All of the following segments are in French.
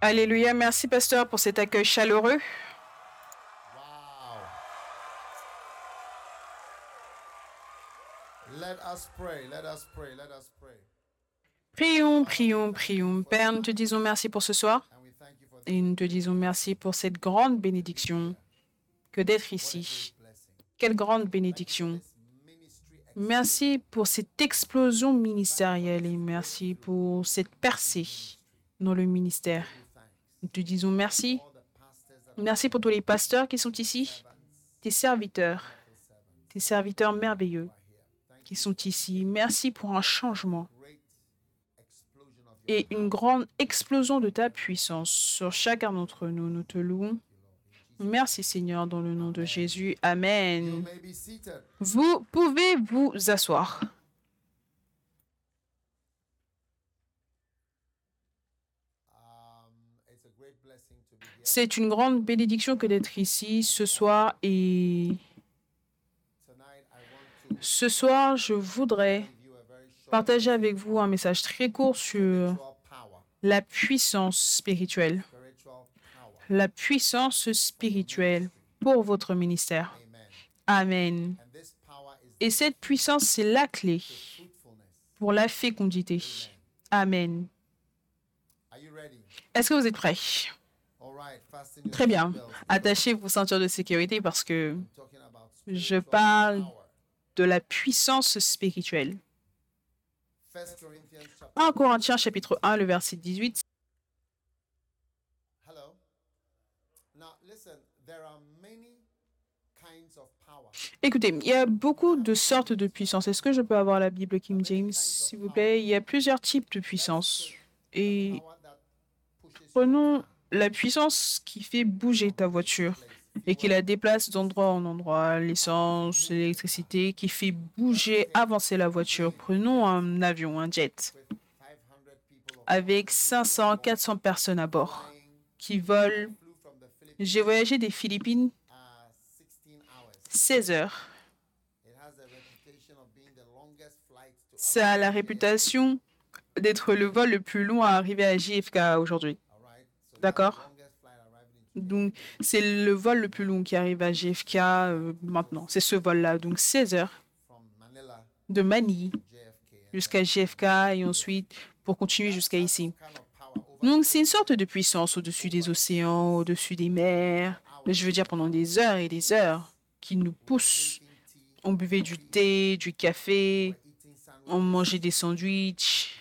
Alléluia, merci pasteur pour cet accueil chaleureux. Wow. Let us pray. Let us pray. Let us pray. Prions, prions, prions. Père, nous te disons merci pour ce soir et nous te disons merci pour cette grande bénédiction que d'être ici. Quelle grande bénédiction. Merci pour cette explosion ministérielle et merci pour cette percée dans le ministère. Nous te disons merci. Merci pour tous les pasteurs qui sont ici, tes serviteurs, tes serviteurs merveilleux qui sont ici. Merci pour un changement et une grande explosion de ta puissance sur chacun d'entre nous. Nous te louons. Merci Seigneur dans le nom de Jésus. Amen. Vous pouvez vous asseoir. Um. C'est une grande bénédiction que d'être ici ce soir et ce soir, je voudrais partager avec vous un message très court sur la puissance spirituelle. La puissance spirituelle pour votre ministère. Amen. Et cette puissance, c'est la clé pour la fécondité. Amen. Est-ce que vous êtes prêts? Très bien. Attachez vos ceintures de sécurité parce que je parle de la puissance spirituelle. First Corinthians chapter. 1 Corinthiens chapitre 1, le verset 18. Hello. Now listen. There are many kinds of power. Écoutez, il y a beaucoup de sortes de puissance. Est-ce que je peux avoir la Bible King James, s'il vous plaît? Il y a plusieurs types de puissance. Et prenons la puissance qui fait bouger ta voiture et qui la déplace d'endroit en endroit, l'essence, l'électricité, qui fait bouger, avancer la voiture. Prenons un avion, un jet, with 500 people on avec 500, 400 personnes à bord qui volent. J'ai voyagé des Philippines 16 heures. Ça a la réputation d'être le vol le plus long à arriver à JFK aujourd'hui. D'accord Donc, c'est le vol le plus long qui arrive à JFK euh, maintenant. C'est ce vol-là. Donc, 16 heures de Manille jusqu'à JFK et ensuite pour continuer jusqu'à ici. Donc, c'est une sorte de puissance au-dessus des océans, au-dessus des mers. Mais je veux dire pendant des heures et des heures qui nous pousse. drinking tea, On buvait du thé, du café, on mangeait des sandwichs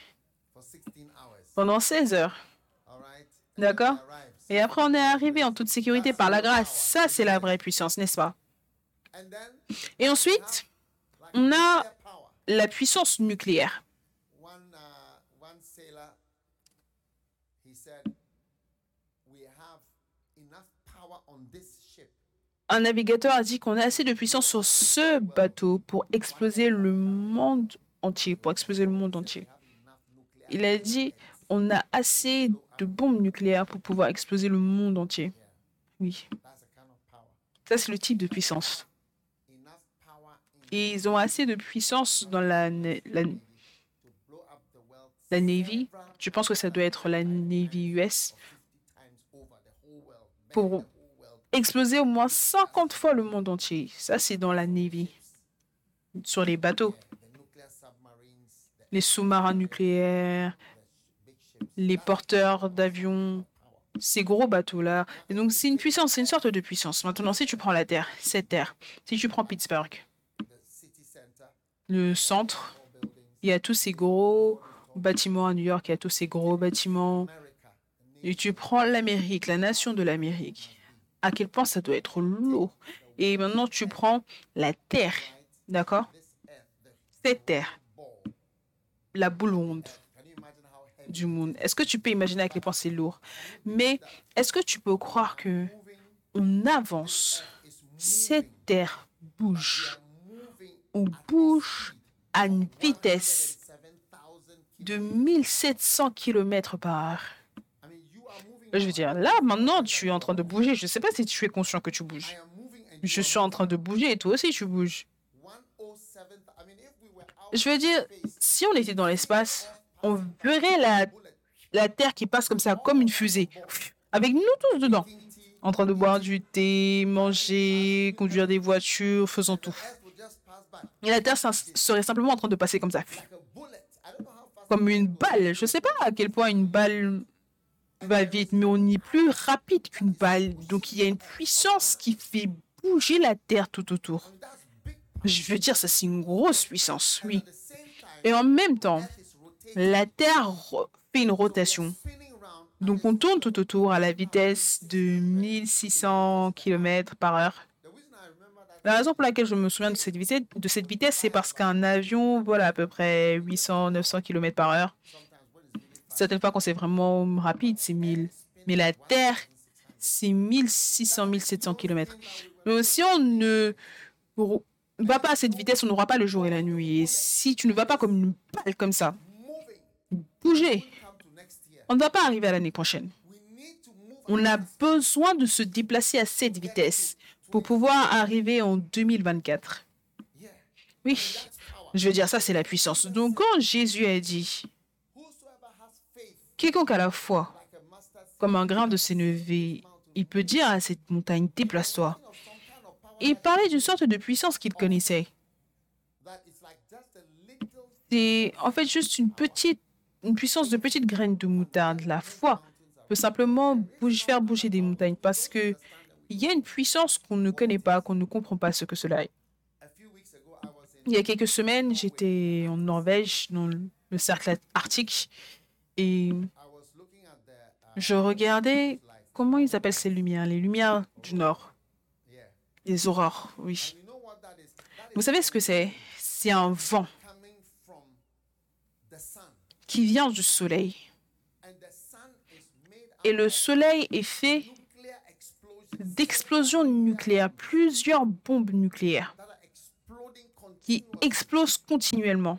for 16 hours. pendant 16 heures. D'accord? Et après, on est arrivé en toute sécurité par la grâce. Ça, c'est la vraie puissance, n'est-ce pas? Et ensuite, on a la puissance nucléaire. One uh, one sailor he said we have enough power on this ship Un navigateur a dit qu'on a assez de puissance sur ce bateau pour exploser le monde entier, pour exploser le monde entier. Il a dit on a assez de bombes nucléaires pour pouvoir exploser le monde entier. Oui, ça c'est le type de puissance. Et ils ont assez de puissance dans la, la, Navy. Je pense que ça doit être la Navy US 50 times over the whole world make pour exploser au moins 50 fois le monde entier. Ça c'est dans la Navy. Sur les bateaux, les sous-marins nucléaires, les porteurs d'avions, ces gros bateaux-là. Donc, c'est une puissance, c'est une sorte de puissance. Maintenant, si tu prends la Terre, cette Terre, si tu prends Pittsburgh, le centre, il y a tous ces gros bâtiments à New York, il y a tous ces gros bâtiments. Et tu prends l'Amérique, la nation de l'Amérique. À quel point ça doit être lourd. Et maintenant, tu prends la Terre, d'accord? Cette Terre, la boule ronde du monde. Est-ce que tu peux imaginer à quel point c'est lourd? Mais est-ce que tu peux croire que on avance Cette Terre bouge. On bouge à une vitesse 7000 de 1700 km par heure? I mean you are moving Je veux dire, là, maintenant, tu es en train de bouger. Je ne sais pas si tu es conscient que tu bouges. Je suis en train de bouger et toi aussi, tu bouges. are 107 I mean if we were out Je veux dire, si on était dans l'espace, on verrait la, la Terre qui passe comme ça, comme une fusée, avec nous tous dedans, en train de boire du thé, manger, conduire des voitures, faisant tout. Et la Terre serait simplement en train de passer comme ça, comme une balle. Je ne sais pas à quel point une balle va vite, mais on est plus rapide qu'une balle. Donc il y a une puissance qui fait bouger la Terre tout autour. Je veux dire, ça c'est une grosse puissance, oui. Et en même temps, la Terre fait une rotation. Donc on tourne tout autour à la vitesse de 1600 km par heure. La raison pour laquelle je me souviens de cette vitesse, de cette vitesse c'est parce qu'un avion vole à peu près 800-900 km par heure. Certaines fois, quand c'est vraiment rapide, c'est 1000. Mais la Terre, c'est 1600-1700 km. Mais si on ne va pas à cette vitesse, on n'aura pas le jour et la nuit. Et si tu ne vas pas comme une balle comme ça, bouger, on ne va pas arriver à l'année prochaine. On a besoin de se déplacer à cette vitesse pour pouvoir arriver en 2024. Oui, je veux dire, ça c'est la puissance. Donc quand Jésus a dit, quiconque a la foi, comme un grain de sénévé, il peut dire à cette montagne, déplace-toi. Il parlait d'une sorte de puissance qu'il connaissait. C'est en fait juste une petite, puissance de petite graine de moutarde. La foi peut simplement bouger, faire bouger des montagnes parce que il y a une puissance qu'on ne connaît pas, qu'on ne comprend pas ce que cela est. Il y a quelques semaines, j'étais en Norvège, dans le cercle arctique, et je regardais comment ils appellent ces lumières, les lumières du Nord, les aurores, oui. Vous savez ce que c'est? C'est un vent qui vient du Soleil. Et le Soleil est fait d'explosions nucléaires, plusieurs bombes nucléaires qui explosent continuellement.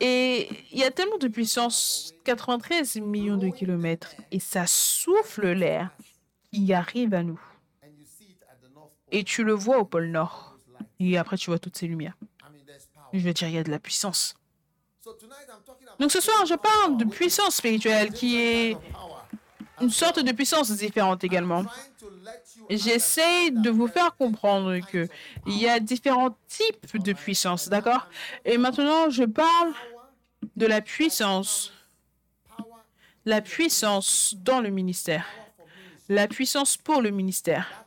Et il y a tellement de puissance, 93 millions de kilomètres, et ça souffle l'air qui arrive à nous. Et tu le vois au pôle Nord. Et après, tu vois toutes ces lumières. Je veux dire, il y a de la puissance. Donc ce soir, je parle de puissance spirituelle qui est une sorte de puissance différente également. J'essaie de vous faire comprendre que il y a différents types de puissance, d'accord? Et maintenant, je parle de la puissance, la puissance dans le ministère, la puissance pour le ministère.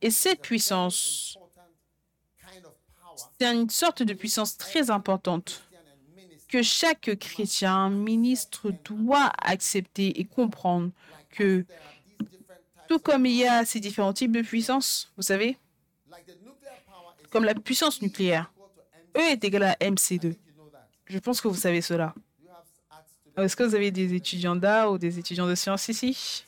Et cette puissance, c'est une sorte de puissance très importante que chaque chrétien, ministre doit accepter et comprendre que tout comme il y a ces différents types de puissance, vous savez, comme la puissance nucléaire, E est égal à MC2. Je pense que vous savez cela. Est-ce que vous avez des étudiants d'art ou des étudiants de sciences ici?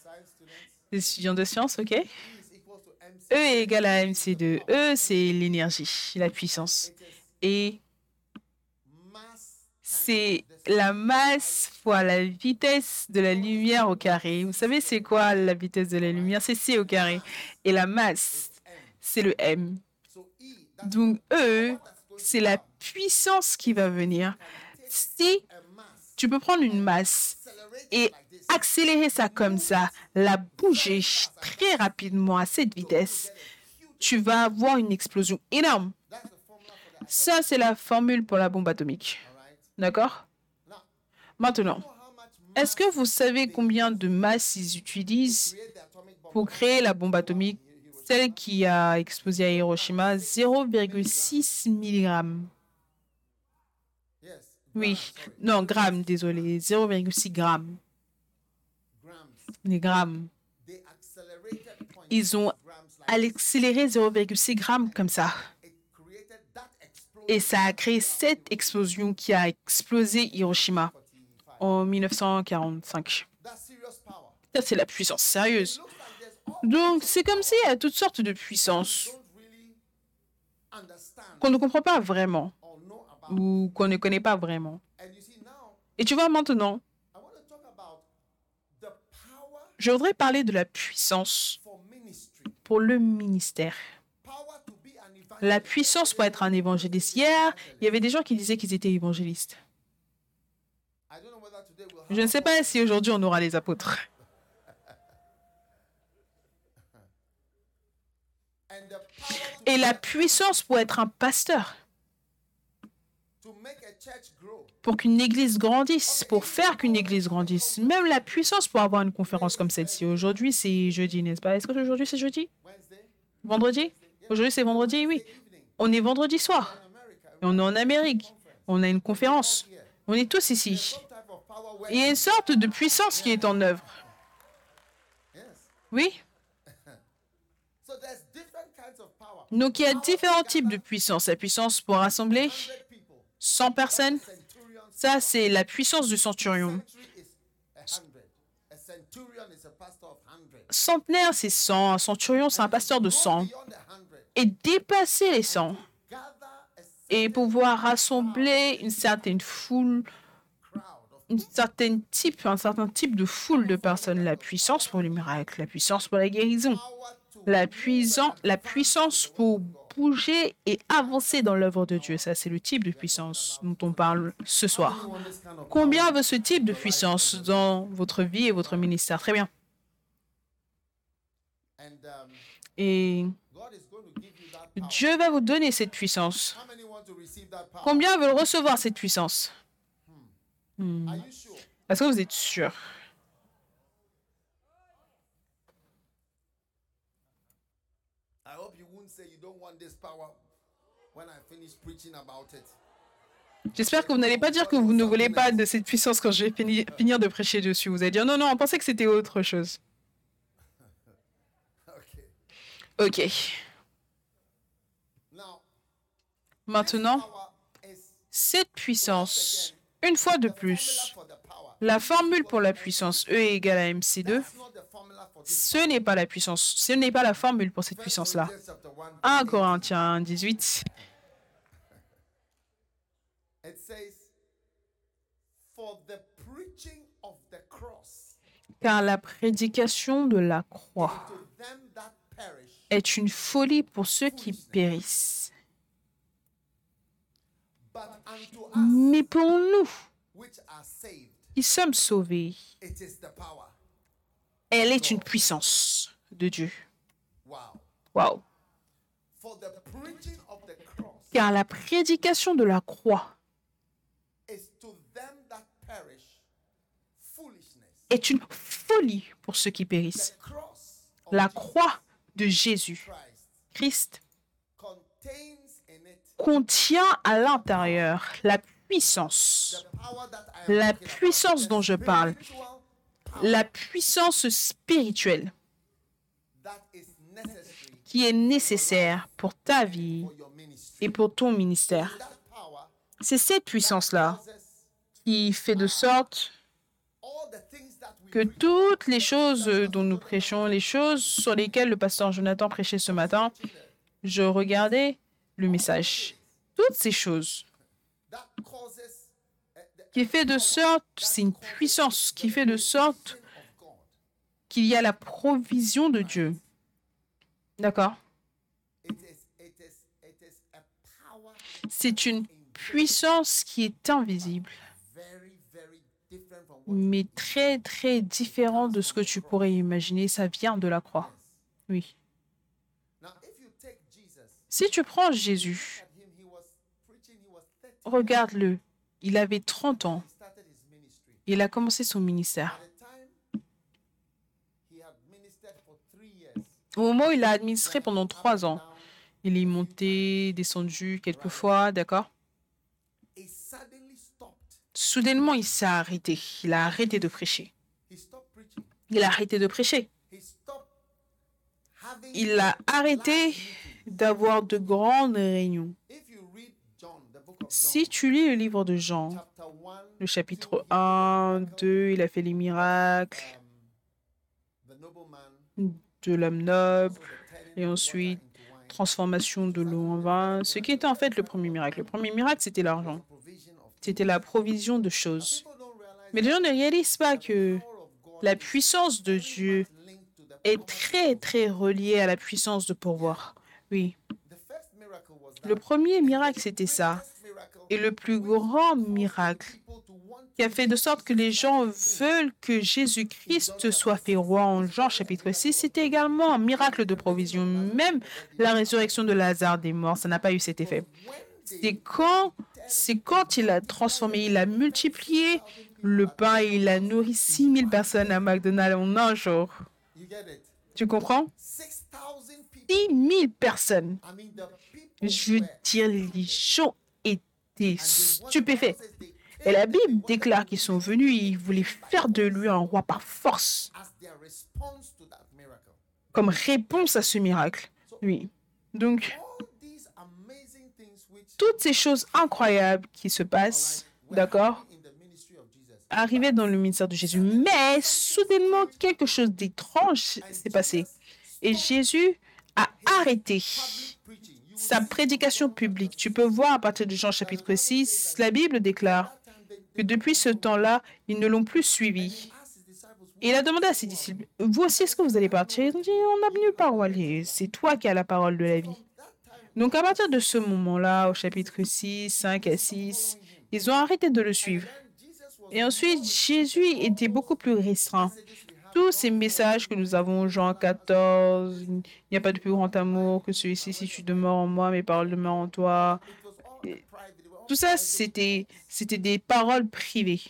Des étudiants de sciences, ok. E est égal à MC2. E, c'est l'énergie, la puissance. Et c'est la masse fois la vitesse de la lumière au carré. Vous savez, c'est quoi la vitesse de la lumière? C'est C au carré. Et la masse, c'est le M. Donc, E, c'est la puissance qui va venir. Si tu peux prendre une masse et accélérer ça comme ça, la bouger très rapidement à cette vitesse, tu vas avoir une explosion énorme. Ça, c'est la formule pour la bombe atomique. D'accord? Maintenant, est-ce que vous savez combien de masse ils utilisent pour créer la bombe atomique, celle qui a explosé à Hiroshima? 0,6 mg. Oui, non, grammes, désolé, 0,6 grammes. Les grammes. Ils ont accéléré 0,6 grammes comme ça. Et ça a créé cette explosion qui a explosé Hiroshima en 1945. Ça, c'est la puissance sérieuse. Donc, c'est comme s'il y a toutes sortes de puissances qu'on ne comprend pas vraiment ou qu'on ne connaît pas vraiment. Et tu vois maintenant, je voudrais parler de la puissance pour le ministère La puissance pour être un évangéliste. Hier, il y avait des gens qui disaient qu'ils étaient évangélistes. Je ne sais pas si aujourd'hui on aura les apôtres. Et la puissance pour être un pasteur, pour qu'une église grandisse, pour faire qu'une église grandisse. Même la puissance pour avoir une conférence comme celle-ci. Aujourd'hui, c'est jeudi, n'est-ce pas? Est-ce que aujourd'hui c'est jeudi? Vendredi? Aujourd'hui c'est vendredi, oui. On est vendredi soir. on est en Amérique. On a une conférence. On est tous ici. Il y a une sorte de puissance qui est en œuvre. Oui. Donc il y a différents types de puissance. La puissance pour rassembler 100 people. 100 personnes, ça c'est la puissance du centurion. Centenaire, c'est 100. Un centurion, c'est un pasteur de Go 100. Et dépasser les 100 Gather a et pouvoir rassembler une certaine foule, une certaine type, un certain type de foule de personnes. La puissance pour les miracles, la puissance pour la guérison, la, puissance, la puissance pour bouger et avancer dans l'œuvre de Dieu. Ça, c'est le type de puissance dont on parle ce soir. Combien veut ce type de puissance dans votre vie et votre ministère? Très bien. Et Dieu va vous donner cette puissance. Combien veulent recevoir cette puissance? Hmm. Est-ce que vous êtes sûr? J'espère que vous n'allez pas dire que vous ne voulez pas de cette puissance quand je vais fini- finir de prêcher dessus. Vous allez dire non, non, on pensait que c'était autre chose. Ok. Now, Maintenant, cette puissance, une fois de plus, la formule pour la puissance E égale à MC2, It's not the formula for this. ce n'est pas la puissance, ce n'est pas la formule pour cette puissance-là. Corinthians chapter 1, 1 Corinthiens 18, it says, For the preaching of the cross car la prédication de la croix est une folie pour ceux qui périssent. Mais pour nous qui sommes sauvés, it is the power. elle est une puissance de Dieu. Wow. Waouh. For the preaching of the cross Car la prédication de la croix est une folie pour ceux qui périssent. La croix de Jésus, Christ Christ, contains in it contient à l'intérieur la puissance, la puissance dont je parle, la puissance spirituelle qui est nécessaire pour ta vie et pour ton ministère. C'est cette puissance-là qui fait de sorte que toutes les choses dont nous prêchons, les choses sur lesquelles le pasteur Jonathan prêchait ce matin, je regardais le message. Toutes ces choses qui fait de sorte, c'est une puissance qui fait de sorte qu'il y a la provision de Dieu. D'accord? C'est une puissance qui est invisible, mais très très différent de ce que tu pourrais imaginer. Ça vient de la croix. Oui. now if you take Jesus Si tu prends Jésus, at him he was preaching he was 30 regarde-le. Il avait 30 ans. Il a commencé son ministère. Au moment où il a administré pendant trois ans, il est monté, descendu quelques fois, d'accord? Soudainement, il s'est arrêté. Il a arrêté de prêcher. Il a arrêté de prêcher. Il a arrêté d'avoir de grandes réunions. Si tu lis le livre de Jean, chapter 1 le chapitre 1, 2, il a fait les miracles um, de l'homme noble, et ensuite transformation de l'eau en vin, ce qui était en fait le premier miracle. Le premier miracle, c'était l'argent. C'était la provision de choses. Mais les gens ne réalisent pas que la puissance de Dieu est très très reliée à la puissance de pourvoir. Oui. Le premier miracle, c'était ça. Et le plus grand miracle qui a fait de sorte que les gens veulent que Jésus-Christ soit fait roi en Jean chapitre 6, c'était également un miracle de provision. Même la résurrection de Lazare des morts, ça n'a pas eu cet effet. C'est quand, c'est quand il a transformé, il a multiplié le pain et il a nourri 6000 personnes à McDonald's en un jour. Tu comprends? 6000 personnes. Je veux dire, les gens étaient stupéfaits. Et la Bible déclare qu'ils sont venus et ils voulaient faire de lui un roi par force, comme réponse à ce miracle. Oui. Donc, toutes ces choses incroyables qui se passent, d'accord, arrivaient dans le ministère de Jésus. Mais soudainement, quelque chose d'étrange s'est passé. Et Jésus a arrêté sa prédication publique. Tu peux voir à partir de Jean chapitre 6, la Bible déclare que depuis ce temps-là, ils ne l'ont plus suivi. Et il a demandé à ses disciples, vous aussi, est-ce que vous allez partir? Ils ont dit, on n'a nulle part où. C'est toi qui as la parole de la vie. Donc à partir de ce moment-là, au chapitre 6, 5 à 6, ils ont arrêté de le suivre. Et ensuite, Jésus était beaucoup plus restreint. Tous ces messages que nous avons, Jean 14, il n'y a pas de plus grand amour que celui-ci, si tu demeures en moi, mes paroles demeurent en toi. Tout ça, c'était, des paroles privées.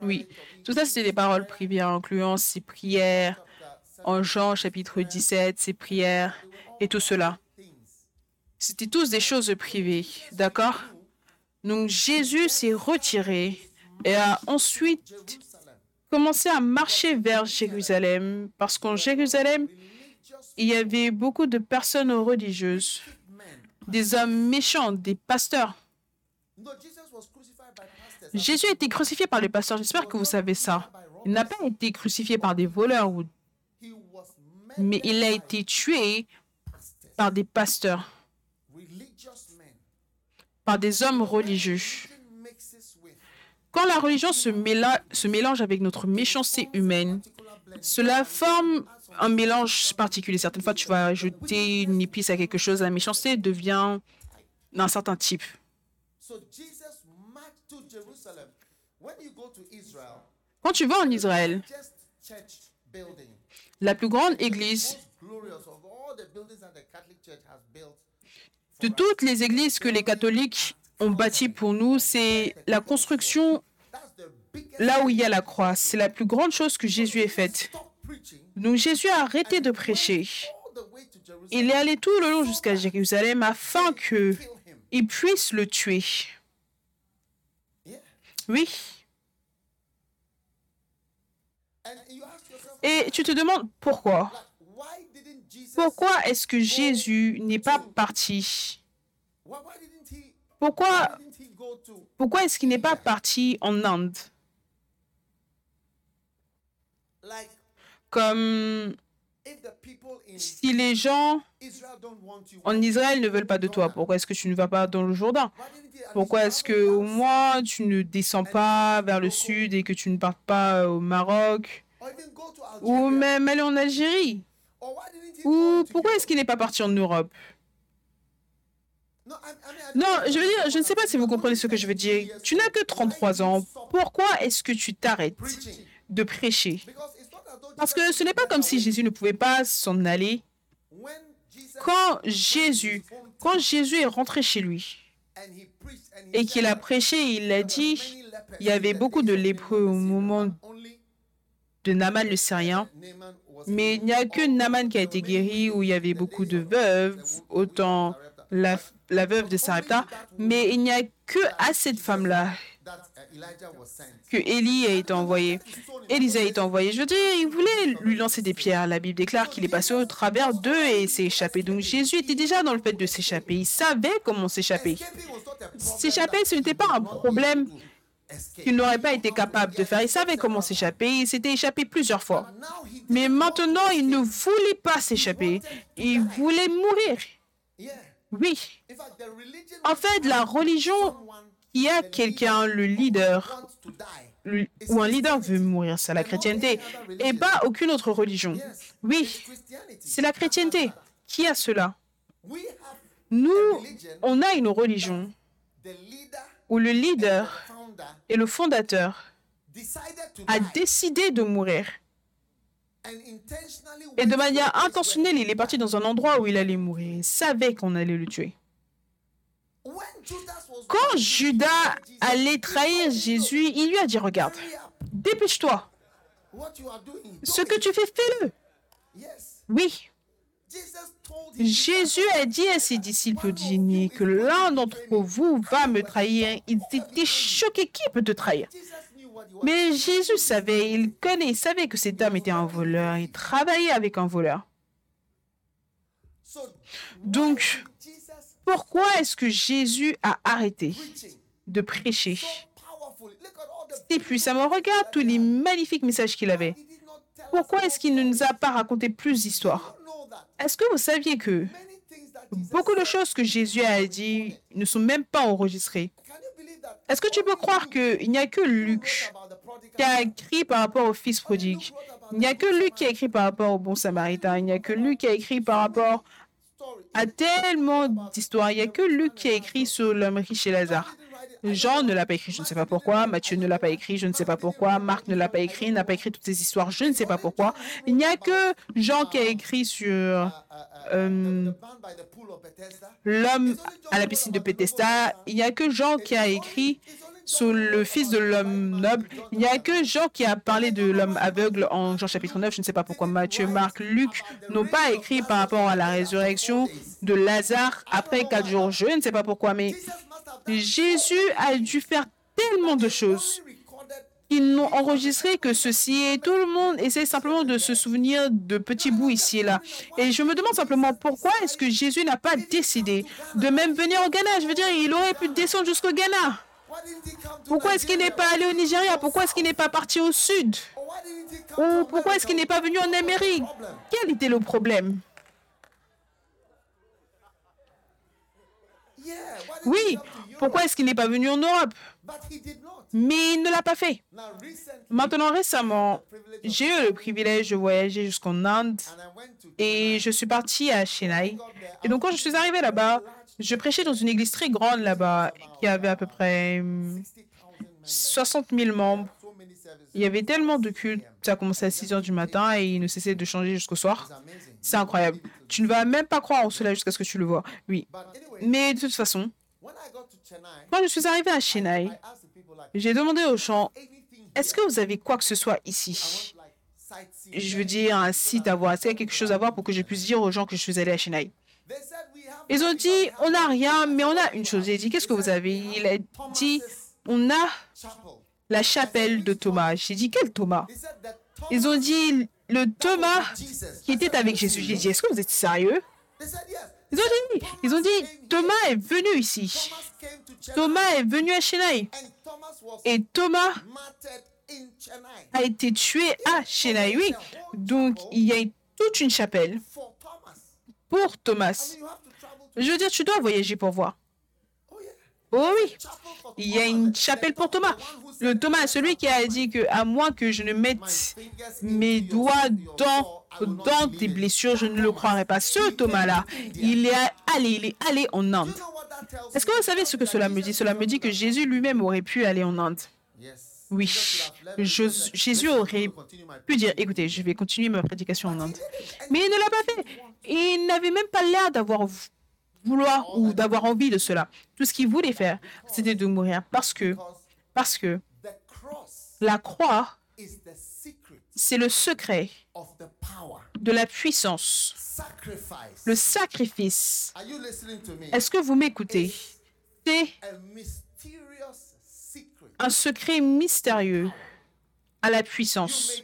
Oui, tout ça, c'était des paroles privées, incluant ses prières en Jean chapitre 17, ses prières et tout cela. C'était tous des choses privées, d'accord? Donc Jésus s'est retiré et a ensuite commencé à marcher vers Jérusalem parce qu'en Jérusalem, il y avait beaucoup de personnes religieuses, des hommes méchants, des pasteurs Jésus a été crucifié par les pasteurs. J'espère que vous savez ça. Il n'a pas été crucifié par des voleurs, mais il a été tué par des pasteurs, par des hommes religieux. Quand la religion se, se mélange avec notre méchanceté humaine, cela forme un mélange particulier. Certaines fois, tu vas ajouter une épice à quelque chose, la méchanceté devient d'un certain type. Quand tu vas en Israël, la plus grande église de toutes les églises que les catholiques ont bâties pour nous, c'est la construction là où il y a la croix. C'est la plus grande chose que Jésus ait faite. Donc Jésus a arrêté de prêcher. Il est allé tout le long jusqu'à Jérusalem afin qu'il puisse le tuer. Oui. Et tu te demandes pourquoi? Pourquoi est-ce que Jésus n'est pas parti? Pourquoi, pourquoi est-ce qu'il n'est pas parti en Inde? Comme si les gens en Israël ne veulent pas de toi, pourquoi est-ce que tu ne vas pas dans le Jourdain? Pourquoi est-ce que au moins tu ne descends pas vers le sud et que tu ne partes pas au Maroc? Ou même aller en Algérie? Ou pourquoi est-ce qu'il n'est pas parti en Europe? Non, je veux dire, je ne sais pas si vous comprenez ce que je veux dire. Tu n'as que 33 ans. Pourquoi est-ce que tu t'arrêtes de prêcher? Parce que ce n'est pas comme si Jésus ne pouvait pas s'en aller. Quand Jésus, quand Jésus est rentré chez lui et qu'il a prêché, il a dit, il y avait beaucoup de lépreux au moment de Naman le Syrien. Mais il n'y a que Naman qui a été guéri, où il y avait beaucoup de veuves, autant la, la veuve de Sarepta. Mais il n'y a que à cette femme-là que Élie a été envoyé. Élisée a été envoyé. Je veux dire, il voulait lui lancer des pierres. La Bible déclare qu'il est passé au travers d'eux et s'est échappé. Donc Jésus était déjà dans le fait de s'échapper. Il savait comment s'échapper. S'échapper, ce n'était pas un problème qu'il n'aurait pas été capable de faire. Il savait comment s'échapper. Il s'était échappé plusieurs fois. Mais maintenant, il ne voulait pas s'échapper. Il voulait mourir. Oui. En fait, la religion, il y a quelqu'un, le leader, ou un leader veut mourir, c'est la chrétienté, et pas aucune autre religion. Oui, c'est la chrétienté. Qui a cela? Nous, on a une religion où le leader et le fondateur a décidé de mourir. Et de manière intentionnelle, il est parti dans un endroit où il allait mourir. Il savait qu'on allait le tuer. Quand Judas allait trahir Jésus, il lui a dit, regarde, dépêche-toi. Ce que it." tu fais, fais-le. Oui. Jésus a dit à ses disciples dîner que l'un d'entre vous va me trahir. Ils étaient choqués. Qui peut te trahir? Mais Jésus savait, il connaît, il savait que cet homme était un voleur. Il travaillait avec un voleur. Donc, pourquoi est-ce que Jésus a arrêté de prêcher? C'est puissamment. Regarde tous les magnifiques messages qu'il avait. Pourquoi est-ce qu'il ne nous a pas raconté plus d'histoires? Est-ce que vous saviez que beaucoup de choses que Jésus a dit ne sont même pas enregistrées? Est-ce que tu peux croire qu'il n'y a que Luc qui a écrit par rapport au fils prodigue Il n'y a que Luc qui a écrit par rapport au bon samaritain. Il n'y a que Luc qui a écrit par rapport à tellement d'histoires. Il n'y a que Luc qui a écrit sur l'homme riche et Lazare. Jean ne l'a pas écrit, je ne sais pas pourquoi. Matthieu ne l'a pas écrit, je ne sais pas pourquoi. Marc ne l'a pas écrit, n'a pas écrit toutes ces histoires, je ne sais pas pourquoi. Il n'y a que Jean qui a écrit sur euh, l'homme à la piscine de Bethesda. Il n'y a que Jean qui a écrit sur le fils de l'homme noble. Il n'y a que Jean qui a parlé de l'homme aveugle en Jean chapitre 9. Je ne sais pas pourquoi Matthieu, Marc, Luc n'ont pas écrit par rapport à la résurrection de Lazare après quatre jours. Je ne sais pas pourquoi, mais Jésus a dû faire tellement de choses. Ils n'ont enregistré que ceci et tout le monde essaie simplement de se souvenir de petits bouts ici et là. Et je me demande simplement pourquoi est-ce que Jésus n'a pas décidé de même venir au Ghana? Je veux dire, il aurait pu descendre jusqu'au Ghana. Pourquoi est-ce qu'il n'est pas allé au Nigeria? Pourquoi est-ce qu'il n'est pas parti au sud? Ou pourquoi est-ce qu'il n'est pas venu en Amérique? Quel était le problème? Oui, pourquoi est-ce qu'il n'est pas venu en Europe? Mais il ne l'a pas fait. Maintenant, récemment, j'ai eu le privilège de voyager jusqu'en Inde et je suis partie à Chennai. Et donc, quand je suis arrivée là-bas, je prêchais dans une église très grande là-bas qui avait à peu près hum, 60,000 members, 60 000 membres. Il y avait tellement de cultes. Ça a commencé à 6 heures du matin et il ne cessait de changer jusqu'au soir. C'est incroyable. Tu ne vas même pas croire en cela jusqu'à ce que tu le vois. Oui. Mais de toute façon, quand je suis arrivée à Chennai, j'ai demandé aux gens est-ce que vous avez quoi que ce soit ici? Je veux dire un site à voir. Est-ce qu'il y a quelque chose à voir pour que je puisse dire aux gens que je suis allée à Chennai? Ils ont dit on n'a rien, mais on a une chose. J'ai dit qu'est-ce que vous avez? Il a dit on a la chapelle de Thomas. J'ai dit quel Thomas? Ils ont dit le Thomas qui était avec Jésus. J'ai dit est-ce que vous êtes sérieux? Ils ont dit, ils ont dit Thomas est venu ici. Thomas est venu à Chennai. Et Thomas a été tué à Chennai. Oui. Donc il y a toute une chapelle pour Thomas. Je veux dire, tu dois voyager pour voir. Oh oui. Il y a une chapelle pour Thomas, Le Thomas, celui qui a dit que à moins que je ne mette mes doigts dans, tes blessures, je ne le croirai pas. Ce Thomas-là, il est allé, il est allé en Inde. Est-ce que vous savez ce que cela me dit? Cela me dit que Jésus lui-même aurait pu aller en Inde. Oui, Jésus "Listen, I'm aurait pu dire, écoutez, je vais continuer ma prédication en Inde. Mais il ne l'a pas fait. Il n'avait même pas l'air d'avoir vouloir ou d'avoir envie de cela. Tout ce qu'il voulait faire, c'était de mourir parce que, parce que la croix, c'est le secret de la puissance, le sacrifice. Est-ce que vous m'écoutez? C'est un secret mystérieux à la puissance.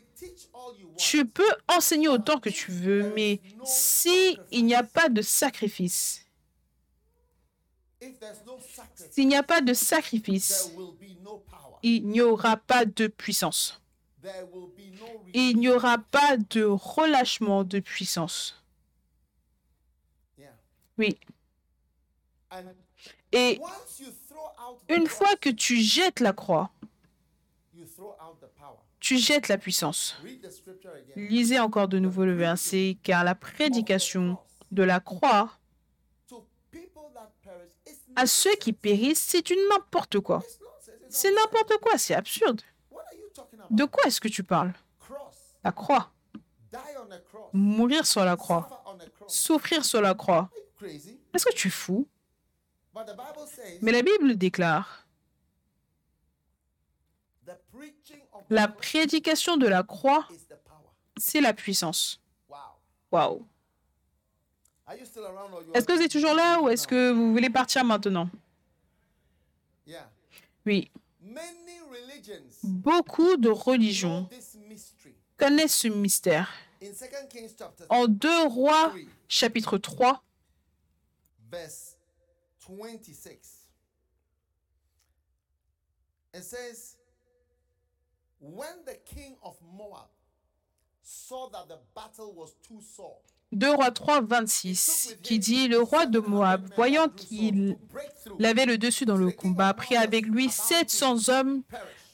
Tu peux enseigner autant que tu veux, mais si n'y a pas de sacrifice, If there's no sacrifice, s'il n'y a pas de sacrifice, il n'y aura pas de puissance. Il n'y aura pas de relâchement de puissance. Oui. Et une fois que tu jettes la croix, tu jettes la puissance. Lisez encore de nouveau le verset, car la prédication de la croix To people perish is à ceux qui périssent, c'est n'importe quoi. C'est n'importe quoi, c'est absurde. De quoi est-ce que tu parles? La croix. Mourir sur la croix. Souffrir sur la croix. Est-ce que tu es fou Mais la Bible déclare, la prédication de la croix, c'est la puissance. Waouh. Are you still around or you Est-ce que vous êtes toujours là ou est-ce que vous voulez partir maintenant? Yeah. Oui. Many religions Beaucoup de religions connaissent ce mystère. In 2 Kings chapter En 2 Rois, 3, chapitre 3, verse 26. It says, When the king of Moab saw that the battle was too sore, 2 Rois 3, 26, qui dit Le roi de Moab, voyant qu'il avait le dessus dans le combat, prit avec lui 700 hommes.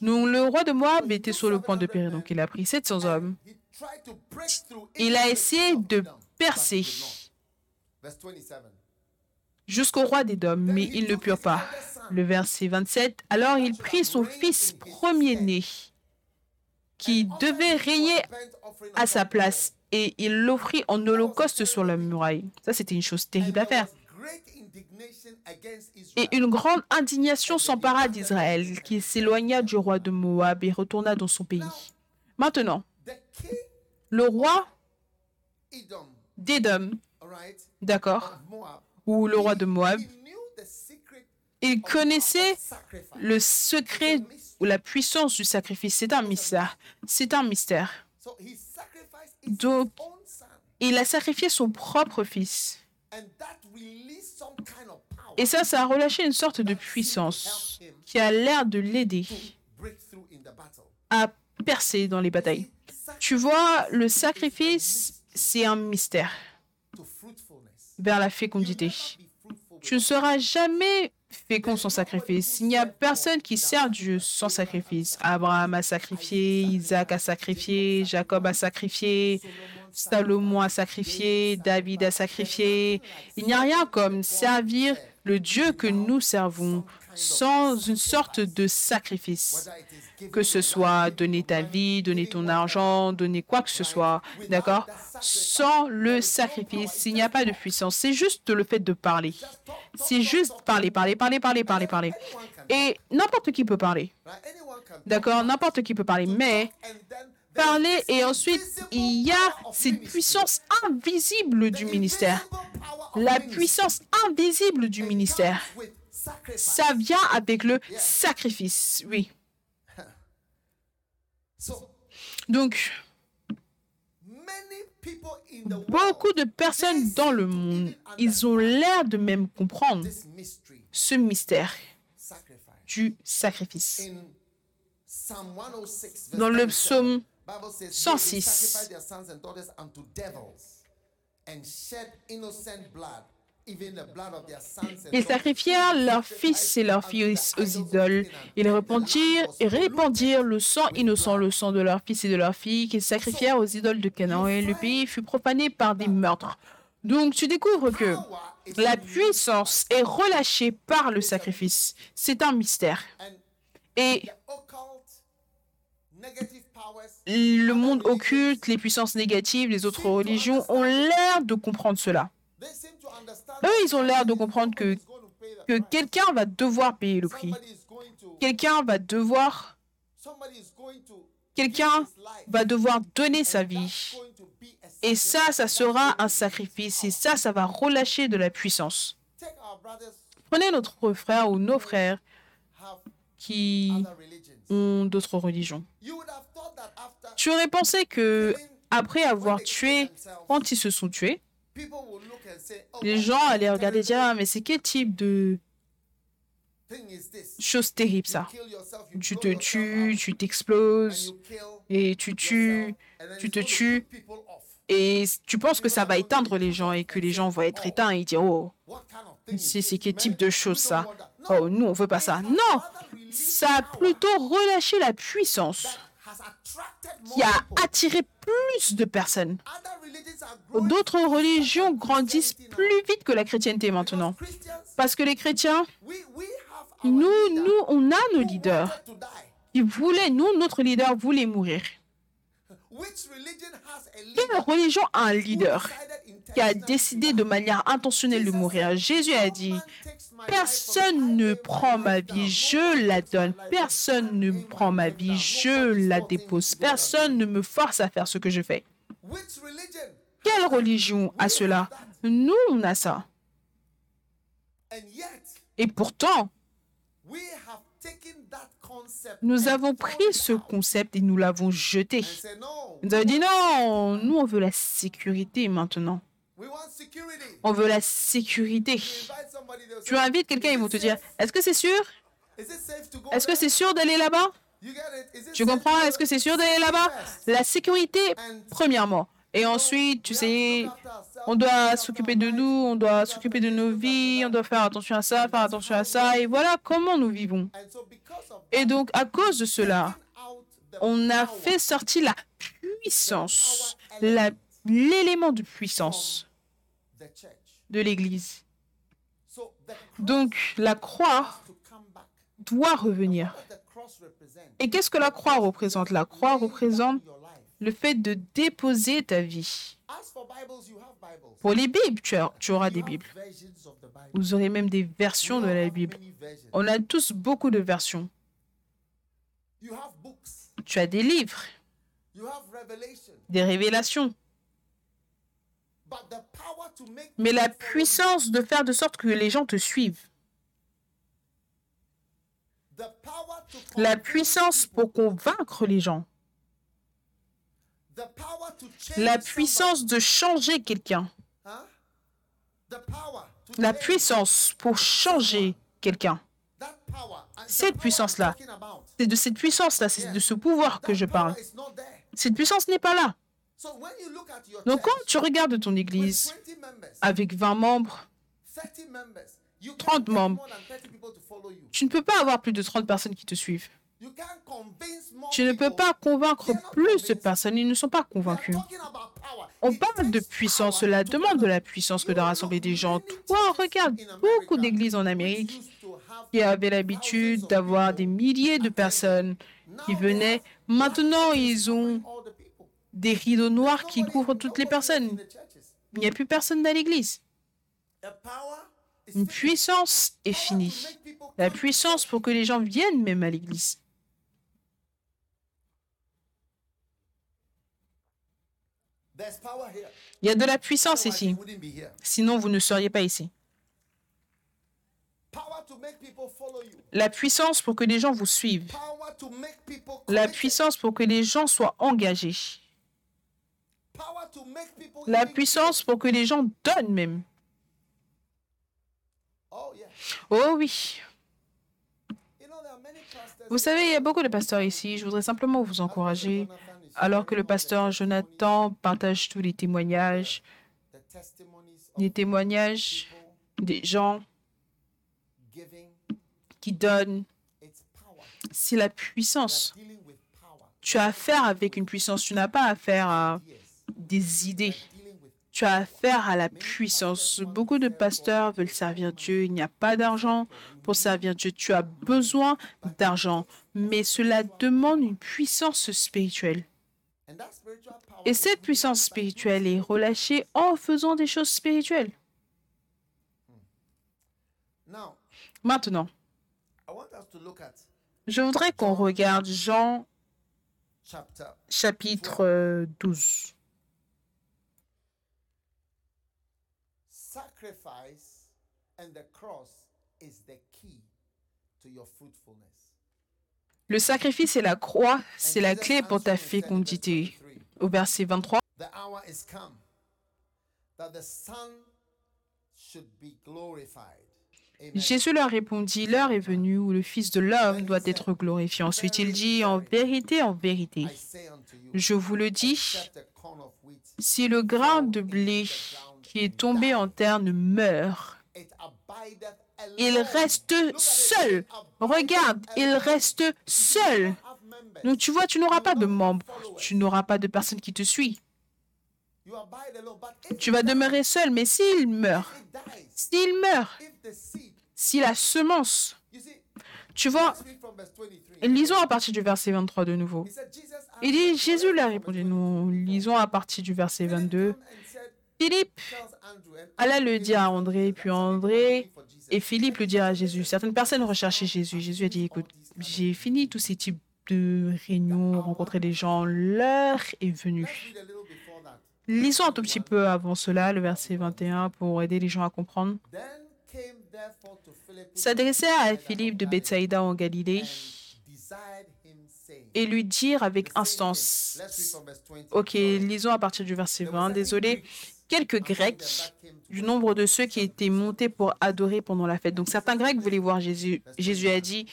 Donc le roi de Moab était sur le point de périr, donc il a pris 700 hommes. Il a essayé de percer Verse 27. jusqu'au roi des Dômes, mais ils ne purent pas. Le verset 27, alors il prit son fils premier-né, qui devait régner à sa place, et il l'offrit en holocauste sur la muraille. Ça, c'était une chose terrible à faire. Et une grande indignation s'empara d'Israël, qui s'éloigna du roi de Moab et retourna dans son pays. Maintenant, le roi d'Édom, d'accord, ou le roi de Moab, il connaissait le secret ou la puissance du sacrifice. C'est un mystère. C'est un mystère. Donc, il a sacrifié son propre fils. Et ça, ça a relâché une sorte de puissance qui a l'air de l'aider à percer dans les batailles. Tu vois, le sacrifice, c'est un mystère vers la fécondité. Tu ne seras jamais fécond sans sacrifice. Il n'y a personne qui sert Dieu sans sacrifice. Abraham a sacrifié, Isaac a sacrifié, Jacob a sacrifié, Salomon a sacrifié, David a sacrifié. Il n'y a rien comme servir le Dieu que nous servons sans une sorte de sacrifice. Que ce soit donner ta vie, donner ton argent, donner quoi que ce soit, d'accord? Sans le sacrifice, il n'y a pas de puissance. C'est juste le fait de parler. C'est juste parler, parler, parler, parler, parler, parler. Et n'importe qui peut parler. D'accord? N'importe qui peut parler. Mais parler et ensuite, il y a cette puissance invisible du ministère. La puissance invisible du ministère. Ça vient avec le sacrifice, oui. Donc, beaucoup de personnes dans le monde, ils ont l'air de même comprendre ce mystère du sacrifice. Dans le psaume 106, ils sacrifièrent leurs fils et leurs filles aux idoles. Ils répandirent et répandirent le sang innocent, le sang de leurs fils et de leurs filles, qu'ils sacrifièrent aux idoles de Canaan. Et le pays fut profané par des meurtres. Donc tu découvres que la puissance est relâchée par le sacrifice. C'est un mystère. Et le monde occulte, les puissances négatives, les autres religions ont l'air de comprendre cela. Eux, ils ont l'air de comprendre que, que quelqu'un va devoir payer le prix. Quelqu'un va devoir... Quelqu'un va devoir donner sa vie. Et ça, ça sera un sacrifice. Et ça, ça va relâcher de la puissance. Prenez notre frère ou nos frères qui ont d'autres religions. Tu aurais pensé que après avoir tué, quand ils se sont tués, les gens allaient regarder et dire ah, mais c'est quel type de chose terrible ça. Tu te tues, tu t'exploses et tu tues, tu te tues. et tu penses que ça va éteindre les gens et que les gens vont être éteints et dire oh c'est quel type de chose ça? Oh nous on veut pas ça. Non, ça a plutôt relâché la puissance qui a attiré plus de personnes. D'autres religions grandissent plus vite que la chrétienté maintenant. Parce que les chrétiens, nous, nous, on a nos leaders. Ils voulaient, nous, notre leader voulait mourir. Quelle religion a un leader? Qui a décidé de manière intentionnelle de mourir Jésus a dit, personne ne prend ma vie, je la donne. Personne ne prend ma vie, je la dépose. Personne ne me force à faire ce que je fais. Quelle religion a cela? Nous, on a ça. Et pourtant, nous avons pris ce concept et nous l'avons jeté. Nous avons dit non, nous on veut la sécurité maintenant. On veut la sécurité. Tu invites quelqu'un, ils vont te dire, est-ce que c'est sûr? Est-ce que c'est sûr d'aller là-bas? Tu comprends? Est-ce que c'est sûr d'aller là-bas? La sécurité, premièrement. Et ensuite, tu sais, on doit s'occuper de nous, on doit s'occuper de nos vies, on doit faire attention à ça, faire attention à ça. Et voilà comment nous vivons. Et donc, à cause de cela, on a fait sortir la puissance, l'élément de puissance de l'Église. Donc, la croix doit revenir. Et qu'est-ce que la croix représente? La croix représente le fait de déposer ta vie. Pour les Bibles, tu, tu, auras des Bibles. Vous aurez même des versions de la Bible. On a tous beaucoup de versions. Tu as des livres, des révélations. Mais la puissance de faire de sorte que les gens te suivent, la puissance pour convaincre les gens, la puissance de changer quelqu'un, la puissance pour changer quelqu'un. Cette puissance-là, c'est de cette puissance-là, c'est de ce pouvoir que je parle. Cette puissance n'est pas là. Donc quand tu regardes ton église avec 20 membres, 30 membres, tu ne peux pas avoir plus de 30 personnes qui te suivent. Tu ne peux pas convaincre plus de personnes, ils ne sont pas convaincus. On parle de puissance, cela demande de la puissance que de rassembler des gens. Toi, regarde beaucoup d'églises en Amérique qui avaient l'habitude d'avoir des milliers de personnes qui venaient. Maintenant, ils ont des rideaux noirs qui couvrent toutes les personnes. Il n'y a plus personne dans l'église. Une puissance est finie. La puissance pour que les gens viennent même à l'église. Il y a de la puissance ici. Sinon, vous ne seriez pas ici. La puissance pour que les gens vous suivent. La puissance pour que les gens soient engagés. La puissance pour que les gens donnent même. Oh oui. Vous savez, il y a beaucoup de pasteurs ici. Je voudrais simplement vous encourager alors que le pasteur Jonathan partage tous les témoignages, les témoignages des gens qui donnent, c'est la puissance. Tu as affaire avec une puissance, tu n'as pas affaire à des idées. Tu as affaire à la puissance. Beaucoup de pasteurs veulent servir Dieu. Il n'y a pas d'argent pour servir Dieu. Tu as besoin d'argent, mais cela demande une puissance spirituelle. Et cette puissance spirituelle est relâchée en faisant des choses spirituelles. Maintenant, je voudrais qu'on regarde Jean chapitre 12. Le sacrifice et la croix, c'est la clé pour ta fécondité. Au verset 23. Jésus leur répondit, l'heure est venue où le Fils de l'homme doit être glorifié. Ensuite, il dit, en vérité, en vérité, je vous le dis, si le grain de blé qui est tombé en terre ne meurt, il reste seul. Regarde, il reste seul. Donc tu vois, tu n'auras pas de membres, tu n'auras pas de personnes qui te if tu vas demeurer seul. Mais s'il meurt, s'il meurt, si la semence, tu vois, let's read from verse 23. lisons à partir du verset 23 de nouveau. Il dit, Jésus leur a répondu, 24. nous lisons à partir du verset Philip 22. Philippe alla Andrew le dire à André, puis André et Philippe le dirent à Jésus. Certaines personnes recherchaient Jésus. Jésus a dit, écoute, j'ai fini tous ces types de réunions, rencontrer des gens, l'heure est venue. Lisons un tout petit peu avant cela, le verset 21, pour aider les gens à comprendre. S'adresser à Philippe de Bethsaïda en Galilée et lui dire avec instance. thing. Let's read from verse 20. Ok, lisons à partir du verset There were 20. certain Désolé. Quelques Grecs du nombre de ceux qui étaient montés pour adorer pendant la fête. Donc certains Grecs voulaient voir Jésus. Jésus a dit,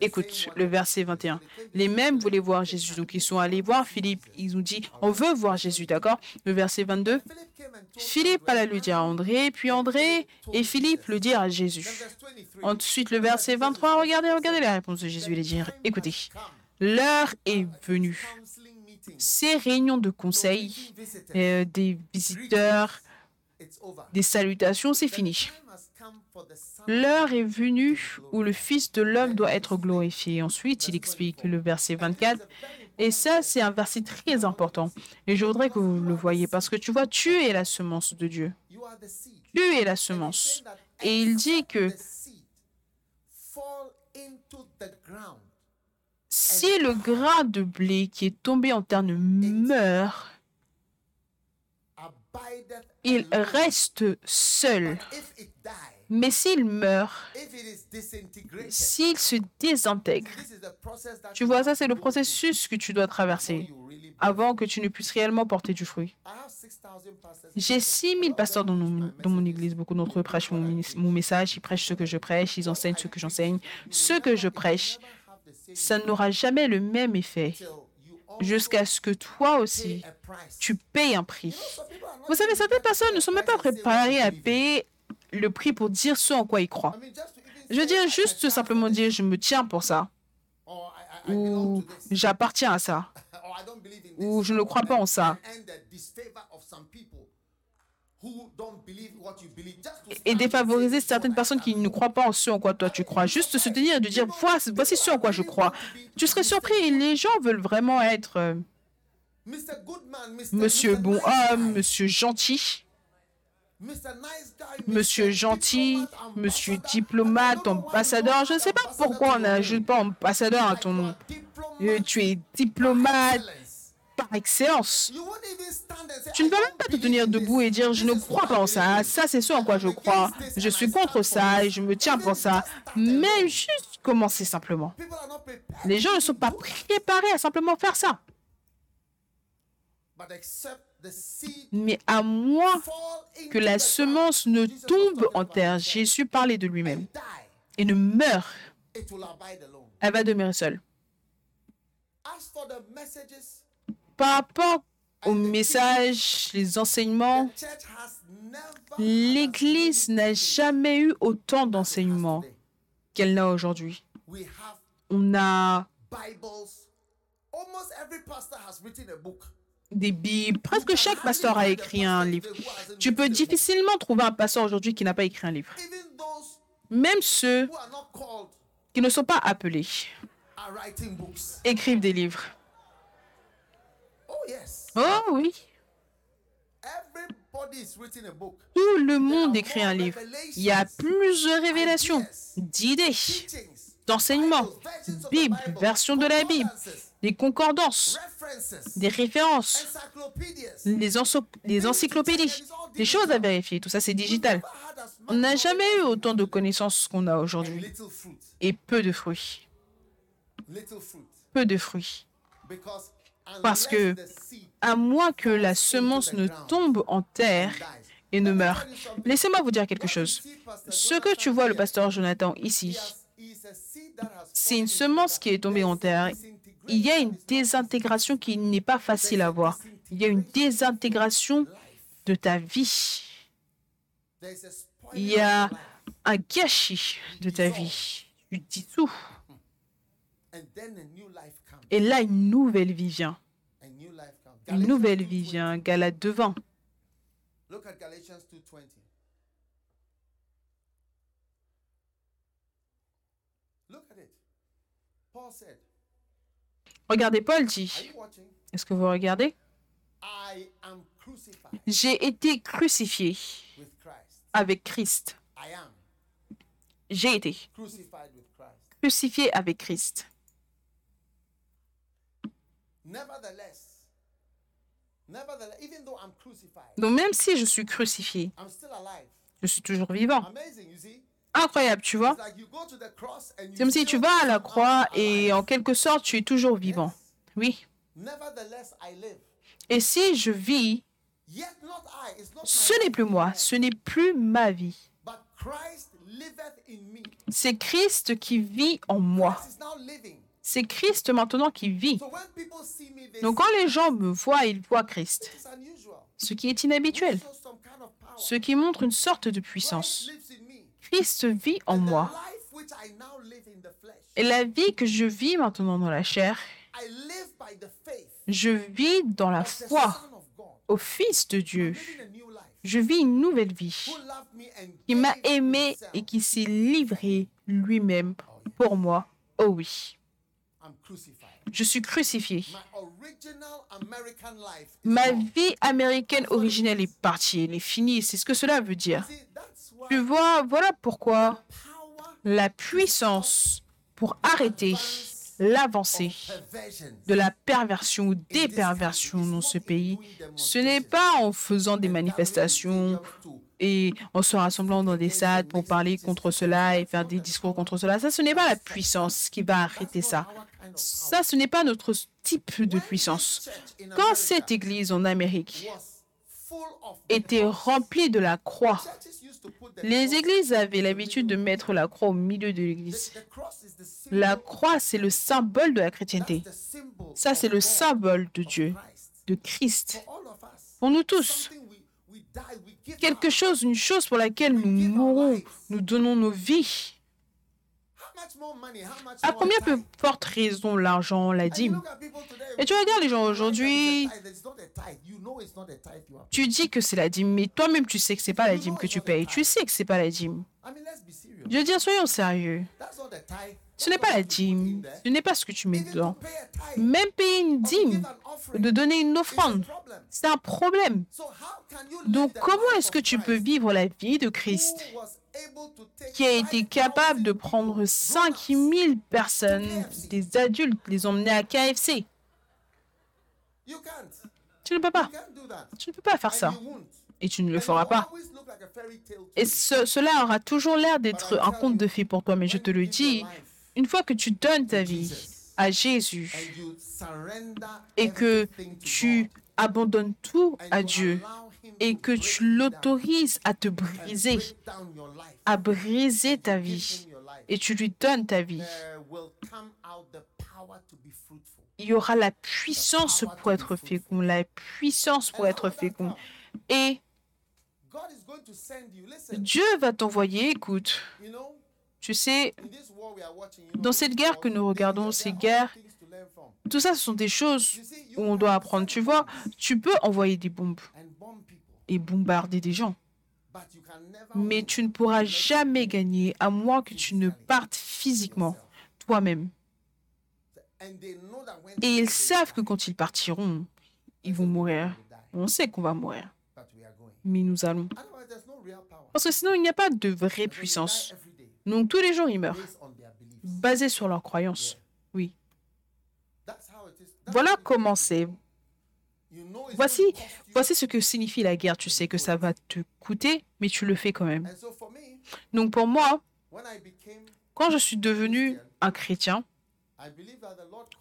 écoute, le verset 21. Les mêmes voulaient voir Jésus. Donc ils sont allés voir Philippe. Ils ont dit, on veut voir Jésus, d'accord? Le verset 22. Philip came and told Philippe alla le dire à André, puis André et Philippe le dirent à Jésus. Then verse 23. Ensuite, le verset 23, regardez, regardez la réponse de Jésus. Il dire, écoutez, l'heure est venue. Ces réunions de conseil, euh, des visiteurs, des salutations, c'est fini. L'heure est venue où le Fils de l'homme doit être glorifié. Ensuite, il explique le verset 24. Et ça, c'est un verset très important. Et je voudrais que vous le voyez parce que tu vois, tu es la semence de Dieu. Tu es la semence. Et il dit que si le grain de blé qui est tombé en terre ne meurt, il reste seul. Mais s'il meurt, s'il se désintègre, tu vois, ça c'est le processus que tu dois traverser avant que tu ne puisses réellement porter du fruit. I have 6,000 pastors. J'ai 6000 pasteurs dans mon, église. Beaucoup d'entre eux prêchent mon, mon message, ils prêchent ce que je prêche, ils enseignent ce que j'enseigne. Ce que je prêche, ça n'aura jamais le même effet jusqu'à ce que toi aussi, tu payes un prix. Vous savez, certaines personnes ne sont même pas préparées à payer le prix pour dire ce en quoi ils croient. Je veux dire juste simplement dire je me tiens pour ça, ou j'appartiens à ça, ou je ne crois pas en ça. Et défavoriser certaines "No, I personnes qui ne croient pas en ce en quoi toi tu crois. Juste se tenir et de dire voici, voici ce en quoi je crois. Tu serais surpris, les gens veulent vraiment être euh, monsieur bon homme, monsieur gentil, monsieur gentil, monsieur diplomate, ambassadeur. Je ne sais pas pourquoi on n'ajoute pas ambassadeur à ton nom. Euh, Tu es diplomate. Par excellence. Tu "I ne vas même pas te tenir debout et dire je ne crois pas en ça, in." ça c'est ce en quoi je crois, je suis contre ça et je me tiens pour ça. Mais juste commencer simplement. Les gens ne sont pas préparés à simplement faire ça. Mais à moins que la semence ne tombe en terre, Jésus parlait de lui-même, et ne meurt, elle va demeurer seule. Par rapport aux messages, les enseignements, l'Église n'a jamais eu autant d'enseignements qu'elle n'a aujourd'hui. On a des Bibles, presque chaque pasteur a écrit un livre. Tu peux difficilement trouver un pasteur aujourd'hui qui n'a pas écrit un livre. Même ceux qui ne sont pas appelés écrivent des livres. Oh yes. Oh oui, tout le monde écrit un livre. Il y a plusieurs révélations, d'idées, d'enseignements, Bible, version de la Bible, des concordances, des références, les, les encyclopédies, des choses à vérifier. Tout ça, c'est digital. On n'a jamais eu autant de connaissances qu'on a aujourd'hui. Et peu de fruits. Peu de fruits. Parce que à moins que la semence ne tombe en terre et ne meure. Laissez-moi vous dire quelque chose. Ce que tu vois le pasteur Jonathan ici, c'est une semence qui est tombée en terre. Il y a une désintégration qui n'est pas facile à voir. Il y a une désintégration de ta vie. Il y a un gâchis de ta vie. Tu dissous. Et là, une nouvelle vie vient. Une nouvelle 2:20. vie vient. Galate devant. Look at Galatians 2:20. Look at it. Paul said, Regardez, Paul dit, est-ce que vous regardez? J'ai été crucifié avec Christ. J'ai été crucifié avec Christ. Donc même si je suis crucifié, I'm still alive. je suis toujours vivant. Incroyable, tu vois? C'est comme si tu vas à la croix et en quelque sorte tu es toujours vivant. Oui. Nevertheless, I live. Et si je vis, ce n'est plus moi, ce n'est plus ma vie. But Christ liveth in me. C'est Christ qui vit en moi. C'est Christ maintenant qui vit. Donc quand les gens me voient, ils voient Christ. Ce qui est inhabituel. Ce qui montre une sorte de puissance. Christ vit en moi. Et la vie que je vis maintenant dans la chair, je vis dans la foi au Fils de Dieu. Je vis une nouvelle vie qui m'a aimé et qui s'est livré lui-même pour moi. Oh oui. Je suis crucifié. Ma vie américaine originelle est partie, elle est finie. C'est ce que cela veut dire. Tu vois, voilà pourquoi la puissance pour arrêter l'avancée de la perversion ou des perversions dans ce pays, ce n'est pas en faisant des manifestations et en se rassemblant dans des salles pour parler contre cela et faire des discours contre cela. Ça, ce n'est pas la puissance qui va arrêter ça. Ça, ce n'est pas notre type de puissance. Quand cette église en Amérique était remplie de la croix, les églises avaient l'habitude de mettre la croix au milieu de l'église. La croix, c'est le symbole de la chrétienté. Ça, c'est le symbole de Dieu, de Christ. Pour nous tous, quelque chose, une chose pour laquelle nous mourons, nous donnons nos vies. À combien peu porte raison l'argent, la dîme Et tu regardes les gens aujourd'hui, tu dis que c'est la dîme, mais toi-même tu sais que c'est pas la dîme que tu payes. Tu sais que c'est pas la dîme. Je veux dire, soyons sérieux. Ce n'est pas la dîme, ce n'est pas ce que tu mets dedans. Même payer une dîme, de donner une offrande, c'est un problème. Donc comment est-ce que tu peux vivre la vie de Christ? Qui a été capable de prendre 5000 personnes, des adultes, les emmener à KFC Tu ne peux pas. Tu ne peux pas faire ça. Et tu ne le feras pas. Et ce- cela aura toujours l'air d'être un conte de fées pour toi, mais je te le dis, une fois que tu donnes ta vie à Jésus et que tu abandonnes tout à Dieu et que tu l'autorises à te briser, à briser ta vie et tu lui donnes ta vie, il y aura la puissance pour être fécond, la puissance pour être fécond. Et Dieu va t'envoyer, écoute, tu sais, dans cette guerre que nous regardons, ces guerres, tout ça, ce sont des choses où on doit apprendre. Tu vois, tu peux envoyer des bombes et bombarder des gens, mais tu ne pourras jamais gagner à moins que tu ne partes physiquement toi-même. Et ils savent que quand ils partiront, ils vont mourir. On sait qu'on va mourir, mais nous allons. Parce que sinon, il n'y a pas de vraie puissance. Donc tous les jours, ils meurent, basés sur leurs croyances. Oui. Voilà comment c'est. Voici, ce que signifie la guerre. Tu sais que ça va te coûter, mais tu le fais quand même. Donc pour moi, quand je suis devenu un chrétien,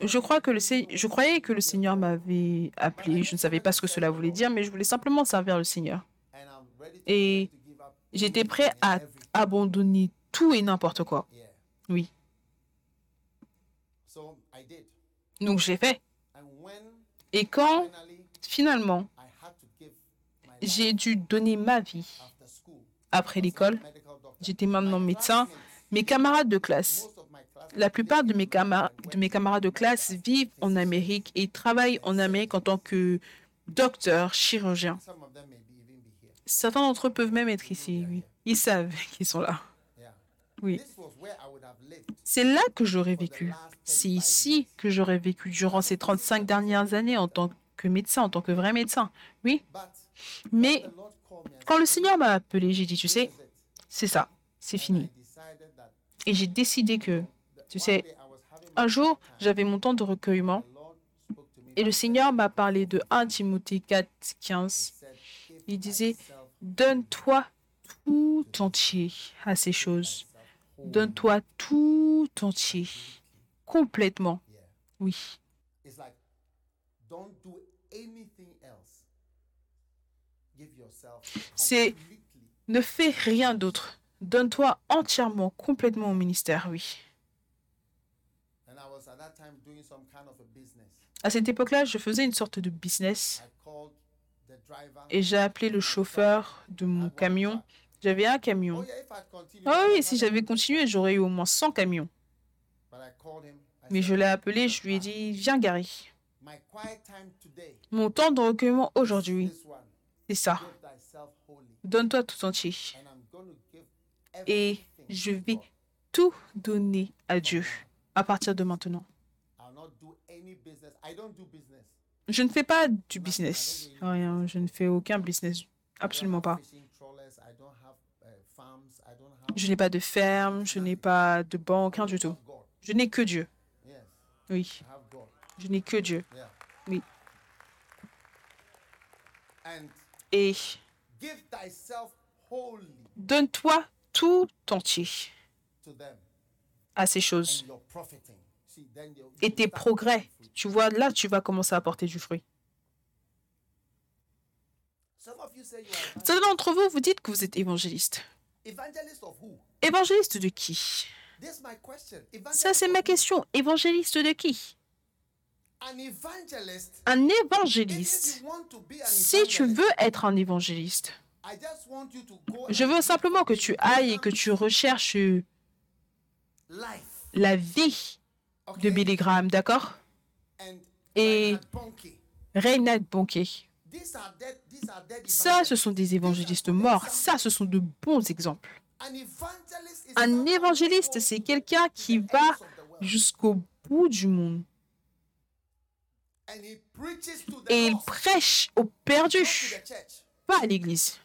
je, crois que le, je croyais que le Seigneur m'avait appelé. Je ne savais pas ce que cela voulait dire, mais je voulais simplement servir le Seigneur. Et j'étais prêt à abandonner tout et n'importe quoi. Oui. Donc j'ai fait. Et quand finalement j'ai dû donner ma vie après l'école, j'étais maintenant médecin, mes camarades de classe, la plupart de mes, camar- de mes camarades de classe vivent en Amérique et travaillent en Amérique en tant que docteur, chirurgien. Certains d'entre eux peuvent même être ici. Ils savent qu'ils sont là. Oui. C'est là que j'aurais vécu. C'est ici que j'aurais vécu durant ces 35 dernières années en tant que médecin, en tant que vrai médecin. Oui. Mais quand le Seigneur m'a appelé, j'ai dit, tu sais, c'est ça, c'est fini. Et j'ai décidé que, tu sais, un jour, j'avais mon temps de recueillement et le Seigneur m'a parlé de 1 Timothée 4, 15. said, "Give Il disait, donne-toi tout entier à ces choses. whole." Donne-toi tout entier, complètement. Oui. C'est-. Ne fais rien d'autre. Donne-toi entièrement, complètement au ministère, oui. And I was at that time doing some kind of a business. À cette époque-là, je faisais une sorte de business et j'ai appelé le chauffeur de mon camion. J'avais un Oh camion. continued, Ah oui, si j'avais continué, j'aurais eu au moins 100 camions. But I called him. I Mais je l'ai appelé, je lui ai dit, viens Gary. Mon temps de recueillement aujourd'hui, c'est ça. Donne-toi tout entier. Et je vais tout donner à Dieu à partir de maintenant. Je ne fais pas du business. Rien, je ne fais aucun business. Absolument pas. uh. Je n'ai pas de ferme, je n'ai pas de banque, rien du tout. Je n'ai que Dieu. Oui. Je n'ai que Dieu. Oui. Et give thyself wholly donne-toi tout entier to them à ces choses. Et tes progrès, tu vois, là, tu vas commencer à apporter du fruit. Some of you say you are Certains d'entre vous, vous dites que vous êtes évangéliste. Évangéliste de qui? Ça, c'est ma question. Évangéliste de qui? Un évangéliste. Si tu veux être un évangéliste, je veux simplement que tu ailles et que tu recherches la vie de? Billy Graham, d'accord? Et- are dead Ça, ce sont des évangélistes morts. Ça, ce sont de bons exemples. Un évangéliste, c'est quelqu'un qui va jusqu'au bout du monde. and he preaches to the Et il prêche aux perdus, pas à l'église.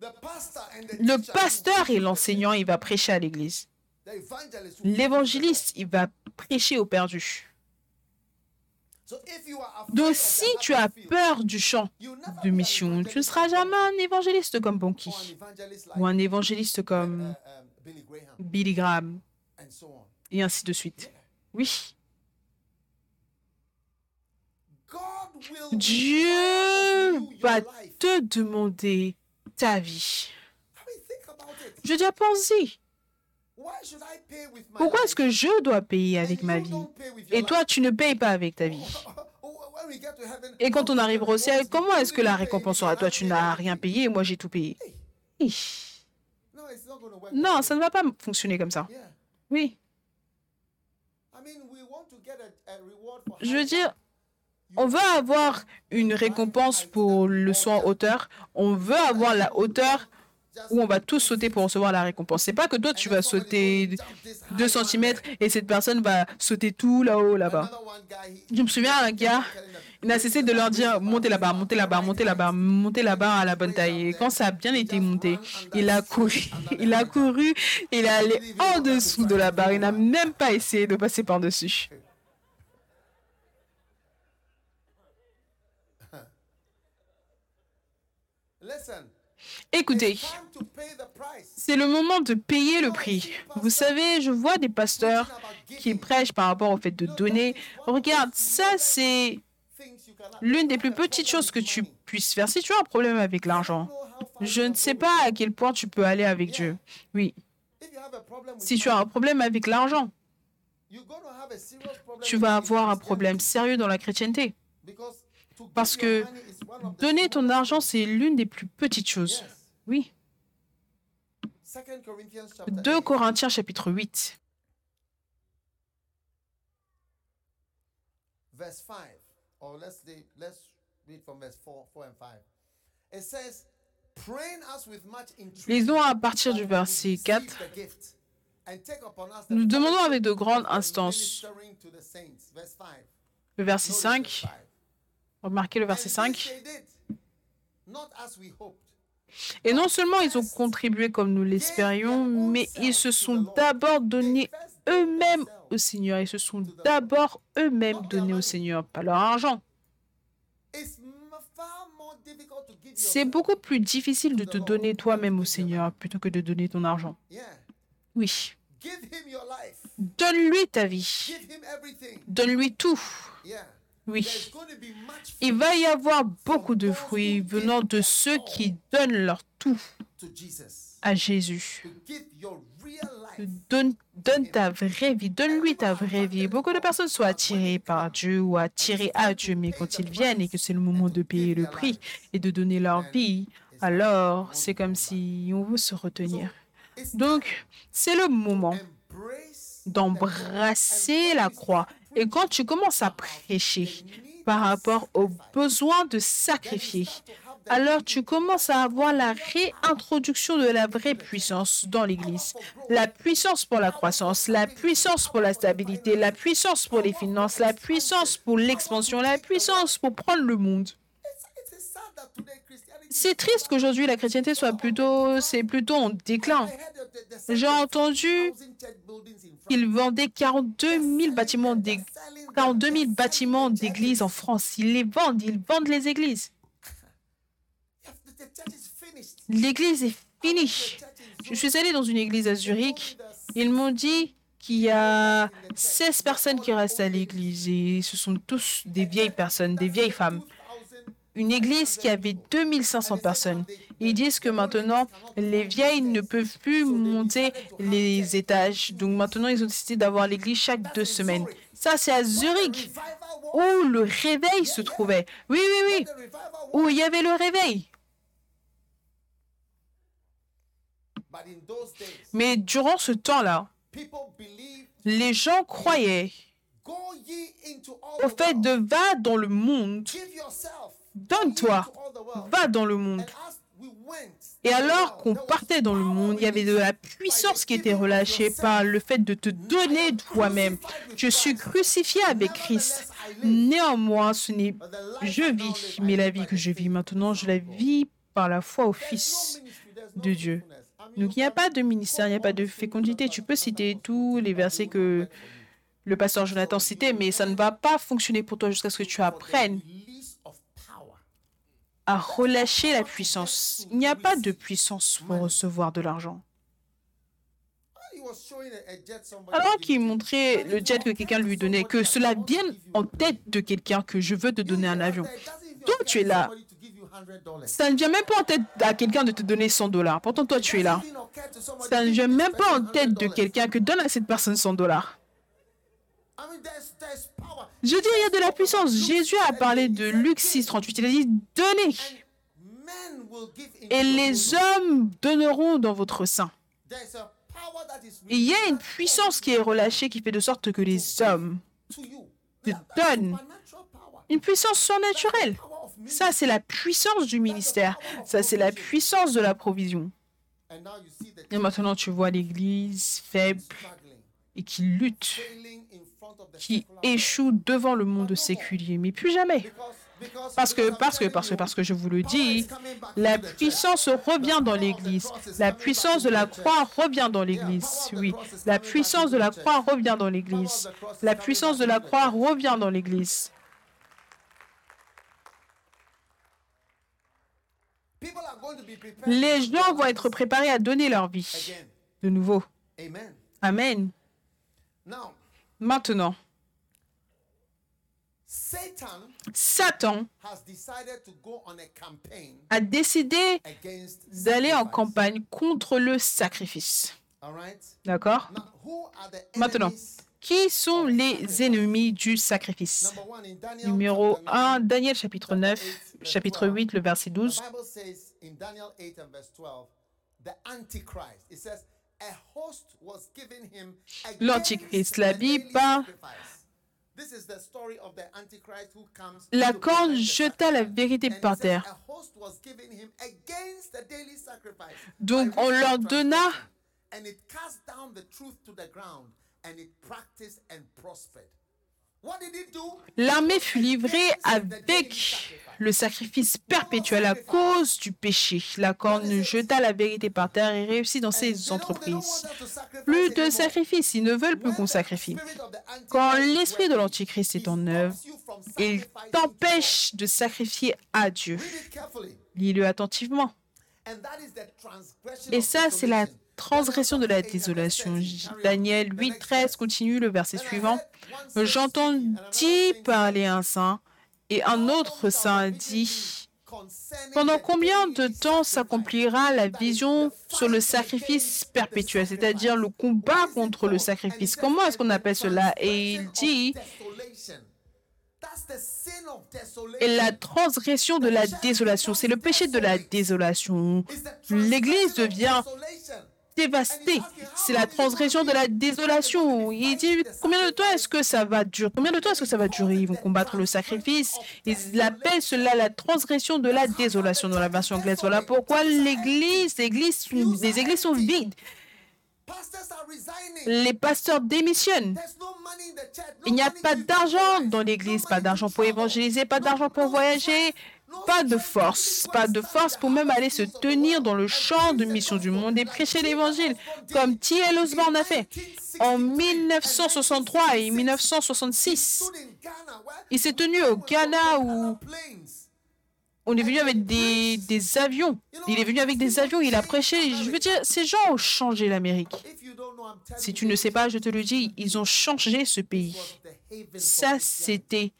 Le pasteur et l'enseignant, il va prêcher à l'église. L'évangéliste, il va prêcher aux perdus. Donc, si tu as peur du never de mission, tu ne seras jamais un évangéliste comme Bonky ou un évangéliste uh, comme um, Billy Graham Et ainsi de suite. Oui, Dieu va te demander ta vie. Je with my Pourquoi est-ce que je dois payer avec ma vie? Et toi, tu ne payes pas avec ta vie Et quand on arrivera au ciel, comment est-ce que la récompense sera? Toi, tu n'as rien payé et moi, j'ai tout payé. Non, ça ne va pas fonctionner comme ça. Oui, I mean, we want to get a, a reward for je veux dire, on veut avoir une récompense pour le jump. hauteur. On veut avoir la hauteur où on va tous sauter pour recevoir la récompense. C'est pas que toi, tu vas sauter going to jump this high 2 one cm et cette personne va sauter tout là-haut, là-bas. Je me souviens, un gars, il n'a cessé de leur dire montez là-bas, montez là-bas, montez là-bas, montez là-bas à la bonne taille. Et quand ça a bien été monté, il a couru, il a couru, il est allé en dessous de la barre. Il n'a même pas essayé de passer par-dessus. Écoutez, c'est le moment de payer le prix. Vous savez, je vois des pasteurs qui prêchent par rapport au fait de donner. Regarde, ça c'est l'une des plus petites choses que tu puisses faire. Si tu as un problème avec l'argent, je ne sais pas à quel point tu peux aller avec Dieu. Oui, si tu as un problème avec l'argent, tu vas avoir un problème sérieux dans la chrétienté. Parce que donner ton argent, c'est l'une des plus petites choses. Oui. 2 Corinthians chapter 2 8. Corinthiens chapitre 8, verse 5 or let's say, let's read from verse 4, 4 and 5. It says, praying us with much entreaty Lisons à partir du verset receive 4. the gift and take upon us the Nous demandons avec de grandes instances. ministering to the saints. Verse 5. Le verset Notice 5, verse 5. Remarquez le verset And this 5. they did, not as we hoped. Et non seulement ils ont contribué comme nous l'espérions, mais ils se sont d'abord donnés eux-mêmes au Seigneur. Ils se sont d'abord eux-mêmes donnés au Seigneur, pas leur argent. It's m- far more difficult to give C'est beaucoup plus difficile de te donner toi-même au Seigneur plutôt que de donner ton argent. Oui. Give him your life. Donne-lui ta vie. Give him everything. Donne-lui tout. Oui. Il va y avoir beaucoup de fruits venant de ceux qui donnent leur tout à Jésus. Donne, donne ta vraie vie, donne-lui ta vraie vie. Beaucoup de personnes sont attirées par Dieu ou attirées à Dieu, mais quand ils viennent et que c'est le moment de payer le prix et de donner leur vie, alors c'est comme si on veut se retenir. Donc, c'est le moment d'embrasser la croix. Et quand tu commences à prêcher par rapport au besoin de sacrifier, alors tu commences à avoir la réintroduction de la vraie puissance dans l'Église. La puissance pour la croissance, la puissance pour la stabilité, la puissance pour les finances, la puissance pour l'expansion, la puissance pour prendre le monde. C'est triste qu'aujourd'hui la chrétienté soit plutôt, c'est plutôt en déclin. J'ai entendu 7,000 church buildings in France. qu'ils vendaient 42 000 bâtiments d'ég- Selling them. 42 000 bâtiments d'églises en France. Ils les vendent, ils vendent les églises. L'église est finie. Je suis allée dans une église à Zurich. Ils m'ont dit qu'il y a 16 personnes qui restent à l'église et ce sont tous des vieilles personnes, des vieilles femmes. 2,000 Une église qui avait 2500 personnes. Ils disent que maintenant, les vieilles ne peuvent plus monter les étages. Donc maintenant, ils ont décidé d'avoir l'église chaque deux semaines. Ça, c'est à Zurich, où le réveil se trouvait. Oui, oui, oui, où il y avait le réveil. Mais durant ce temps-là, les gens croyaient au fait de va dans le monde. Donne-toi, va dans le monde. Et alors qu'on partait dans le monde, il y avait de la puissance qui était relâchée par le fait de te donner toi-même. Je suis crucifié avec Christ. Néanmoins, ce n'est je vis, mais la vie que je vis maintenant, je la vis par la foi au Fils de Dieu. Donc il n'y a pas de ministère, il n'y a pas de fécondité. Tu peux citer tous les versets que le pasteur Jonathan citait, mais ça ne va pas fonctionner pour toi jusqu'à ce que tu apprennes. À relâcher la puissance. Il n'y a pas de puissance pour recevoir de l'argent. Alors qu'il montrait le jet que quelqu'un lui donnait, que cela vienne en tête de quelqu'un que je veux te donner un avion. Toi, tu es là. somebody to give you $100. Ça ne vient même pas en tête à quelqu'un de te donner 100 dollars. Pourtant, toi, tu es là. Ça ne vient même pas en tête de $100. quelqu'un que donne à cette personne 100 dollars. I mean, there's, there's power. Je dis, il y a de la puissance. Jésus a parlé de Luc 6, 38. Il a dit, donnez. Et les hommes donneront dans votre sein. Et il y a une puissance qui est relâchée qui fait de sorte que les hommes te donnent une puissance surnaturelle. Ça, c'est la puissance du ministère. Ça, c'est la puissance de la provision. Et maintenant, tu vois l'Église faible et qui lutte, qui secular world. échoue devant le monde séculier. Mais plus jamais. Parce que, parce que, parce que, parce que je vous le dis, la puissance revient dans l'Église. La puissance de la croix revient dans l'Église. Oui, la puissance de la croix revient dans l'Église. La puissance de la croix revient dans l'Église. Les gens vont être préparés à donner leur vie. De nouveau. Amen. Maintenant, Satan a décidé d'aller en campagne contre le sacrifice. D'accord? Maintenant, qui sont les ennemis du sacrifice? Numéro chapter 1, 9, Daniel chapitre 9, chapitre 8, le verset The 12. Bible says in Daniel 8 and verse 12, the Antichrist. It says, a host was given him against L'Antichrist, la comes La corne jeta la vérité par terre. Donc, on leur donna- L'armée fut livrée avec le sacrifice perpétuel à cause du péché. La corne jeta la vérité par terre et réussit dans ses entreprises. Plus de sacrifices, ils ne veulent plus qu'on sacrifie. Quand l'esprit de l'Antichrist est en œuvre, il t'empêche de sacrifier à Dieu. Lis-le attentivement. Et ça, c'est la. Transgression de la Daniel chapter 8 and verse désolation. 13. Carry on. Daniel The 8, next 13 verse. continue le verset suivant. J'entendis parler un saint, et un autre saint dit, pendant combien de temps s'accomplira la vision sur le sacrifice perpétuel, c'est-à-dire le combat contre le sacrifice? Comment est-ce qu'on appelle cela? Et il dit, et la transgression de la désolation, c'est le péché de la désolation. L'Église devient dévastée. C'est la transgression de la désolation. Il dit combien de temps est-ce que ça va durer? Combien de temps est-ce que ça va durer? Ils vont combattre le sacrifice. Ils appellent cela la transgression de la désolation dans la version anglaise. Voilà pourquoi l'Église, l'Église, les églises sont vides. Les pasteurs démissionnent. Il n'y a pas d'argent dans l'église, pas d'argent pour évangéliser, pas d'argent pour voyager, pas de force, pas de force pour même aller se tenir dans le champ de mission du monde et prêcher l'évangile, comme T.L. Osborne a fait en 1963 et 1966. Il s'est tenu au Ghana où on est venu avec des, des avions. Il est venu avec des avions, il a prêché. Je veux dire, ces gens ont changé l'Amérique. Si tu ne sais pas, je te le dis, ils ont changé ce pays. Ça, c'était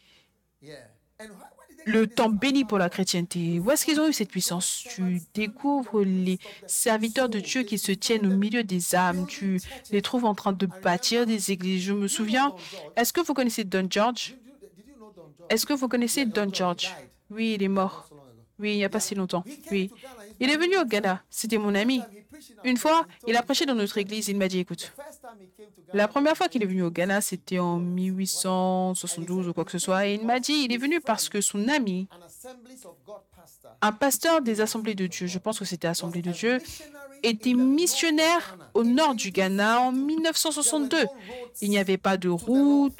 le temps béni pour la chrétienté. Où est-ce qu'ils ont eu cette puissance? Tu découvres les serviteurs de Dieu qui se tiennent au milieu des âmes. Tu les trouves en train de bâtir des églises. Je me souviens, est-ce que vous connaissez Don George? Est-ce que vous connaissez Don George? Oui, il est mort. Oui, il n'y a pas si longtemps. Oui. Il est venu au Ghana. C'était mon ami. Une fois, il a prêché dans notre église. Il m'a dit, écoute, la première fois qu'il est venu au Ghana, c'était en 1872 ou quoi que ce soit. Et il m'a dit, il est venu parce que son ami, un pasteur des Assemblées de Dieu, je pense que c'était Assemblée de Dieu, était missionnaire au nord du Ghana en 1962. Il n'y avait pas de route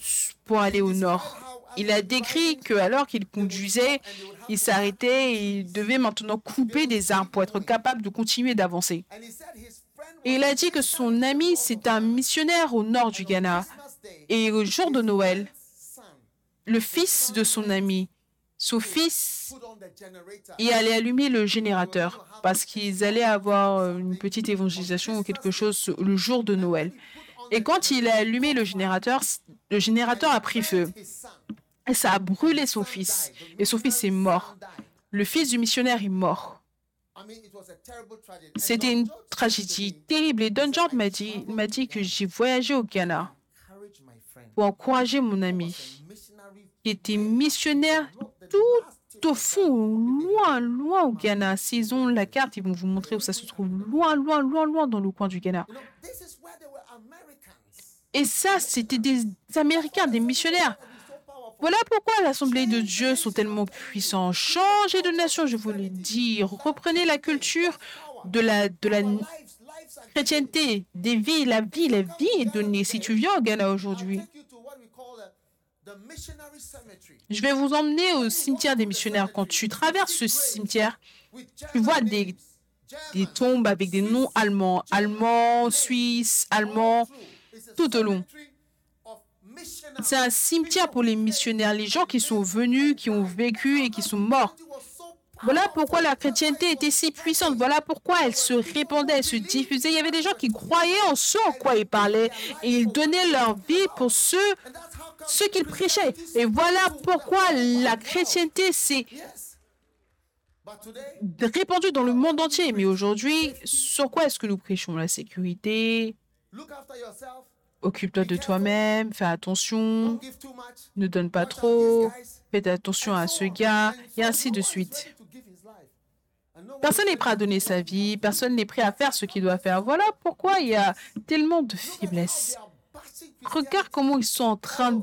pour aller au nord. Il a décrit que alors qu'il conduisait, il s'arrêtait et il devait maintenant couper des arbres pour être capable de continuer d'avancer. Et il a dit que son ami, c'est un missionnaire au nord du Ghana. Et au jour de Noël, le fils de son ami, son fils, il allait allumer le générateur parce qu'ils allaient avoir une petite évangélisation ou quelque chose le jour de Noël. Et quand il a allumé le générateur, le générateur a pris feu. Et ça a brûlé son fils. Et son fils est mort. Le fils du missionnaire est mort. C'était une tragédie terrible. Et Don George m'a dit, m'a dit que j'ai voyagé au Ghana pour encourager mon ami qui était missionnaire tout au fond, loin, loin au Ghana. S'ils ont la carte, ils vont vous montrer où ça se trouve. Loin, loin, loin, loin dans le coin du Ghana. Et ça, c'était des Américains, des missionnaires. Voilà pourquoi l'Assemblée de Dieu sont tellement puissants. Changez de nation, je vous le dis. Reprenez la culture de la, de la chrétienté, des vies. La vie, la vie est donnée. Si tu viens au Ghana aujourd'hui, je vais vous emmener au cimetière des missionnaires. Quand tu traverses ce cimetière, tu vois des, des tombes avec des noms allemands, allemands, suisses, allemands, tout au long. C'est un cimetière pour les missionnaires, les gens qui sont venus, qui ont vécu et qui sont morts. Voilà pourquoi la chrétienté était si puissante. Voilà pourquoi elle se répandait, elle se diffusait. Il y avait des gens qui croyaient en ce en quoi ils parlaient et ils donnaient leur vie pour ceux, ceux qu'ils prêchaient. Et voilà pourquoi la chrétienté s'est répandue dans le monde entier. Mais aujourd'hui, sur quoi est-ce que nous prêchons? La sécurité Occupe-toi de toi-même, fais attention, ne donne pas trop, fais attention à ce gars, et ainsi de suite. Personne n'est prêt à donner sa vie, personne n'est prêt à faire ce qu'il doit faire. Voilà pourquoi il y a tellement de faiblesse. Regarde comment ils sont en train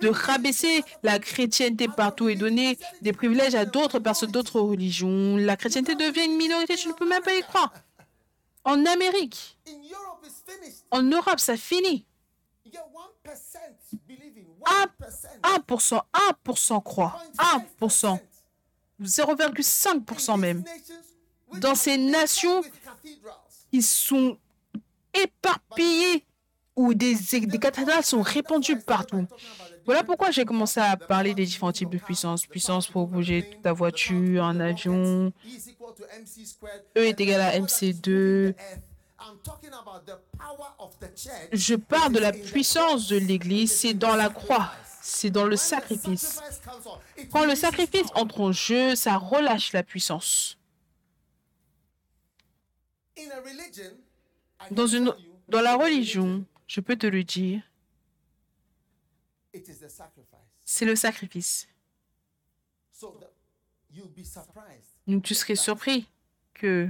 de rabaisser la chrétienté partout et donner des privilèges à d'autres personnes d'autres religions? La chrétienté devient une minorité, je ne peux même pas y croire. En Amérique, in Europe is finished. En Europe, ça finit. You get 1% believing. Ah, 1%. 1%, 1% croient. 1%, 0,5% même. Dans ces nations, Ils sont éparpillés ou des, des cathédrales sont répandues partout. Voilà pourquoi j'ai commencé à parler des différents types de puissance. Puissance pour bouger ta voiture, un avion. E est égal à MC2. Je parle de la puissance de l'Église, c'est dans la croix, c'est dans le sacrifice. Quand le sacrifice entre en jeu, ça relâche la puissance. Dans, une, dans la religion, je peux te le dire, c'est le sacrifice. Donc tu serais surpris que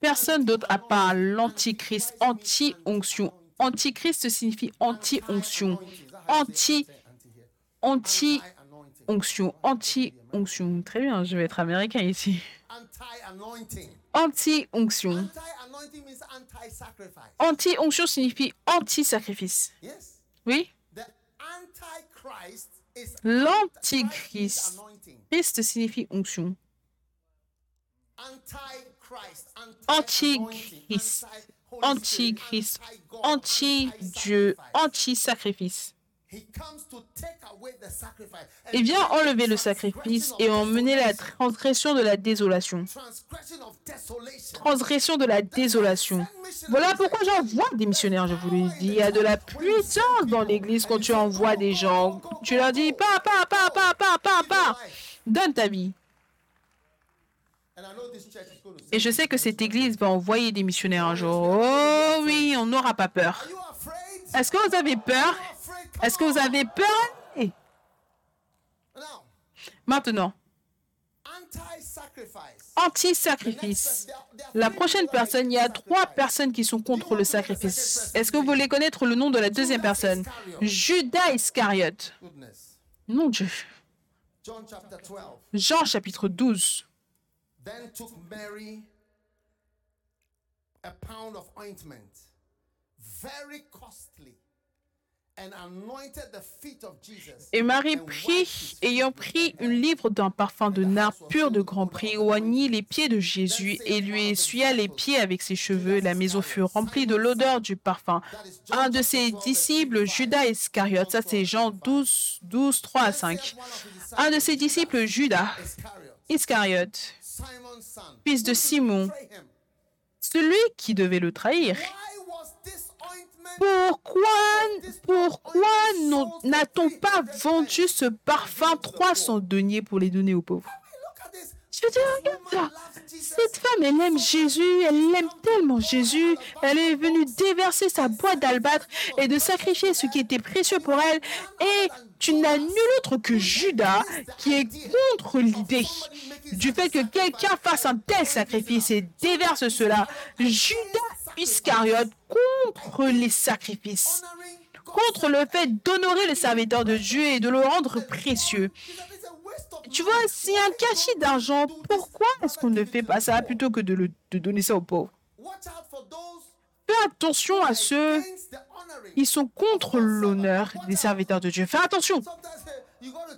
personne d'autre à part l'antichrist, anti-onction. Antichrist signifie anti-onction. Anti, anti-onction, anti-onction. Très bien, je vais être américain ici. Anti-onction. Anti-onction signifie anti-sacrifice. Oui? L'antichrist. Christ signifie onction. Antichrist. Antichrist. Anti-Dieu. Anti-sacrifice. Il vient enlever le sacrifice et emmener la transgression de la désolation. Transgression de la désolation. Voilà pourquoi j'envoie des missionnaires, je vous le dis. Il y a de la puissance dans l'église quand tu envoies des gens. Tu leur dis, pas, pas, pas, pas, pas, pas, pas. Donne ta vie. Et je sais que cette église va envoyer des missionnaires un jour. Oh oui, on n'aura pas peur. Est-ce que vous avez peur? Est-ce que vous avez peur? Maintenant, anti-sacrifice. La prochaine personne, il y a trois personnes qui sont contre le sacrifice. Est-ce que vous voulez connaître le nom de la deuxième personne? Judas Iscariote. Non, Dieu. Jean chapitre 12. Then took Mary a pound of ointment, very costly, and anointed the feet of Jesus. Et Marie prit, ayant pris une livre d'un parfum de nard pur de grand prix, oignit les pieds de Jésus et lui essuya les pieds avec ses cheveux. La maison fut remplie de l'odeur du parfum. Un de ses disciples, Judas Iscariote, ça c'est Jean 12, 12, 3 à 5. Un de ses disciples, Judas Iscariot, Iscariote, fils de Simon, celui qui devait le trahir. Pourquoi, pourquoi n'a-t-on pas vendu ce parfum 300 deniers pour les donner aux pauvres? Je dire, regarde. Cette femme, elle aime Jésus, elle aime tellement Jésus. Elle est venue déverser sa boîte d'albâtre et de sacrifier ce qui était précieux pour elle. Et tu n'as nul autre que Judas qui est contre l'idée du fait que quelqu'un fasse un tel sacrifice et déverse cela. Judas Iscariote contre les sacrifices, contre le fait d'honorer le serviteur de Dieu et de le rendre précieux. Tu vois, c'est un gâchis d'argent. Pourquoi est-ce qu'on ne fait pas ça plutôt que de, donner ça aux pauvres? Fais attention à ceux qui sont contre l'honneur des serviteurs de Dieu. Fais attention.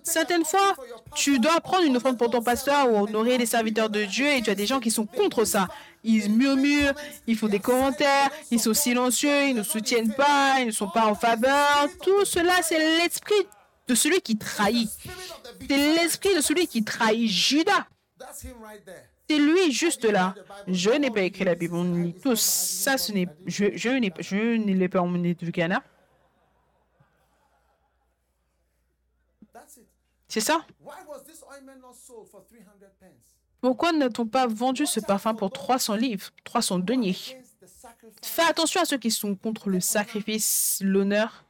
Certaines fois, tu dois prendre une offrande pour ton pasteur ou honorer les serviteurs de Dieu et tu as des gens qui sont contre ça. Ils murmurent, ils font des commentaires, ils sont silencieux, ils ne soutiennent pas, ils ne sont pas en faveur. Tout cela, c'est l'esprit de celui qui trahit. C'est l'esprit de celui qui trahit Judas. C'est lui juste là. Je n'ai pas écrit la Bible, on lit. Ça, ce n'est, je, je n'ai, je ne l'ai pas emmené du Ghana. C'est ça? Why was this ointment not sold for 300 pence? Pourquoi n'a-t-on pas vendu ce parfum pour 300 livres, 300 deniers? Fais attention à ceux qui sont contre le sacrifice, l'honneur.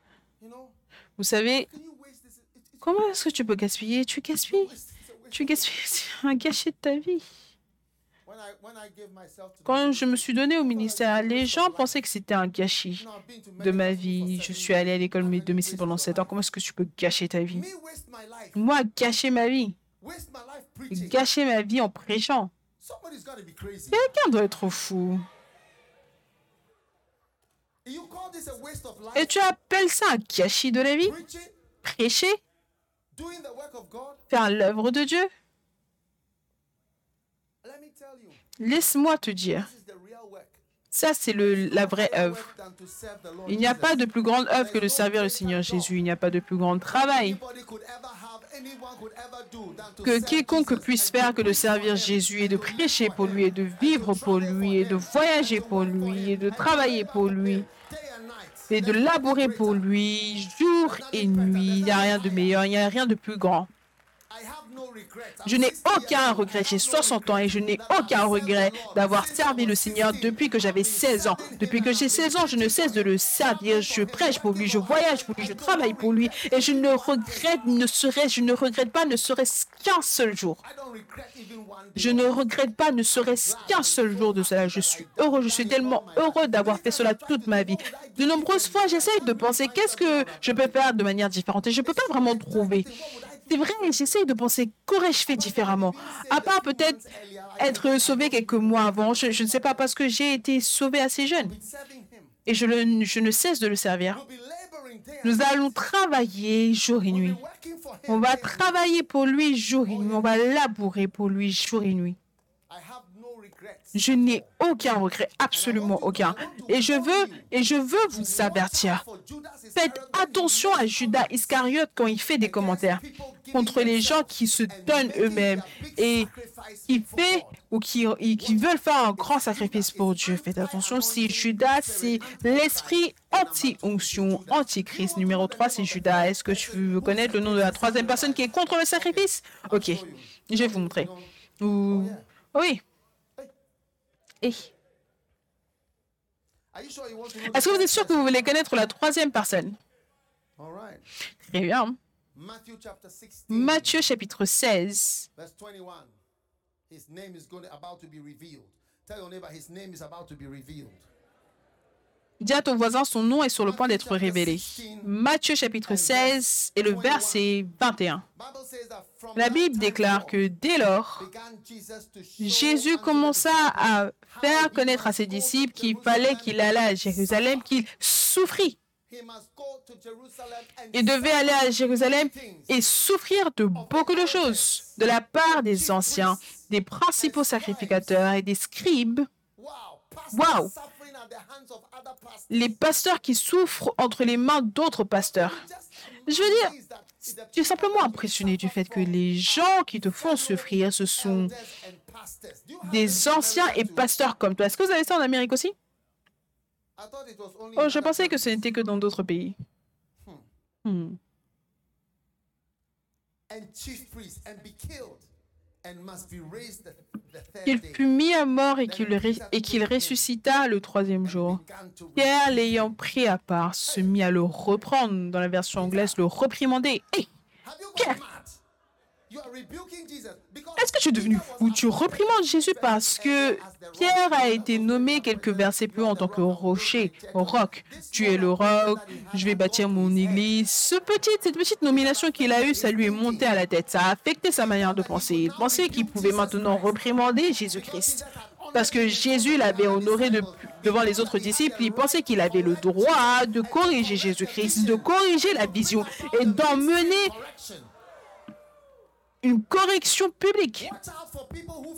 Vous savez, can you waste this? It, it's comment est-ce que tu peux gaspiller? Tu gaspilles. Tu gaspilles. C'est un gâchis de ta vie. Quand je me suis donné au ministère, les gens pensaient que c'était un gâchis de ma vie. Je suis allé à l'école de médecine pendant your 7 life? ans. Comment est-ce que tu peux gâcher ta vie? Moi, gâcher ma vie. Gâcher ma vie en prêchant. Quelqu'un doit être fou. Et tu appelles ça un gâchis de la vie? Prêcher? Faire l'œuvre de Dieu. Laisse-moi te dire, ça c'est la vraie œuvre. Il n'y a pas de plus grande œuvre que de servir le Seigneur Jésus. Il n'y a pas de plus grand travail. que quiconque puisse faire que de servir Jésus et de prêcher pour lui et de vivre pour lui et de voyager pour lui et de travailler pour lui et de labourer pour lui jour et nuit. Il n'y a rien de meilleur, il n'y a rien de plus grand. Je n'ai 60 years aucun regret, j'ai have no 60 ans et je n'ai aucun regret d'avoir servi le Seigneur 16. depuis que j'avais 16 ans. Depuis que j'ai 16 ans, je ne cesse de le servir, je prêche pour lui, je voyage pour lui, je travaille pour lui et je ne regrette, ne je ne regrette pas ne serait-ce qu'un seul jour. Je ne regrette pas ne serait-ce qu'un seul jour de cela. Je suis heureux, je suis tellement heureux d'avoir fait cela toute ma vie. De nombreuses fois, j'essaye de penser qu'est-ce que je peux faire de manière différente et je ne peux pas vraiment trouver. C'est vrai, j'essaye de penser qu'aurais-je fait différemment? À part peut-être être sauvé quelques mois avant, je, ne sais pas, parce que j'ai été sauvé assez jeune et je, je ne cesse de le servir. Nous allons travailler jour et nuit. On va travailler pour lui jour et nuit. On va labourer pour lui jour et nuit. I have no regrets. Je n'ai aucun regret, absolument aucun. Et je veux, et je veux vous avertir. Faites attention à Judas Iscariote quand il fait des commentaires contre les gens qui se donnent eux-mêmes et qui fait ou qui, qui veulent faire un grand sacrifice pour Dieu. Faites attention si Judas, c'est l'esprit anti-onction, anti-Christ. Numéro 3, c'est Judas. Est-ce que tu veux connaître le nom de la troisième personne qui est contre le sacrifice? Ok, je vais vous montrer. Ou- Oui. Et est-ce que vous êtes sûr que vous voulez connaître la troisième personne? Très bien. Matthew chapter 16. Matthieu chapitre 16. Verse 21. Dis à ton voisin, son nom est sur le point d'être révélé. Matthieu chapitre 16 et le verset 21. Bible says that from La Bible déclare que dès lors, Jésus commença à faire connaître à ses disciples qu'il fallait qu'il allât à Jérusalem, qu'il souffrit. Il devait aller à Jérusalem et souffrir de beaucoup de choses de la part des anciens, des principaux sacrificateurs et des scribes, Wow. Les pasteurs qui souffrent entre les mains d'autres pasteurs. Je veux dire, tu es simplement impressionné du fait que les gens qui te font souffrir, ce sont des anciens et pasteurs comme toi. Est-ce que vous avez ça en Amérique aussi? Oh, je pensais que ce n'était que dans d'autres pays. Hmm. Qu'il fut mis à mort et qu'il ré- et qu'il ressuscita le troisième jour. Pierre, l'ayant pris à part, se mit à le reprendre, dans la version anglaise, le reprimander. Hey, Pierre. gone mad? You are rebuking Jesus because est-ce que tu es devenu fou? Tu reprimandes Jésus parce que Pierre a été nommé quelques versets plus en tant que rocher, roc. Tu es le roc, je vais bâtir mon église. Ce petit, cette petite nomination qu'il a eue, ça lui est monté à la tête. Ça a affecté sa manière de penser. Il pensait qu'il pouvait maintenant reprimander Jésus-Christ. Parce que Jésus l'avait honoré de- devant les autres disciples, il pensait qu'il avait le droit de corriger Jésus-Christ, de corriger la vision et d'emmener. Une correction publique.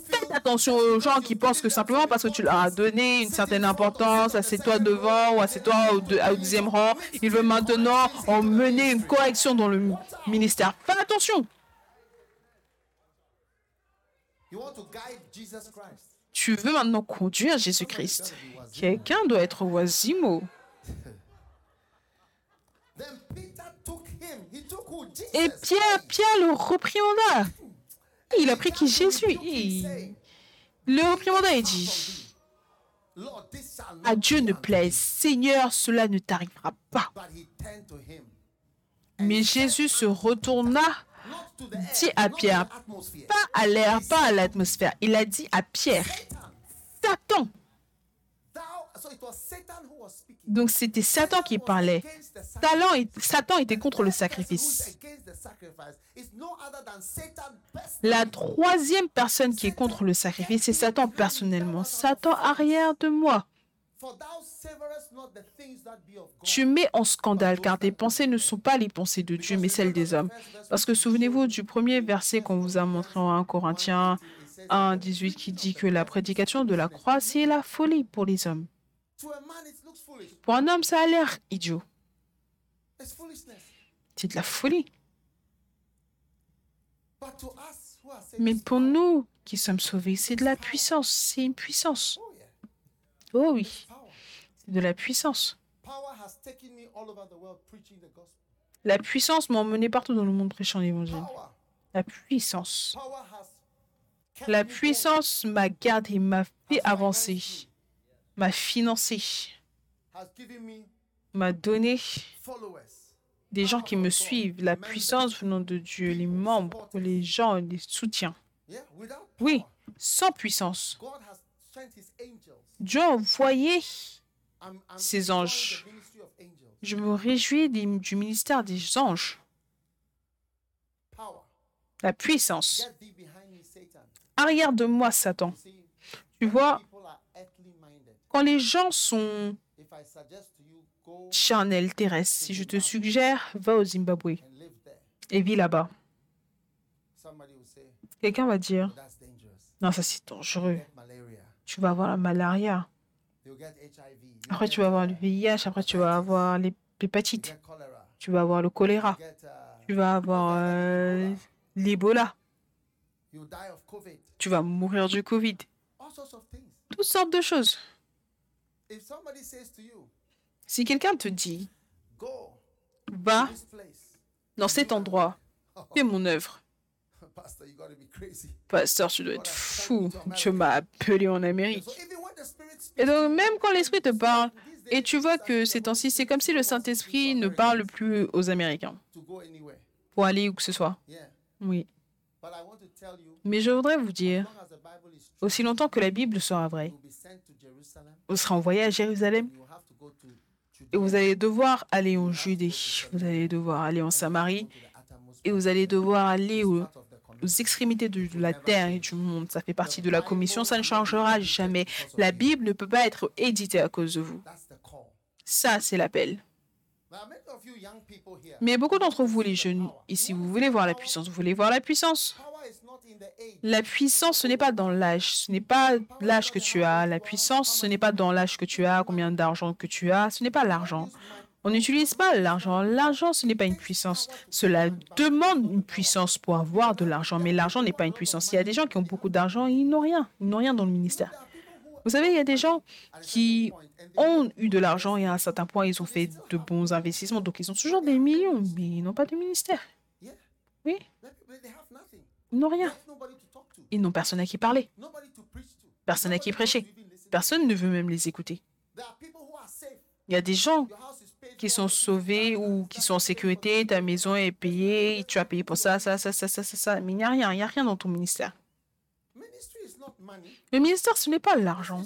Faites attention aux gens qui pensent que simplement parce que tu leur as donné une certaine importance, assieds-toi devant ou assieds-toi au, deux- au deuxième rang, il veut maintenant emmener une correction dans le ministère. Faites attention. Tu veux maintenant conduire Jésus-Christ. Quelqu'un doit être oisimo. Et Pierre, Pierre le reprimanda. Il a pris qui? Jésus. Il le reprimanda et dit, à Dieu ne plaise, Seigneur, cela ne t'arrivera pas. Mais Jésus se retourna dit à Pierre, pas à l'air, pas à l'atmosphère. Il a dit à Pierre, Satan, Donc c'était Satan qui parlait. Satan était contre le sacrifice. La troisième personne qui est contre le sacrifice, c'est Satan personnellement. Satan arrière de moi. Tu mets en scandale car tes pensées ne sont pas les pensées de Dieu, mais celles des hommes. Parce que souvenez-vous du premier verset qu'on vous a montré en 1 Corinthiens 1, 18 qui dit que la prédication de la croix, c'est la folie pour les hommes. To a man, it looks foolish. Pour un homme, ça a l'air idiot. It's foolishness. C'est de la folie. Mais it's pour nous qui sommes sauvés, c'est de la puissance. C'est une puissance. Oh. Oh oui, c'est de la puissance. La puissance m'a emmené partout dans le monde prêchant l'évangile. La puissance. La puissance m'a gardé, m'a fait avancer, m'a financé, m'a donné des gens qui me suivent. La puissance venant de Dieu, les membres, les gens, les soutiens. Oui, sans puissance. Dieu a envoyé. Ses anges. Je me réjouis du ministère des anges. La puissance. Arrière de moi, Satan. Tu vois, people are earthly minded. Quand les gens sont charnels terrestres, si je te suggère, va au Zimbabwe et vis là-bas. Quelqu'un va dire, non, ça c'est dangereux. Tu vas avoir la malaria. Après, tu vas avoir le VIH. Après, tu vas avoir l'hépatite. Tu vas avoir le choléra. Tu vas avoir euh, l'Ebola. Tu vas mourir du Covid. Toutes sortes de choses. If somebody says to you, Si quelqu'un te dit, go va to this place, dans cet endroit, fais mon œuvre. Pasteur, tu dois être fou. Tu m'as appelé en Amérique. Et donc, même quand l'Esprit te parle, et tu vois que ces temps-ci, c'est comme si le Saint-Esprit ne parle plus aux Américains to go anywhere. pour aller où que ce soit. Oui. But I want to tell you, Mais je voudrais vous dire, aussi longtemps que la Bible sera vraie, vous serez envoyé à Jérusalem. Et vous allez devoir aller en Judée, vous allez devoir aller en Samarie. et vous allez devoir aller aux, extrémités de, de la terre et du monde. Ça fait partie de la commission, ça ne changera jamais. La Bible ne peut pas être éditée à cause de vous. Ça, c'est l'appel. Mais beaucoup d'entre vous, les jeunes, ici, vous voulez voir la puissance. Vous voulez voir la puissance. La puissance, ce n'est pas dans l'âge. Ce n'est pas l'âge que tu as. La puissance, ce n'est pas dans l'âge que tu as, combien d'argent que tu as. Ce n'est pas l'argent. On n'utilise pas l'argent. L'argent, ce n'est pas une puissance. Cela demande une puissance pour avoir de l'argent, mais l'argent n'est pas une puissance. Il y a des gens qui ont beaucoup d'argent et ils n'ont rien. Ils n'ont rien dans le ministère. Vous savez, il y a des gens qui ont eu de l'argent et à un certain point, ils ont fait de bons investissements. Donc, ils ont toujours des millions, mais ils n'ont pas de ministère. Yeah. Oui, Let people- They have nothing. Ils n'ont rien. Ils n'ont personne à qui parler. Personne à qui prêcher. Personne ne veut même les écouter. Il y a des gens qui sont sauvés ou qui sont en sécurité, ta maison est payée, tu as payé pour ça, ça, ça, ça, ça, ça, ça. Mais il n'y a rien, il n'y a rien dans ton ministère. Le ministère, ce n'est pas l'argent.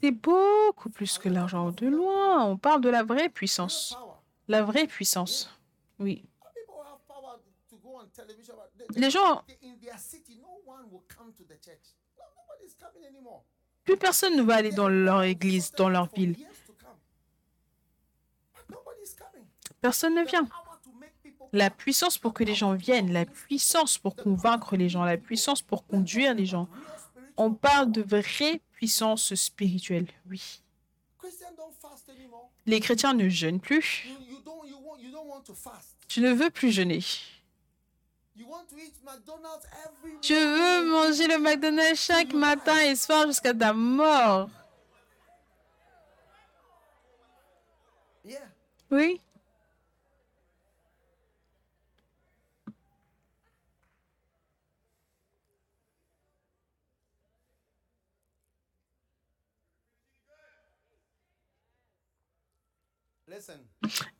C'est beaucoup plus que l'argent. De loin, on parle de la vraie puissance. La vraie puissance. Oui. People have power to go on television. but they- Les gens, plus personne ne va aller dans leur église, dans leur ville. Personne ne vient. La puissance pour que les gens viennent, la puissance pour convaincre les gens, la puissance pour conduire les gens. On parle de vraie puissance spirituelle, oui. Les chrétiens ne jeûnent plus. Tu ne veux plus jeûner. You want to eat McDonald's every Tu veux manger le McDonald's chaque matin et soir jusqu'à ta mort. Oui.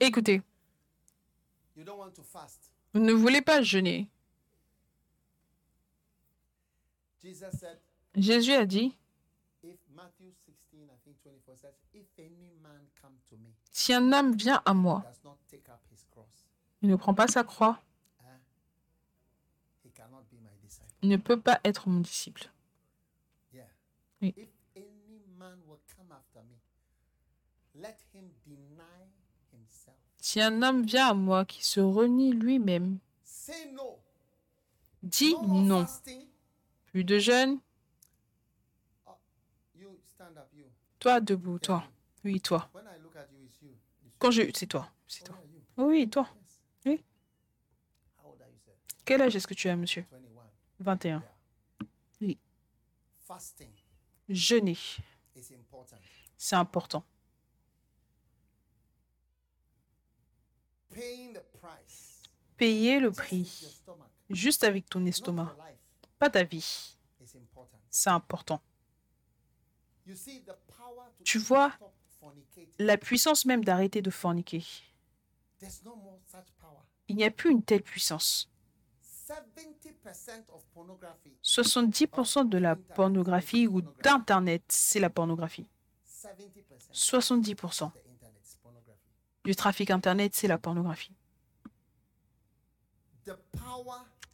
Écoutez, Vous ne voulez pas jeûner. Jésus a dit, if Matthew 16, I think 24 says, if any man come to me, si un homme vient à moi, il ne prend pas sa croix, disciple. il ne peut pas être mon disciple. Oui. If any man will come after me, let him deny himself. Si un homme vient à moi qui se renie lui-même, more non. Plus de jeûne, you. toi debout, toi. Oui, toi. Quand je... C'est toi. C'est toi. Oui, toi. Oui. Quel âge est-ce que tu as, monsieur? 21. 21. Fasting Jeûner, c'est important. Payer le prix, juste avec ton estomac, pas ta vie, c'est important. Tu vois, la puissance même d'arrêter de forniquer, il n'y a plus une telle puissance. 70% of pornography, 70% de la pornographie ou d'Internet, c'est la pornographie. 70% 70% of the internet is pornography. Du trafic Internet, c'est la pornographie.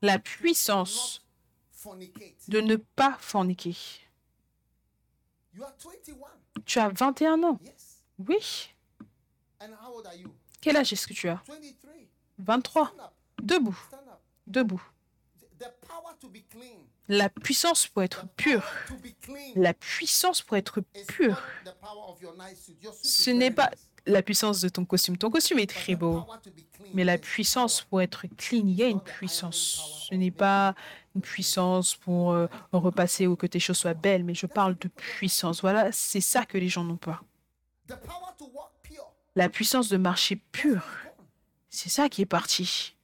La puissance de ne pas forniquer. You are 21. Tu as 21 ans. Oui. And how old are you? Quel âge est-ce que tu as? 23. 23. Stand up. Debout. Debout. La puissance pour être pur. To be clean. La puissance pour être is pur. not the power of your nice suit. Your suit is Ce n'est pas. La puissance de ton costume. Ton costume est très beau. Mais la is puissance pour être clean, il y a une puissance. Ce n'est pas une puissance pour euh, repasser ou que tes choses soient belles, mais je parle de puissance. Voilà, c'est ça que les gens n'ont pas. La puissance de marcher pur, c'est ça qui est parti.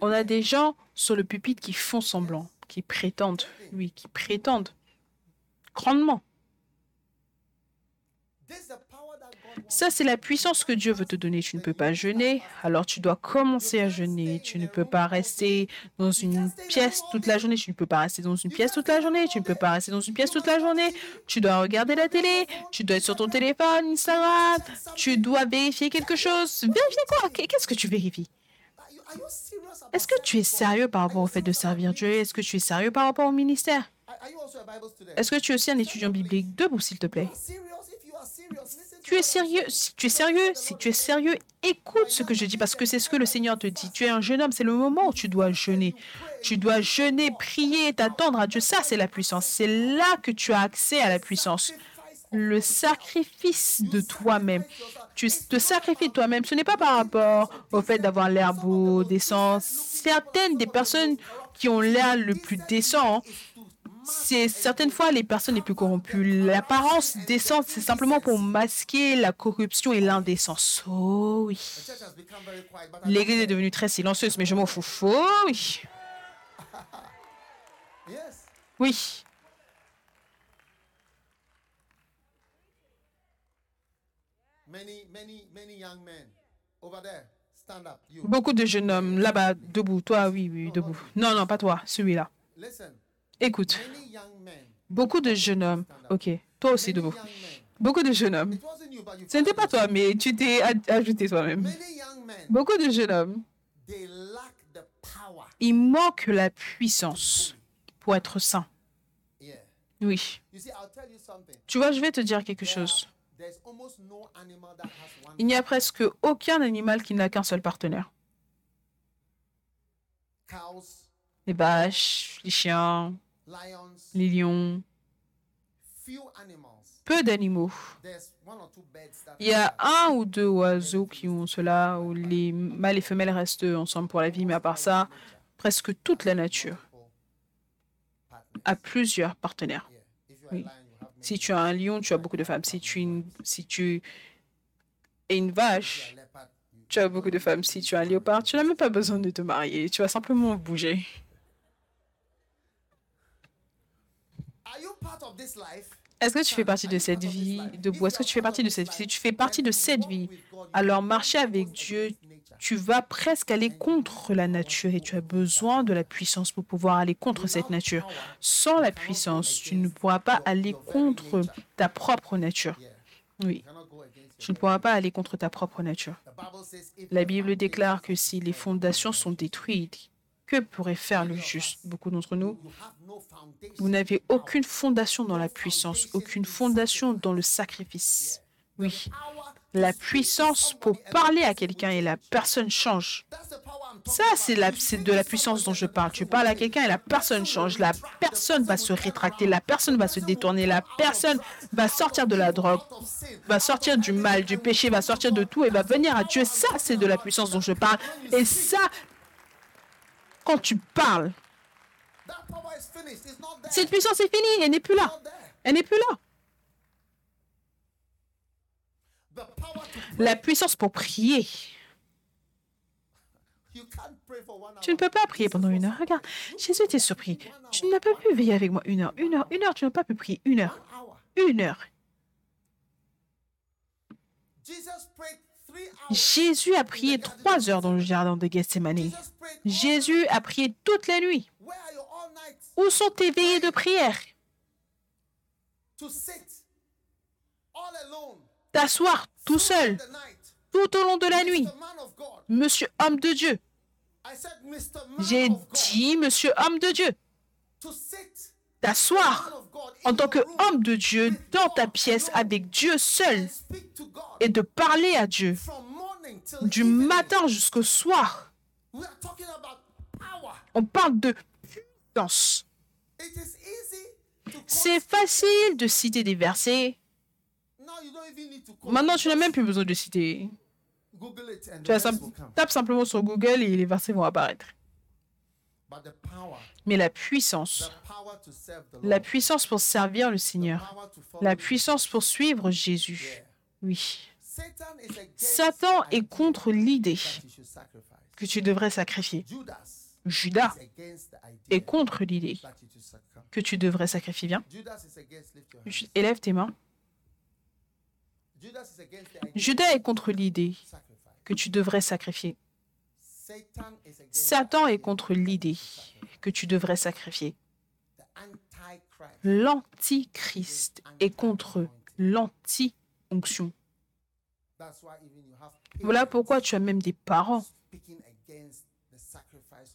On a des gens sur le pupitre qui font semblant, qui prétendent, oui, qui prétendent grandement. This is the power that God wants. Ça, c'est la puissance que Dieu veut te donner. Tu ne peux pas jeûner, alors tu dois commencer à jeûner. Tu ne peux pas rester dans une pièce toute la journée. Tu ne peux pas rester dans une pièce toute la journée. Tu ne peux pas rester dans une pièce toute la journée. Tu dois regarder la télé. Tu dois être sur ton téléphone, Instagram. Tu dois vérifier quelque chose. Vérifier quoi? Qu'est-ce que tu vérifies? Est-ce que tu es sérieux par rapport au fait de servir Dieu? Est-ce que tu es sérieux par rapport au ministère? Est-ce que tu es aussi un étudiant biblique? Debout, s'il te plaît. Tu es sérieux? Si tu es sérieux, si tu es sérieux, écoute ce que je dis parce que c'est ce que le Seigneur te dit. Tu es un jeune homme, c'est le moment où tu dois jeûner. Tu dois jeûner, prier, t'attendre à Dieu. Ça, c'est la puissance. C'est là que tu as accès à la puissance. Le sacrifice de toi-même. Tu te sacrifies toi-même. Ce n'est pas par rapport au fait d'avoir l'air beau, décent. Certaines des personnes qui ont l'air le plus décent, c'est certaines fois les personnes les plus corrompues. L'apparence décente, c'est simplement pour masquer la corruption et l'indécence. Oh oui. L'église est devenue très silencieuse, mais je m'en fous. Oh oui. Oui. Beaucoup de jeunes hommes là-bas, debout. Toi, oui, oui, debout. Non, non, pas toi, celui-là. Écoute, beaucoup de jeunes hommes. Ok, toi aussi debout. Beaucoup de jeunes hommes. Ce n'était pas toi, mais tu t'es ajouté toi-même. Beaucoup de jeunes hommes, They lack the power. il manque la puissance pour être saint. Yeah. Oui. Tu vois, je vais te dire quelque chose. Il n'y a presque aucun animal qui n'a qu'un seul partenaire. Les vaches, les chiens, les lions, peu d'animaux. Il y a un ou deux oiseaux qui ont cela, où les mâles et femelles restent ensemble pour la vie, mais à part ça, presque toute la nature a plusieurs partenaires. Oui. Si tu as un lion, tu as beaucoup de femmes. Si tu, es une- si tu es une vache, tu as beaucoup de femmes. Si tu as un léopard, tu n'as même pas besoin de te marier. Tu vas simplement bouger. Are you part of this life? Est-ce que tu fais partie de cette vie Est-ce que tu fais partie de cette vie? Si tu fais partie de cette vie, alors marcher avec Dieu, tu vas presque aller contre la nature et tu as besoin de la puissance pour pouvoir aller contre cette nature. Sans la puissance, tu ne pourras pas aller contre ta propre nature. Oui, tu ne pourras pas aller contre ta propre nature. La Bible déclare que si les fondations sont détruites, que pourrait faire le juste Beaucoup d'entre nous, vous n'avez aucune fondation dans la puissance, aucune fondation dans le sacrifice. Oui, la puissance pour parler à quelqu'un et la personne change. Ça, c'est de la puissance dont je parle. Tu parles à quelqu'un et la personne change. La personne va se rétracter, la personne va se détourner, la personne va sortir de la drogue, va sortir du mal, du péché, va sortir de tout et va venir à Dieu. Ça, c'est de la puissance dont je parle. Et ça, quand tu parles, cette puissance est finie, elle n'est plus là. Elle n'est plus là. La puissance pour prier. Tu ne peux pas prier pendant une heure. Regarde, Jésus était surpris. Tu n'as pas pu veiller avec moi une heure. Une heure, une heure, tu n'as pas pu prier une heure. Une heure. Jésus a prié trois heures dans le jardin de Gethsemane. Jésus a prié toute la nuit. Où sont tes veillées de prière? T'asseoir tout seul, tout au long de la nuit. Monsieur homme de Dieu. J'ai dit, monsieur homme de Dieu, t'asseoir en tant qu'homme de Dieu dans ta pièce avec Dieu seul et de parler à Dieu du matin jusqu'au soir. On parle de puissance. C'est facile de citer des versets. Maintenant, tu n'as même plus besoin de citer. Tu tapes simplement sur Google et les versets vont apparaître. Mais la puissance, la puissance pour servir le Seigneur, la puissance pour suivre Jésus, oui. Satan est contre l'idée que tu devrais sacrifier. Judas est contre l'idée que tu devrais sacrifier. Viens. Élève tes mains. Judas est contre l'idée que tu devrais sacrifier. Satan est contre l'idée que tu devrais sacrifier. L'antichrist est contre l'anti-onction. Voilà pourquoi tu as même des parents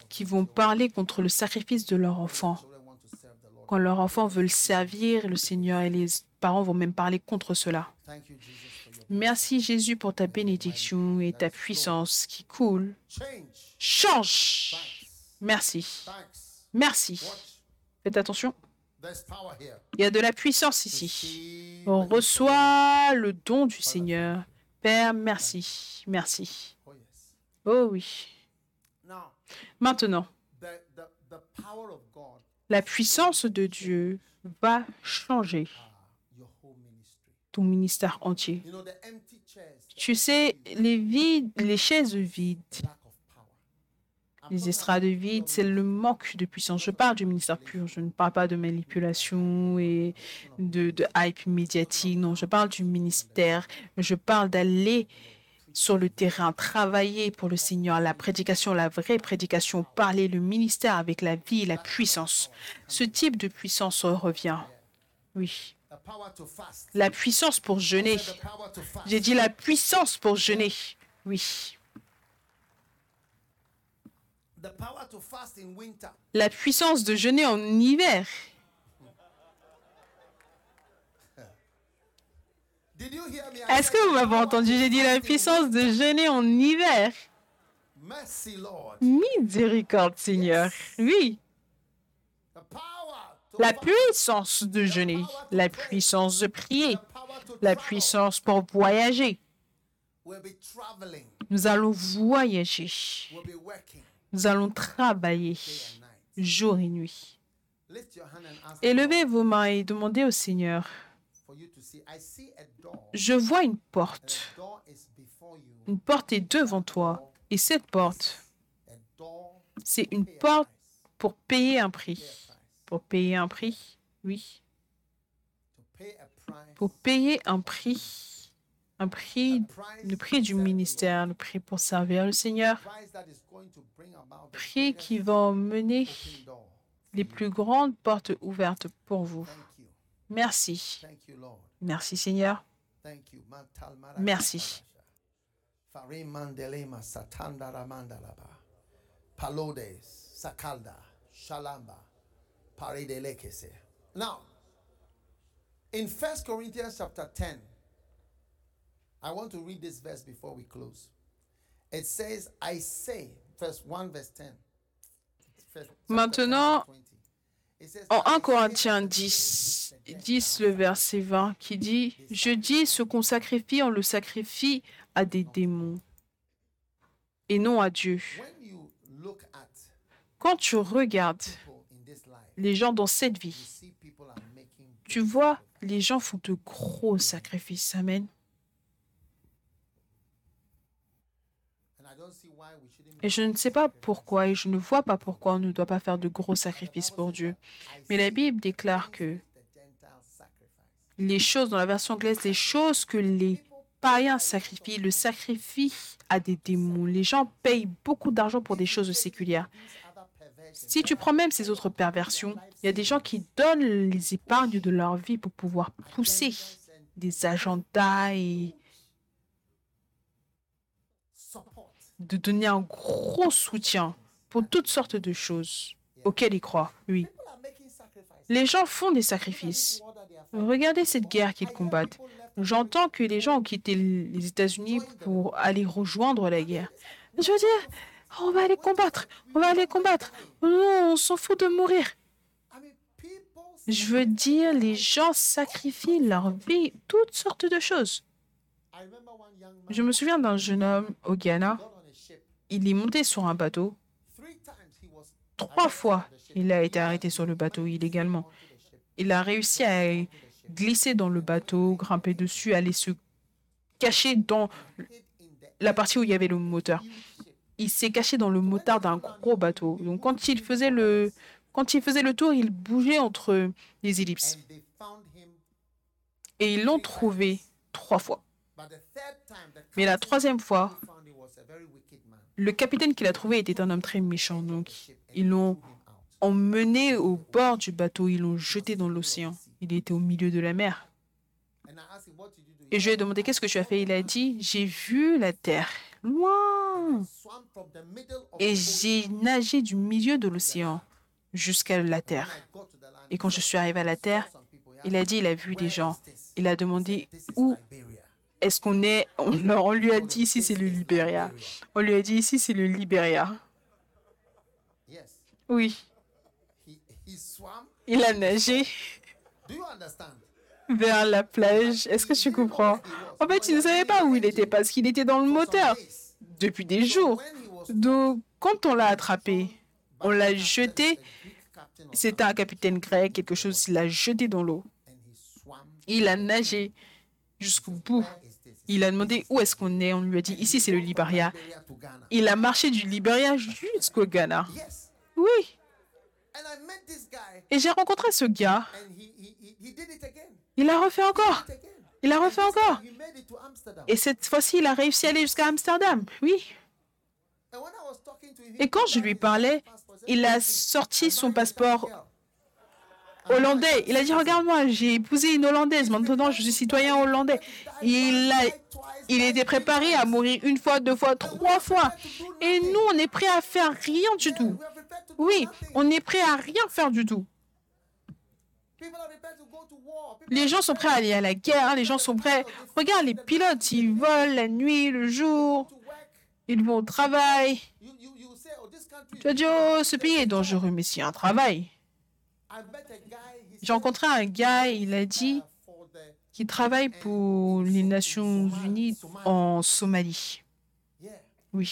qui vont parler contre le sacrifice de leur enfant. Quand leurs enfants veulent servir le Seigneur et les parents vont même parler contre cela. Merci Jésus pour ta bénédiction et ta puissance qui coule. Change. Merci. Merci. Faites attention. Il y a de la puissance ici. On reçoit le don du Seigneur. Père, merci. Merci. Oh oui. Maintenant, la puissance de Dieu va changer ton ministère entier. Tu sais, les vides, les chaises vides, les estrades vides, c'est le manque de puissance. Je parle du ministère pur, je ne parle pas de manipulation et de, hype médiatique. Non, je parle du ministère. Je parle d'aller sur le terrain, travailler pour le Seigneur, la prédication, la vraie prédication, parler le ministère avec la vie et la puissance. Ce type de puissance revient. Oui. La puissance pour jeûner. J'ai dit la puissance pour jeûner. Oui. La puissance de jeûner en hiver. Est-ce que vous m'avez entendu? J'ai dit la puissance de jeûner en hiver. Miséricorde, Seigneur. Oui. La puissance de jeûner, la puissance de prier, la puissance pour voyager. Nous allons voyager. Nous allons travailler jour et nuit. Élevez vos mains et demandez au Seigneur, je vois une porte. Une porte est devant toi. Et cette porte, c'est une porte pour payer un prix. Pour payer un prix Oui. pour payer un prix, un prix, le prix du ministère, le prix pour servir le Seigneur, prix qui va door. les plus grandes portes ouvertes pour vous. Merci. Merci Seigneur. Merci. Now, in 1 Corinthians chapter 10, I want to read this verse before we close. It says, I say, verse 1, verse 10. First- chapter 10, Maintenant, verse 20. It says, En "I 1 say Corinthiens that 10, the 10, le verset 20, qui dit Je dis, ce qu'on sacrifie, on le sacrifie à des démons et non à Dieu. When you look at Quand tu regardes people in this life, les gens dans cette vie, see people are making tu vois, les gens font de gros sacrifices. Amen. and I don't see why we shouldn't Et je ne sais pas pourquoi et je ne vois pas pourquoi on ne doit pas faire de gros sacrifices pour Dieu. Mais la Bible déclare que les choses, dans la version anglaise, les choses que les païens sacrifient, le sacrifient à des démons. Les gens payent beaucoup d'argent pour des choses séculières. Si tu prends même ces autres perversions, il y a des gens qui donnent les épargnes de leur vie pour pouvoir pousser des agendas et de donner un gros soutien pour toutes sortes de choses auxquelles ils croient. Oui. Les gens font des sacrifices. Regardez cette guerre qu'ils combattent. J'entends que les gens ont quitté les États-Unis pour aller rejoindre la guerre. Je veux dire, on va aller combattre, on va aller combattre. Non, on s'en fout de mourir. Je veux dire, les gens sacrifient leur vie, toutes sortes de choses. Je me souviens d'un jeune homme au Ghana. got on a ship. Il est monté sur un bateau. Trois fois, il a été arrêté sur le bateau illégalement. Il a réussi à glisser dans le bateau, grimper dessus, aller se cacher dans la partie où il y avait le moteur. Il s'est caché dans le moteur d'un gros bateau. Donc quand il faisait le quand il faisait le tour, il bougeait entre les ellipses. Et ils l'ont trouvé trois fois. Mais la troisième fois, who found him was a very wicked man. Le capitaine qui l'a trouvé était un homme très méchant. Donc ils l'ont emmené au bord du bateau, ils l'ont jeté dans l'océan. Il était au milieu de la mer. Et je lui ai demandé qu'est-ce que tu as fait? Il a dit j'ai vu la terre loin et j'ai nagé du milieu de l'océan jusqu'à la terre. Et quand je suis arrivé à la terre, il a dit il a vu des gens. Il a demandé où. Est-ce qu'on est. On, on lui a dit ici c'est le Libéria. On lui a dit ici c'est le Libéria. Oui, il a nagé vers la plage. Est-ce que tu comprends? En fait, il ne savait pas où il était parce qu'il était dans le moteur depuis des jours. Donc, quand on l'a attrapé, on l'a jeté. C'était un capitaine grec, quelque chose, il l'a jeté dans l'eau. Il a nagé jusqu'au bout. Il a demandé où est-ce qu'on est. On lui a dit ici c'est le Libéria. Liberia. Il a marché du Libéria jusqu'au Ghana. Oui. Et j'ai rencontré ce gars. Il a refait encore. Il a refait encore. Et cette fois-ci, il a réussi à aller jusqu'à Amsterdam. Oui. Et quand je lui parlais, il a sorti son passeport hollandais. Il a dit, regarde-moi, j'ai épousé une Hollandaise. Maintenant, je suis citoyen hollandais. Il, a, il était préparé à mourir une fois, deux fois, trois fois. Et nous, on est prêt à faire rien du tout. Oui, on est prêt à rien faire du tout. Les gens sont prêts à aller à la guerre, les gens sont prêts. Regarde, les pilotes, ils volent la nuit, le jour, ils vont au travail. Tu oh, ce pays est dangereux, mais s'il un travail. J'ai rencontré un gars, il a dit qu'il travaille pour les Nations Unies en Somalie. Oui.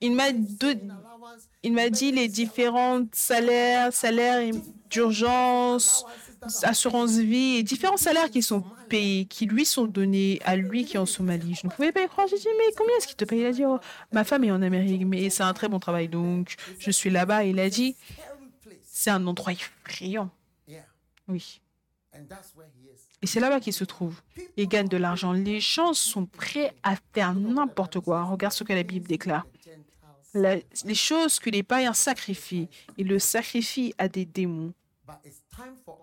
Il m'a do- il m'a dit les différents salaires, salaires d'urgence, assurance vie et différents salaires qui sont payés, qui lui sont donnés à lui qui est en Somalie. Je ne pouvais pas y croire. J'ai dit, mais combien est-ce qu'il te paye Il a dit, oh, ma femme est en Amérique, mais c'est un très bon travail, donc je suis là-bas. Il a dit, c'est un endroit effrayant. Oui. Et c'est là-bas qu'il se trouve. Il gagne de l'argent. Les gens sont prêts à faire n'importe quoi. Regarde ce que la Bible déclare. La- les choses que les païens sacrifient, ils le sacrifient à des démons.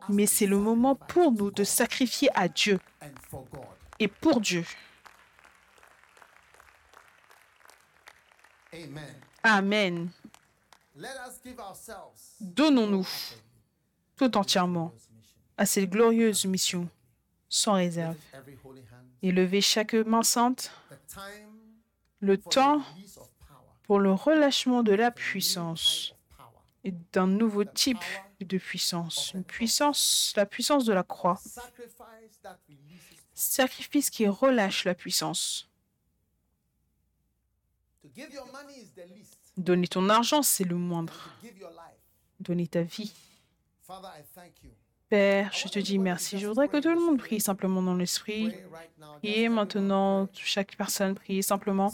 Mais c'est le moment pour nous de sacrifier à Dieu et pour Dieu. Amen. Amen. Let us give ourselves Donnons-nous tout entièrement à cette glorieuse mission, sans réserve. Every holy hand. Et levez chaque main sainte, le temps pour le relâchement de la puissance et d'un nouveau type de puissance. Une puissance, la puissance de la croix. Sacrifice qui relâche la puissance. Donner ton argent, c'est le moindre. Donner ta vie. Père, je te dis merci. Je voudrais que tout le monde prie simplement dans l'esprit. Et maintenant, chaque personne prie simplement.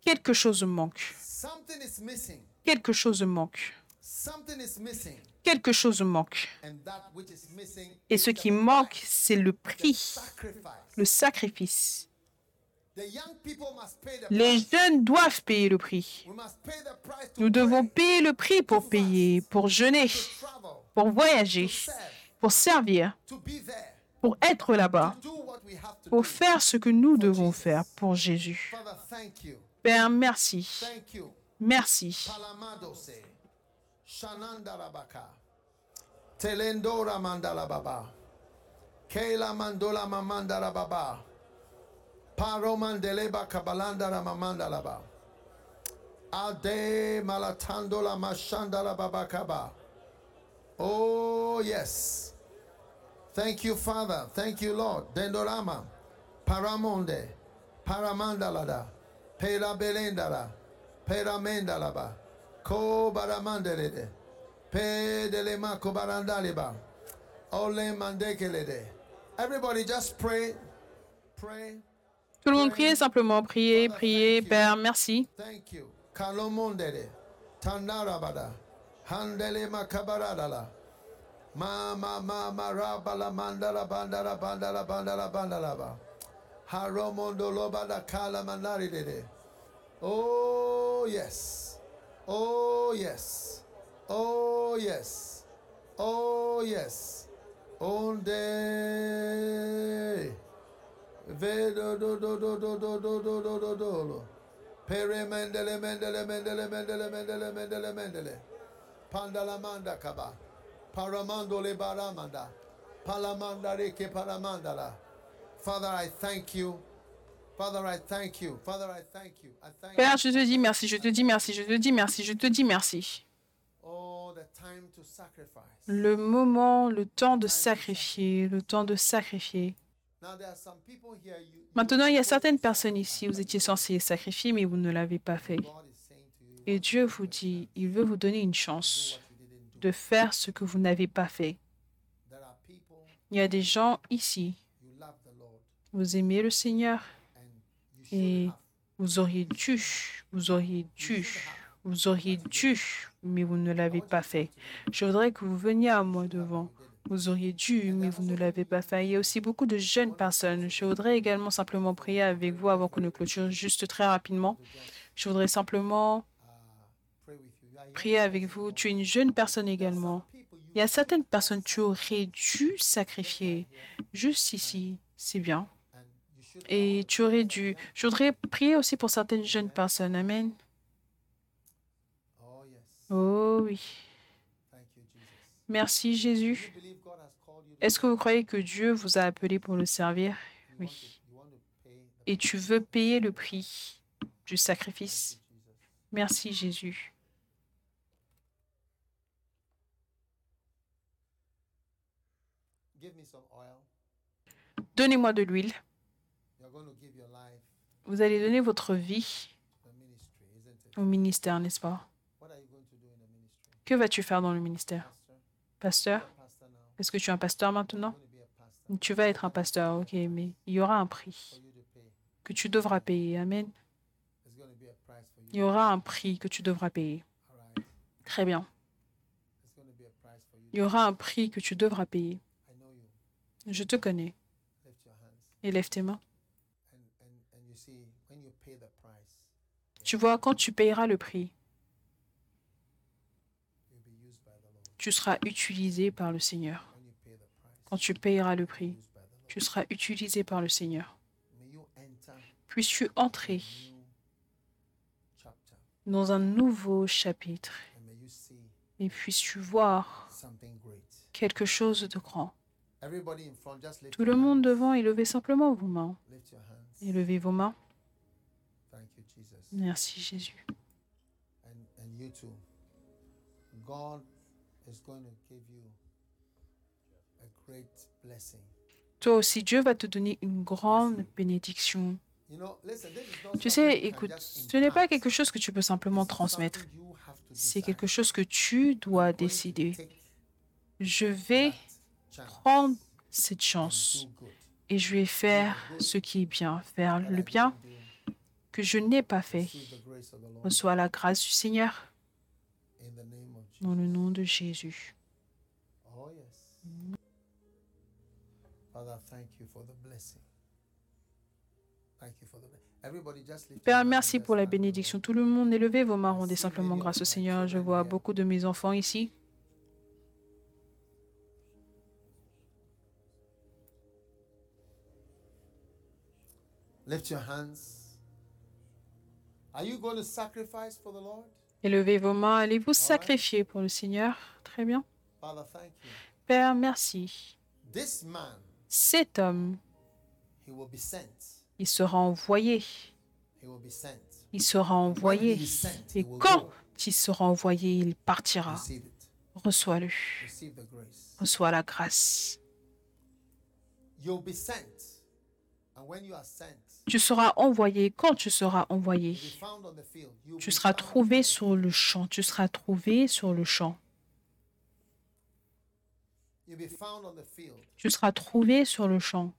Quelque chose manque. Quelque chose manque. Quelque chose manque. Et ce qui manque, c'est le prix, le sacrifice les jeunes doivent payer le prix. Nous devons payer le prix pour payer, pour jeûner, pour voyager, pour servir, pour être là-bas, pour faire ce que nous devons faire pour Jésus. Père, merci. Merci. Paro mandeleba kabalandara mamandala ba. Ade malatandola mashandala baba kaba. Oh, yes. Thank you, Father. Thank you, Lord. Dendorama. Paramonde. Paramandalada. Pera belendala. Pera mendalaba. Ko baramandelede. Pe delema ko barandaliba. Ole mandekelede. Everybody just pray. Pray. Tout le monde prie simplement. Priez, priez. Père, merci. Ma ma ma bandala bandala bandala. Oh yes. Oh yes. Oh yes. Oh yes. Vedo do do do do do do do do do do do. Mendele mendele mendele mendele mendele mendele mendele. Pandala manda kaba. Paramando le baramanda. Palamanda reke paramandala. Father, I thank you. Père, je te dis merci, je te dis merci, je te dis merci, je te dis merci. Oh. Le moment, le temps de sacrifier, le temps de sacrifier. Maintenant, il y a certaines personnes ici, vous étiez censés sacrifier, mais vous ne l'avez pas fait. Et Dieu vous dit, il veut vous donner une chance de faire ce que vous n'avez pas fait. Il y a des gens ici, vous aimez le Seigneur et vous auriez dû, vous auriez dû, vous auriez dû, mais vous ne l'avez pas fait. Je voudrais que vous veniez à moi devant. Vous auriez dû, mais vous ne l'avez pas fait. Il y a aussi beaucoup de jeunes personnes. Je voudrais également simplement prier avec vous avant qu'on ne clôture juste très rapidement. Je voudrais simplement prier avec vous. Tu es une jeune personne également. Il y a certaines personnes, tu aurais dû sacrifier juste ici. C'est bien. Et tu aurais dû. Je voudrais prier aussi pour certaines jeunes personnes. Amen. Oh oui. Merci Jésus. Est-ce que vous croyez que Dieu vous a appelé pour le servir? Oui. Et tu veux payer le prix du sacrifice? Merci Jésus. Donnez-moi de l'huile. Vous allez donner votre vie au ministère, n'est-ce pas? Que vas-tu faire dans le ministère? Pasteur? Est-ce que tu es un pasteur maintenant? Tu vas être un pasteur, ok, mais il y aura un prix que tu devras payer. Amen. Il y aura un prix que tu devras payer. Très bien. Il y aura un prix que tu devras payer. Je te connais. Et lève tes mains. Tu vois, quand tu payeras le prix, tu seras utilisé par le Seigneur. Quand tu payeras le prix, tu seras utilisé par le Seigneur. Puisses-tu entrer dans un nouveau chapitre et puisses-tu voir quelque chose de grand? Tout le monde devant, élevez simplement vos mains. Élevez vos mains. Merci Jésus. Going to give you a great blessing. Toi aussi, Dieu va te donner une grande bénédiction. You know, listen, this is not Tu sais, écoute, ce n'est pas quelque chose que tu peux simplement transmettre. C'est decide. quelque chose que tu dois décider. Je vais prendre cette chance et je vais faire ce qui est bien, faire le bien que je n'ai pas fait. Reçois la grâce du Seigneur dans le nom de Jésus. Oh, yes. Father, thank you for the blessing. Thank you for the blessing. Everybody just lift your Père, merci pour la bénédiction. Tout le monde, élevez vos mains, rendez simplement grâce au Seigneur. Je vois beaucoup de mes enfants ici. Lift your hands. Are you going to sacrifice for the Lord? Élevez vos mains. Allez-vous sacrifier pour le Seigneur? Très bien. Père, merci. Cet homme, il sera envoyé. Il sera envoyé. Et quand il sera envoyé, il partira. Reçois-le. Reçois la grâce. Tu seras envoyé. Quand tu seras envoyé, tu seras trouvé sur le champ. Tu seras trouvé sur le champ. Tu seras trouvé sur le champ.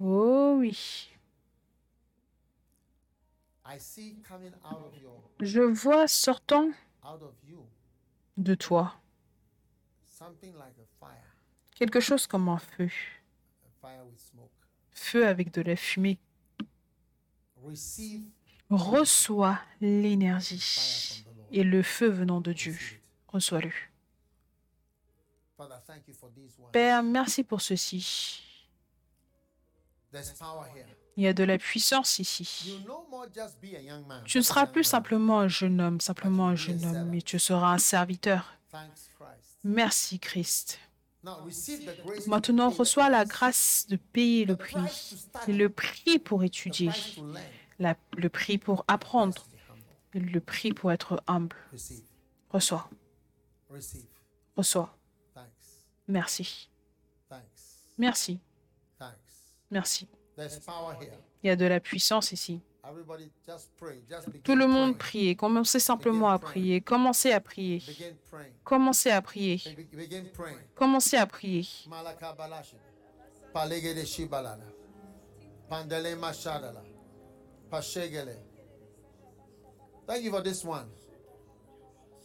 Oh, oui. Je vois sortant de toi quelque chose comme un feu. A fire with smoke. Feu avec de la fumée. Reçois l'énergie et le feu venant de Dieu. Reçois-le. Père, merci pour ceci. Il y a de la puissance ici. Tu ne seras plus simplement un jeune homme, simplement un jeune homme, mais tu seras un serviteur. Merci Christ. Maintenant, reçois la grâce de payer le prix. le prix pour étudier, la- le prix pour apprendre, le prix pour être humble. Reçois, reçois. Merci, merci, merci. Il y a de la puissance ici. Tout le monde prie. Commencez simplement à prier. Commencez à prier. Commencez à prier. Commencez à prier. Thank you for this one.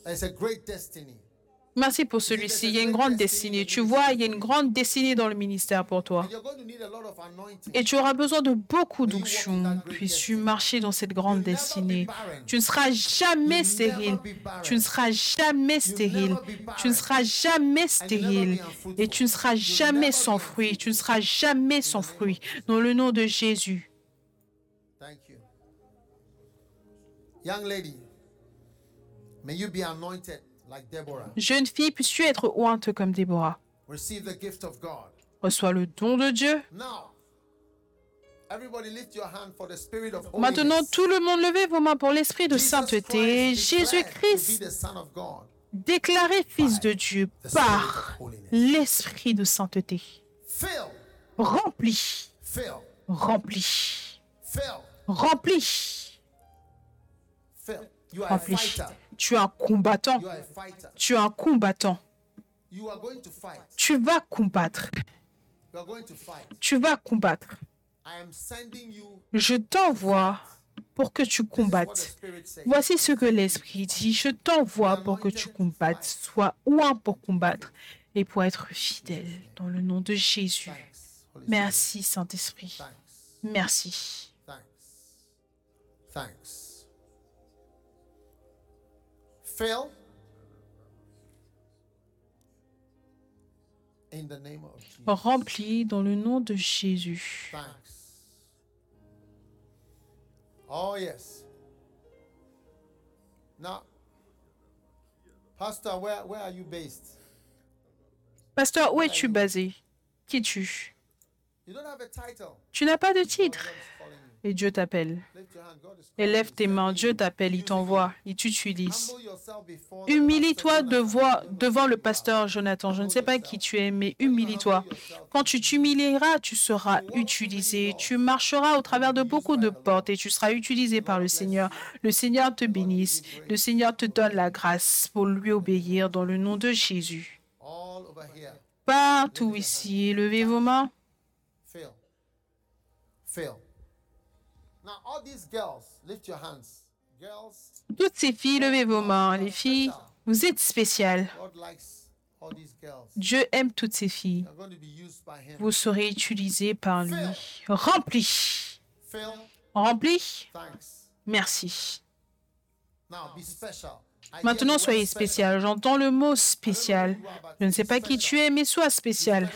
It's a great destiny. Merci pour celui-ci. Il y a une grande destinée. Tu vois, il y a une grande destinée dans le ministère pour toi. Et tu auras besoin de beaucoup d'onction. Puisses-tu marcher dans cette grande destinée. Tu ne seras jamais stérile. Tu ne seras jamais stérile. Tu ne seras jamais stérile. Et tu ne seras jamais sans fruit. Tu ne seras jamais sans fruit. Dans le nom de Jésus. Young lady, may you be anointed. Jeune fille, puisses-tu être ointe comme Déborah? Reçois le don de Dieu. Maintenant, tout le monde, levez vos mains pour l'esprit de sainteté. Jésus-Christ, déclaré fils de Dieu par l'esprit de sainteté. Rempli, rempli, rempli, rempli. Tu es un combattant. Tu es un combattant. Tu vas combattre. Tu vas combattre. Je t'envoie pour que tu combattes. Voici ce que l'Esprit dit. Je t'envoie pour que tu combattes. Sois oint pour combattre. et pour être fidèle. Dans le nom de Jésus. Merci, Saint-Esprit. Merci. Thanks. Thanks. Phil, in the name of Jesus. Rempli dans le nom de Jésus. Oh, yes. Now, Pastor, where, where are you based? Pasteur, où es-tu basé? Qui es-tu? You don't have a title. Tu n'as pas de titre. Et Dieu t'appelle. Lift your hand. God is Et calling lève you. tes mains, Dieu t'appelle, il t'envoie, il t'utilise. Humilie-toi devant, le pasteur Jonathan. Je ne sais pas qui tu es, mais humilie-toi. Quand tu t'humilieras, tu seras utilisé. Tu marcheras au travers de beaucoup de portes et tu seras utilisé par le Seigneur. Le Seigneur te bénisse. Le Seigneur te donne la grâce pour lui obéir dans le nom de Jésus. Partout ici, levez vos mains. Toutes ces filles, levez vos mains. Les filles, vous êtes spéciales. Dieu aime toutes ces filles. Vous serez utilisés par lui. Rempli. Rempli. Merci. Now, be special. I hear Maintenant, soyez special. spécial. J'entends le mot spécial. Je ne sais pas qui tu es, mais sois spécial.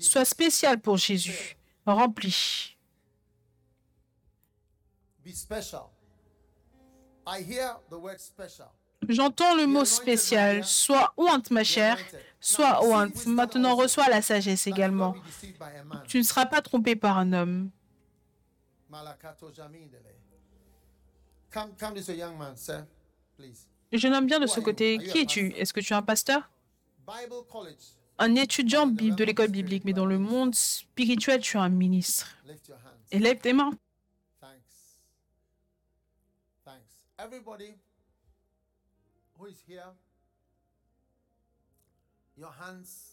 Sois spécial pour Jésus. Rempli. Be special. I hear the word special. J'entends le mot spécial. Sois ointe, ma chère. Sois ointe. Maintenant, reçois la sagesse également. Tu ne seras pas trompé par un homme. Please. Jeune homme bien de ce côté. Qui es-tu? Est-ce que tu es un pasteur? Un étudiant de l'école biblique, mais dans le monde spirituel, tu es un ministre. Lift your hands. Et lève tes mains. Everybody who is here, your hands.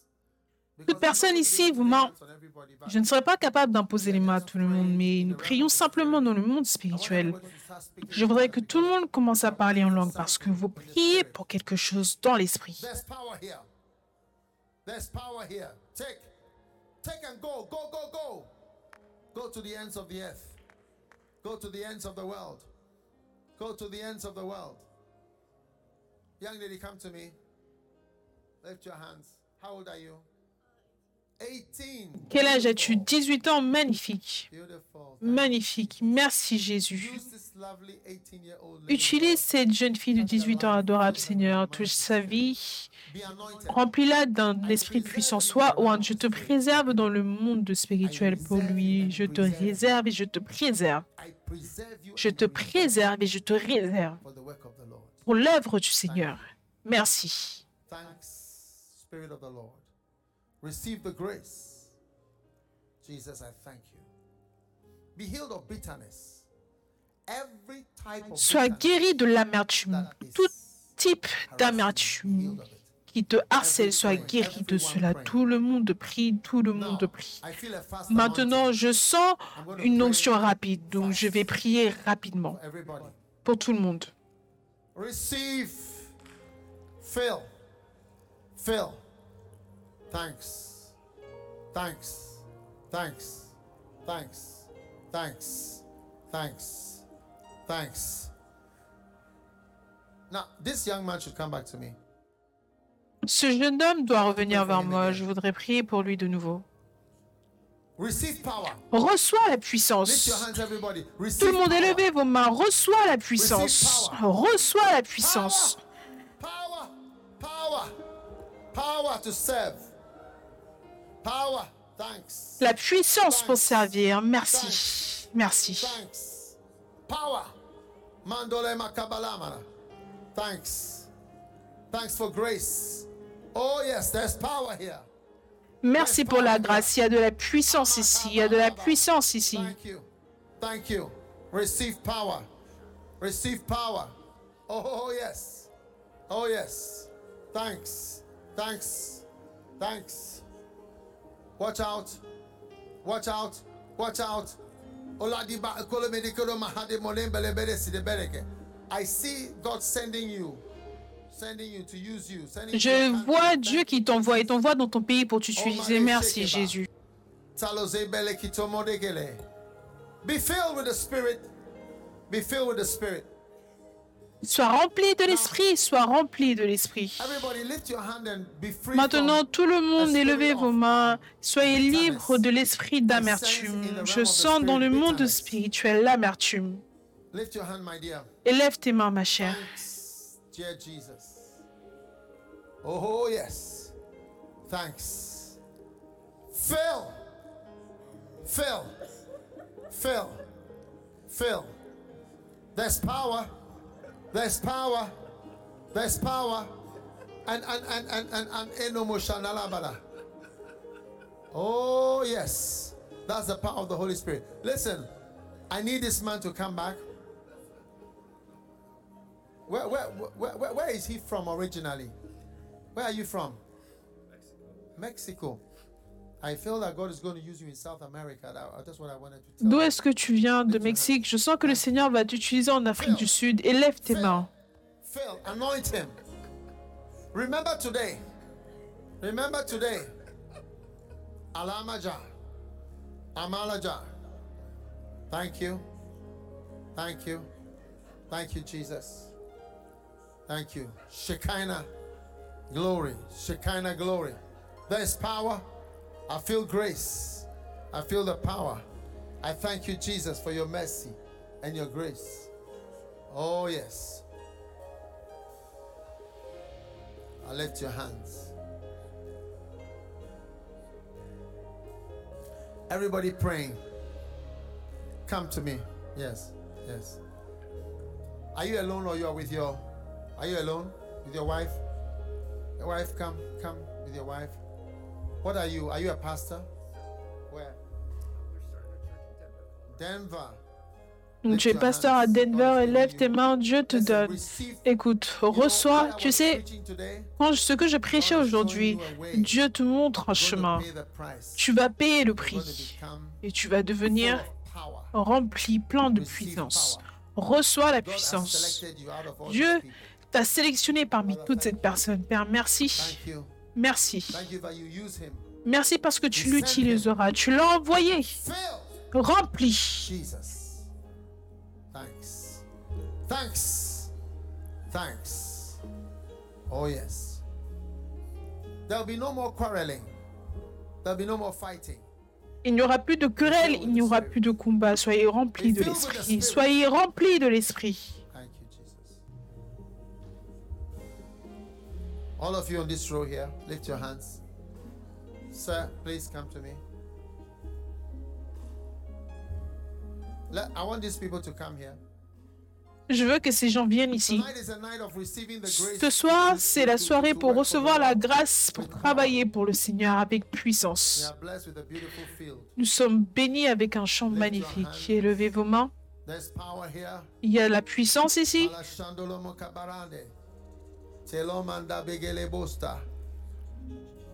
Toute personne ici, vos mains. Je ne serai pas capable d'imposer les mains à tout le monde, mais nous prions simplement dans le monde spirituel. Je voudrais que tout le monde commence à parler en langue parce que vous priez pour quelque chose dans l'esprit. There's power here. There's power here. Take, take and go, go, go, go. Go to the ends of the earth. Go to the ends of the world. Go to the ends of the world. Young lady, come to me. Lift your hands. How old are you? 18. Quel âge as-tu? 18 ans, magnifique. Magnifique. Merci Jésus. Use this lovely 18-year-old lady. Utilise cette jeune fille de 18 ans adorable, Seigneur. Touche sa vie. Remplis-la d'un esprit puissant. Sois ointe. Je te préserve dans le monde spirituel pour lui. Je te réserve et je te préserve. Je te préserve et je te réserve pour l'œuvre du Seigneur. Merci. Receive the grace. Jesus, I thank you. Be healed of bitterness. Every type of Sois guéri de l'amertume. Tout type d'amertume qui te harcèle, sois guéri de cela. Tout le monde prie, tout le monde prie. Maintenant, je sens une onction rapide, donc je vais prier rapidement pour tout le monde. Receive. Phil. Phil. Thanks. Thanks. Thanks. Thanks. Thanks. Thanks. Thanks. Now, this young man should come back to me. Ce jeune homme doit revenir vers moi. Je voudrais prier pour lui de nouveau. Receive power. Reçois la Lift your puissance. hands, everybody. Tout le monde est power. levé vos mains. Reçois la puissance. Reçois la puissance. Power. Power. Power to serve. Power. Thanks. La puissance pour servir. Merci. Merci. Thanks. Power. Mandole makabalamana. Thanks. Thanks for grace. Oh, yes, there's power here. Merci pour la grâce. Il y a de la puissance ici. Il y a de la puissance ici. Thank you. Thank you. Receive power. Receive power. Oh, yes. Oh, yes. Thanks. Thanks. Thanks. Watch out. Watch out. Watch out. I see God sending you sending you to use you, sending you to Je vois Dieu qui t'envoie et t'envoie dans ton pays pour t'utiliser. Merci Jésus. Be filled with the Spirit. Be filled with the Spirit. Sois rempli de l'esprit, sois rempli de l'esprit. Everybody, lift your hand and be free Maintenant, tout le monde, élevez vos mains. Soyez libres de l'esprit d'amertume. Je sens dans le monde spirituel l'amertume. Lift your hand, my dear. Élève tes mains, ma chère. Thanks, dear Jesus. Oh, yes. Thanks. Fill. Fill. Fill. Fill. There's power. There's power. There's power. And and and and and and enomoshanalabada. Oh yes. That's the power of the Holy Spirit. Listen, I need this man to come back. Where, where, where, where, where is he from originally? Where are you from? Mexico. I D'où you. est-ce que tu viens De Mexique. Je sens que le Seigneur va t'utiliser en Afrique du Sud. Élève tes mains. Phil, anoint him. Remember today. Remember today. Alamaja. Amalaja. Thank you. Thank you. Thank you, Jesus. Thank you. Shekinah glory. Shekinah glory. There's power. I feel grace. I feel the power. I thank you, Jesus, for your mercy and your grace. Oh, yes. I lift your hands. Everybody praying. Come to me. Yes. Yes. Are you alone or you are with your Are you alone with your wife? Your wife come come with your wife. What are you? Are you a pastor? Where? Denver. Tu es pasteur à Denver. Élève tes mains. Dieu te donne. Écoute, reçois. Tu sais, ce que je prêchais aujourd'hui, Dieu te montre un chemin. Tu vas payer le prix et tu vas devenir rempli, plein de puissance. Reçois la puissance. Dieu t'a sélectionné parmi toutes ces personnes. Père, merci. Merci. Merci parce que tu l'utiliseras. Tu l'as envoyé. Rempli. Jesus. Thanks. Thanks. Thanks. Oh, yes. There'll be no more quarreling. There'll be no more fighting. Il n'y aura plus de querelle, il n'y aura plus de combat. Soyez remplis de l'esprit. Soyez remplis de l'esprit. All of you on this row here, lift your hands. Sir, please come to me. Let, I want these people to come here. Je veux que ces gens viennent ici. Tonight is a night of receiving the grace Ce soir, c'est la soirée pour recevoir la grâce pour travailler pour le Seigneur avec puissance. Nous sommes bénis avec un chant magnifique. Élevez vos mains. Il y a la puissance ici.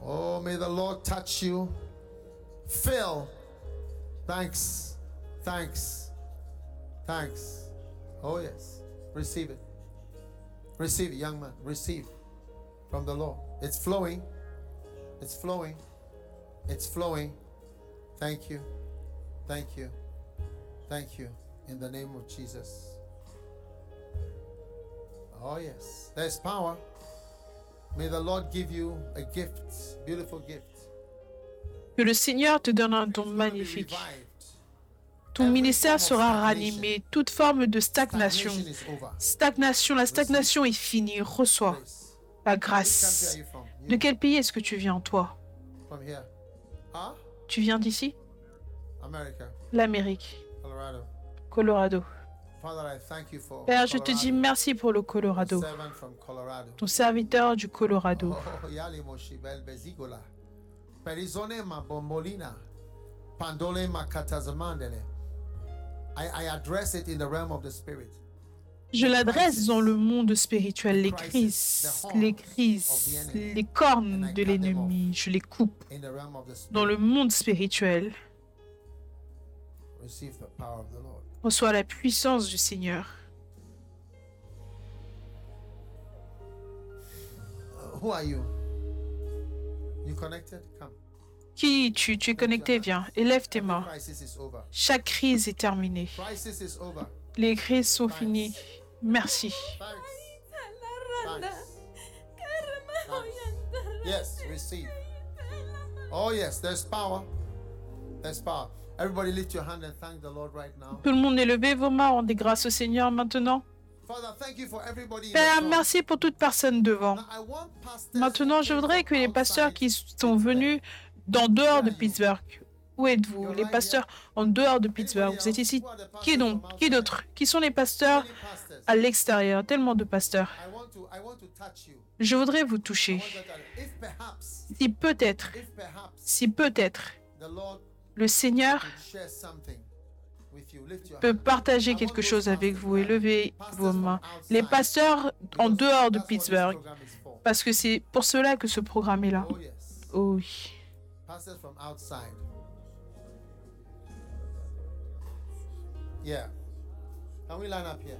Oh, may the Lord touch you. Fill. Thanks. Thanks. Thanks. Oh, yes. Receive it. Receive it, young man. Receive from the Lord. It's flowing. It's flowing. It's flowing. Thank you. Thank you. Thank you. In the name of Jesus. Oh, yes. There's power. May the Lord give you a gift, beautiful gift. Que le Seigneur te donne un don magnifique. Ton ministère sera ranimé. Toute forme de stagnation. Stagnation la stagnation est finie. Reçois la grâce. De quel pays est-ce que tu viens, toi? Ah, Tu viens d'ici? L'Amérique, Colorado. Père, je te dis merci pour le Colorado. Ton serviteur du Colorado. Oh. Je l'adresse dans le monde spirituel. Les crises, les crises, les cornes de l'ennemi, je les coupe. Dans le monde spirituel, Reçois la puissance du Seigneur. who are you? You connected? Come. Qui tu Tu es connecté? Viens. Élève tes mains. Crisis is over. Chaque crise est terminée. Les crises sont finies. Merci. Yes, receive. Oh yes, there's power. There's power. Everybody lift your hand and thank the Lord right now. Tout le monde est levé vos mains, rendez grâce au Seigneur maintenant. Father, thank you for everybody in the Père, merci pour toute personne devant. Maintenant, je voudrais que les pasteurs qui sont venus d'en dehors de Pittsburgh, où êtes-vous? Les pasteurs en dehors de Pittsburgh, vous êtes ici. Qui donc? Qui d'autre? Qui sont les pasteurs à l'extérieur? Tellement de pasteurs. Je voudrais vous toucher. Si peut-être, si peut-être, le Seigneur peut partager quelque chose avec vous et lever vos mains. Les pasteurs en dehors de Pittsburgh, parce que c'est pour cela que ce programme est là. Oh. Oh oui. Yeah. Can we line up here?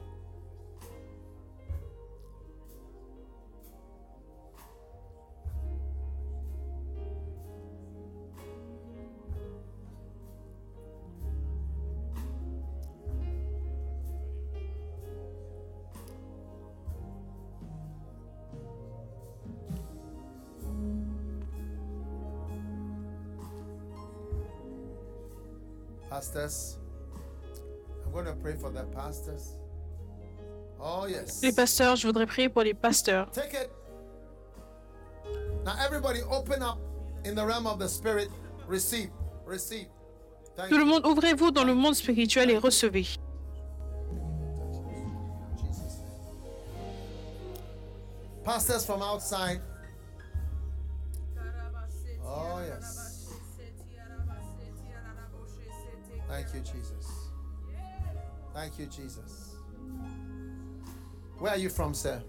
Pastors, I'm going to pray for the pastors. Oh, yes. Les pasteurs, je voudrais prier pour les pasteurs. Take it. Now, everybody, open up in the realm of the spirit. Receive. Receive. Thank Tout le monde, ouvrez-vous dans le monde spirituel et recevez. Pastors from outside. Thank you, Jesus. Thank you, Jesus. Where are you from, sir?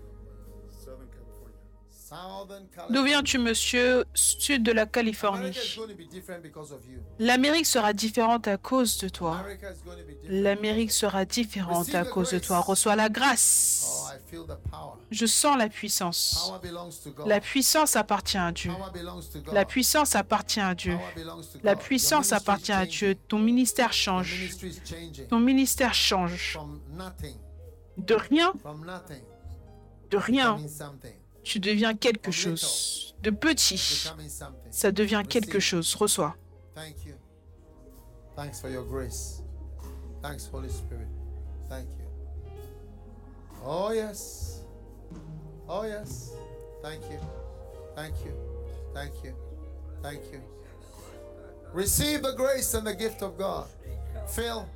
D'où viens-tu, monsieur Sud de la Californie? L'Amérique sera différente à cause de toi. L'Amérique sera différente à cause de toi. Reçois la Oh, grâce. Power. Je sens la puissance. La puissance appartient à Dieu. La puissance appartient à Dieu. La puissance appartient à Dieu. Ton ministère change. Ton ministère change. De rien, de rien, tu deviens quelque chose. De petit, ça devient quelque chose. Reçois. Thank you. Thanks for your grace. Thanks, Holy Spirit. Thank you. Oh, yes. Oh, yes. Thank you. Thank you. Thank you. Thank you. Receive the grace and the gift of God. Phil.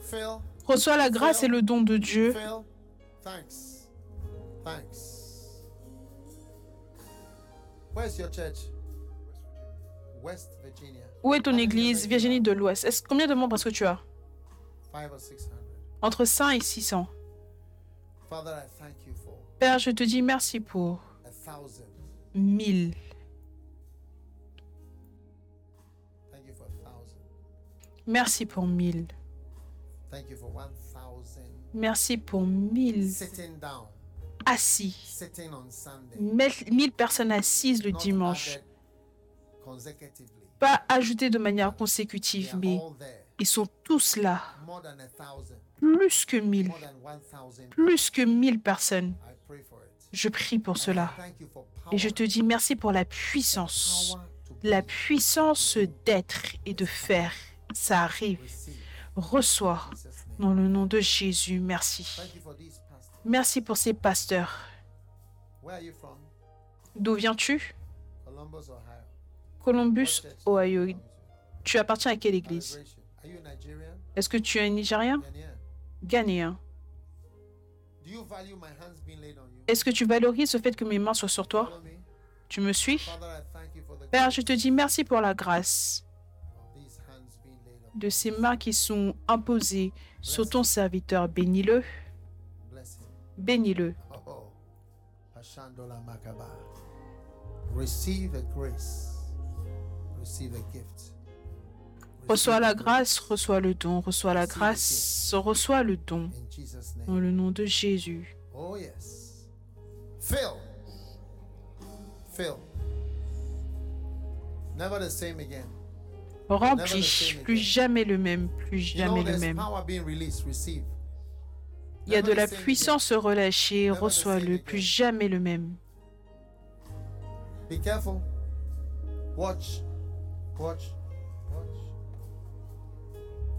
Phil. Reçois la grâce et le don de Dieu. Phil. Thanks. Thanks. Where's your church? West Virginia. Où est ton église, Virginie de l'Ouest Est-ce combien de membres est-ce que tu as? Five or six hundred. Entre 5 et 600. Father, I thank you for Père, je te dis merci pour a thousand. 1000. Thank you for a thousand. Merci pour 1000. Thank you for one thousand. Merci pour 1000 Sitting down, assis. sitting on Sunday. 1000 personnes assises le dimanche. Pas ajoutées de manière consécutive, mais ils sont tous là. Plus que 1000. More than one thousand. Plus que 1000 personnes. Je prie pour cela. Et je te dis merci pour la puissance. La puissance d'être et de faire. Ça arrive. Reçois. Dans le nom de Jésus, merci. Merci pour ces pasteurs. D'où viens-tu? Columbus, Ohio. Tu appartiens à quelle église? Est-ce que tu es un Nigérien? Ghanéen. Est-ce que tu valorises le fait que mes mains soient sur toi? Tu me suis? Père, je te dis merci pour la grâce de ces mains qui sont imposées sur ton serviteur. Bénis-le, gift. Reçois la grâce, reçois le don, reçois la grâce, reçois le don. Dans name. le nom de Jésus. Oh, yes. Phil. Fill. Never the same again. Rempli. Plus jamais le même. Plus jamais le même. Il y a de la puissance relâchée. Reçois-le. Plus jamais le même. Be careful. Watch. Watch. Watch.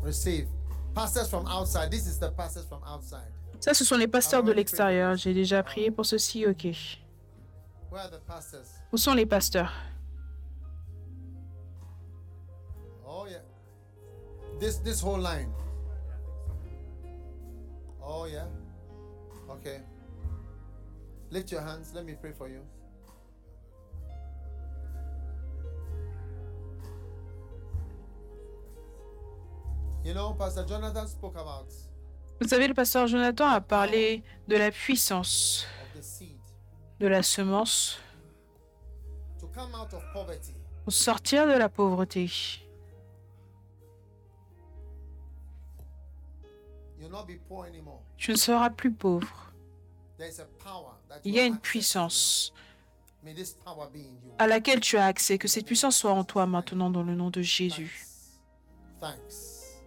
Receive. Pastors from outside. This is the pastors from outside. Ça, ce sont les pasteurs de l'extérieur. J'ai déjà prié pour ceci. Ok. Where are the pastors? Où sont les pasteurs? Oh yeah. This this whole line. Oh yeah. Okay. Lift your hands. Let me pray for you. You know, Pastor Jonathan spoke about Vous savez, le pasteur Jonathan a parlé de la puissance de la semence pour sortir de la pauvreté. Tu ne seras plus pauvre. Il y a une puissance à laquelle tu as accès. Que cette puissance soit en toi maintenant dans le nom de Jésus. Thanks.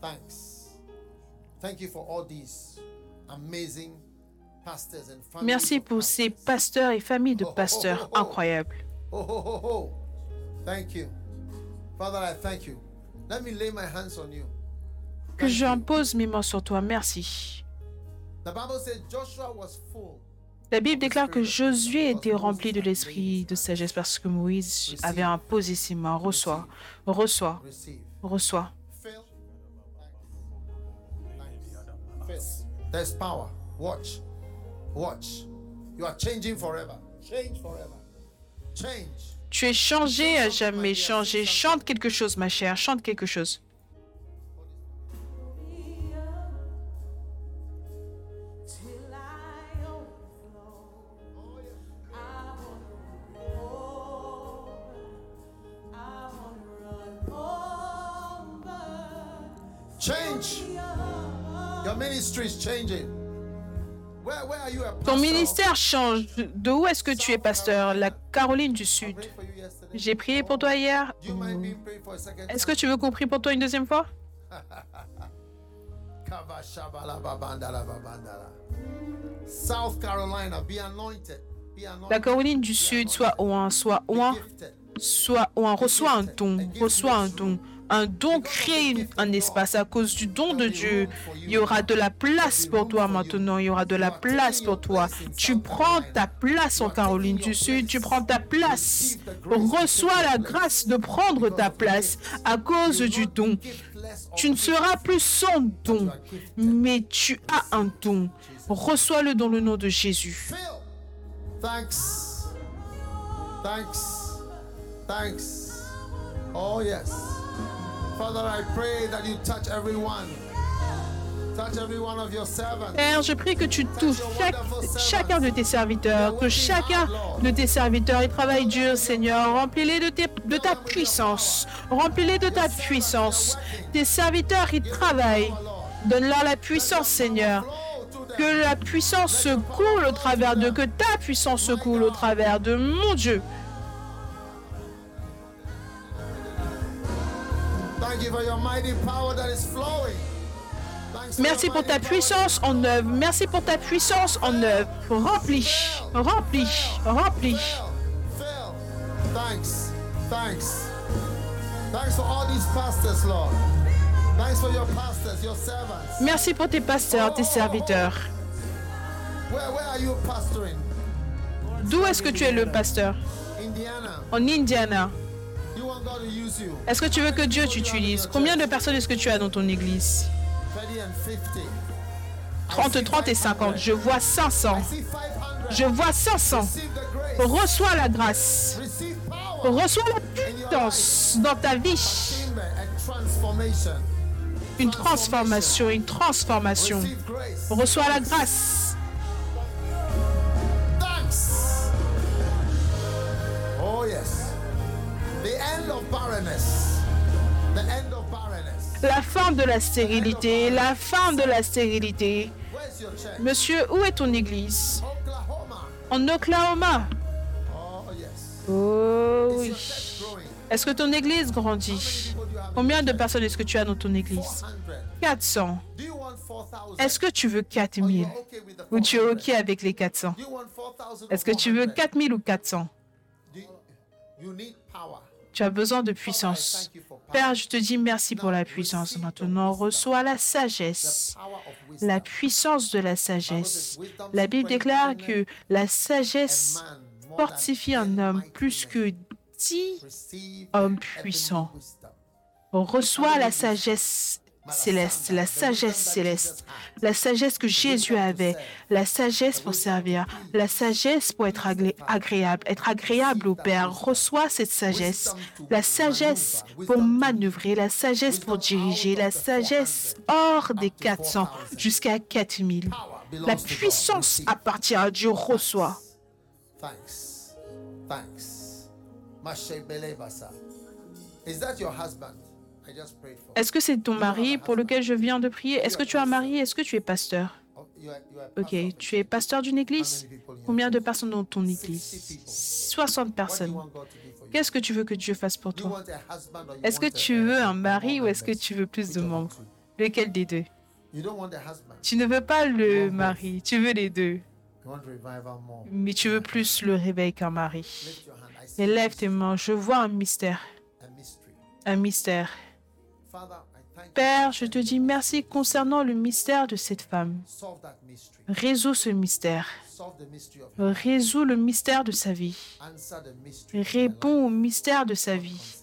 Thanks. Thank you for all these amazing pastors and families. Merci pour ces pasteurs et familles de pasteurs incroyables. Oh, oh, oh, oh. Thank you. Father, I thank you. Let me lay my hands on you. Que j'impose mes mains sur toi. Merci. La Bible déclare que Josué était rempli de l'esprit de sagesse parce que Moïse avait imposé ses mains. Reçois, reçois, reçois. There's power. Watch. Watch. You are changing forever. Change forever. Change. Tu es changé à jamais, changé. Chante quelque chose, ma chère, chante quelque chose. Ton ministère change. De où est-ce que tu es pasteur? La Caroline du Sud. J'ai prié pour toi hier. Est-ce que tu veux qu'on prie pour toi une deuxième fois? Kabashabalababandalababandala. South Carolina, be anointed. Be La. Caroline du Sud, soit oint, soit oint, soit oint. Reçois un don, reçois un don. Un don crée un espace. À cause du don de Dieu, il y aura de la place pour toi maintenant. Il y aura de la place pour toi. Tu prends ta place en Caroline du Sud. Tu prends ta place. Reçois la grâce de prendre ta place à cause du don. Tu ne seras plus sans don, mais tu as un don. Reçois-le dans le nom de Jésus. Thanks. Thanks. Thanks. Oh, yes. Father, I pray that you touch everyone. Touch every one of your servants. Père, je prie que tu touches chaque- chacun de tes serviteurs, que chacun de tes serviteurs ils travaillent dur, Seigneur. Remplis-les de, tes- de ta puissance. Remplis-les de ta puissance. Tes serviteurs, ils travaillent. Donne-leur la puissance, Seigneur. Que la puissance se coule au travers d'eux, que ta puissance se coule au travers de mon Dieu. Merci pour ta puissance en œuvre. Merci pour ta puissance en œuvre. Remplis, remplis, remplis. Thanks, thanks, thanks for all these pastors, Lord. Thanks for your pastors, your servants. Merci pour tes pasteurs, tes serviteurs. Where, where are you pastoring? D'où est-ce que tu es le pasteur? Indiana. En Indiana. Est-ce que tu veux que Dieu t'utilise? Combien de personnes est-ce que tu as dans ton église? 30 and 50. 30, 30 et 50. Je vois 500. I see 500. Je vois 500. Receive the grace. Reçois la grâce. Reçois la puissance dans ta vie. Une transformation, une transformation. Reçois la grâce. Oh. La fin de la stérilité, la fin de la stérilité. Monsieur, où est ton église? En Oklahoma. Oh, Oh oui. Est-ce que ton église grandit? Combien de personnes est-ce que tu as dans ton église? 400. 400. Do you want 4,000? Est-ce que tu veux Or 4000 you're okay with the Ou tu es 400? OK avec les 400 Do you want 4,000 or Est-ce que tu veux 400? 4000 ou 400 Tu as besoin de puissance. Père, je te dis merci pour la puissance. Maintenant, reçois la sagesse. La puissance de la sagesse. La Bible déclare que la sagesse fortifie un 10 homme plus que 10 Receive hommes puissants. Reçois la sagesse céleste, la sagesse céleste, la sagesse que Jésus avait, la sagesse pour servir, la sagesse pour être agré- agréable, être agréable au Père. Reçois cette sagesse, la sagesse pour manœuvrer, la sagesse pour diriger, la sagesse hors des 400 jusqu'à 4000. Power belongs La puissance appartient à Dieu. Reçois. Thanks. Thanks. Belebasa. Est-ce que c'est ton mari pour lequel je viens de prier? Est-ce que tu as un mari? Est-ce que tu es pasteur? Oh, Ok, tu es pasteur d'une église? Combien de personnes dans ton église? 60 What do personnes. Qu'est-ce que tu veux que Dieu fasse pour toi? Est-ce que tu veux un mari ou est-ce que tu veux plus de membres? Lequel des deux? Tu ne veux pas le mari, tu veux les deux. Mais tu veux plus le réveil qu'un mari. Et lève tes mains, je vois un mystère. Un mystère. Père, je te dis merci concernant le mystère de cette femme. Résous ce mystère. Résous le mystère de sa vie. Réponds au mystère de sa vie.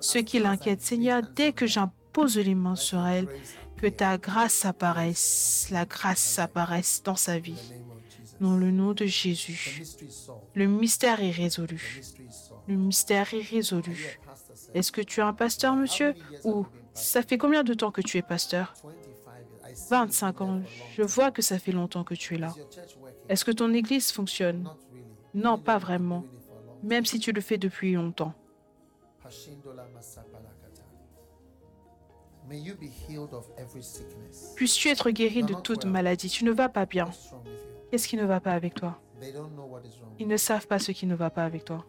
Ce qui l'inquiète, Seigneur, dès que j'impose les mains sur elle, que ta grâce apparaisse, la grâce apparaisse dans sa vie. Dans le nom de Jésus. Le mystère est résolu. Le mystère est résolu. Est-ce que tu es un pasteur, monsieur? Ou ça fait combien de temps que tu es pasteur? 25 years. I see 25 you ans. Je vois que ça fait longtemps que tu es là. Est-ce que ton église fonctionne? Non, pas vraiment. Même si tu le fais depuis longtemps. Puisses-tu être guéri de toute maladie? Tu ne vas pas bien. Qu'est-ce qui ne va pas avec toi? Ils ne savent pas ce qui ne va pas avec toi.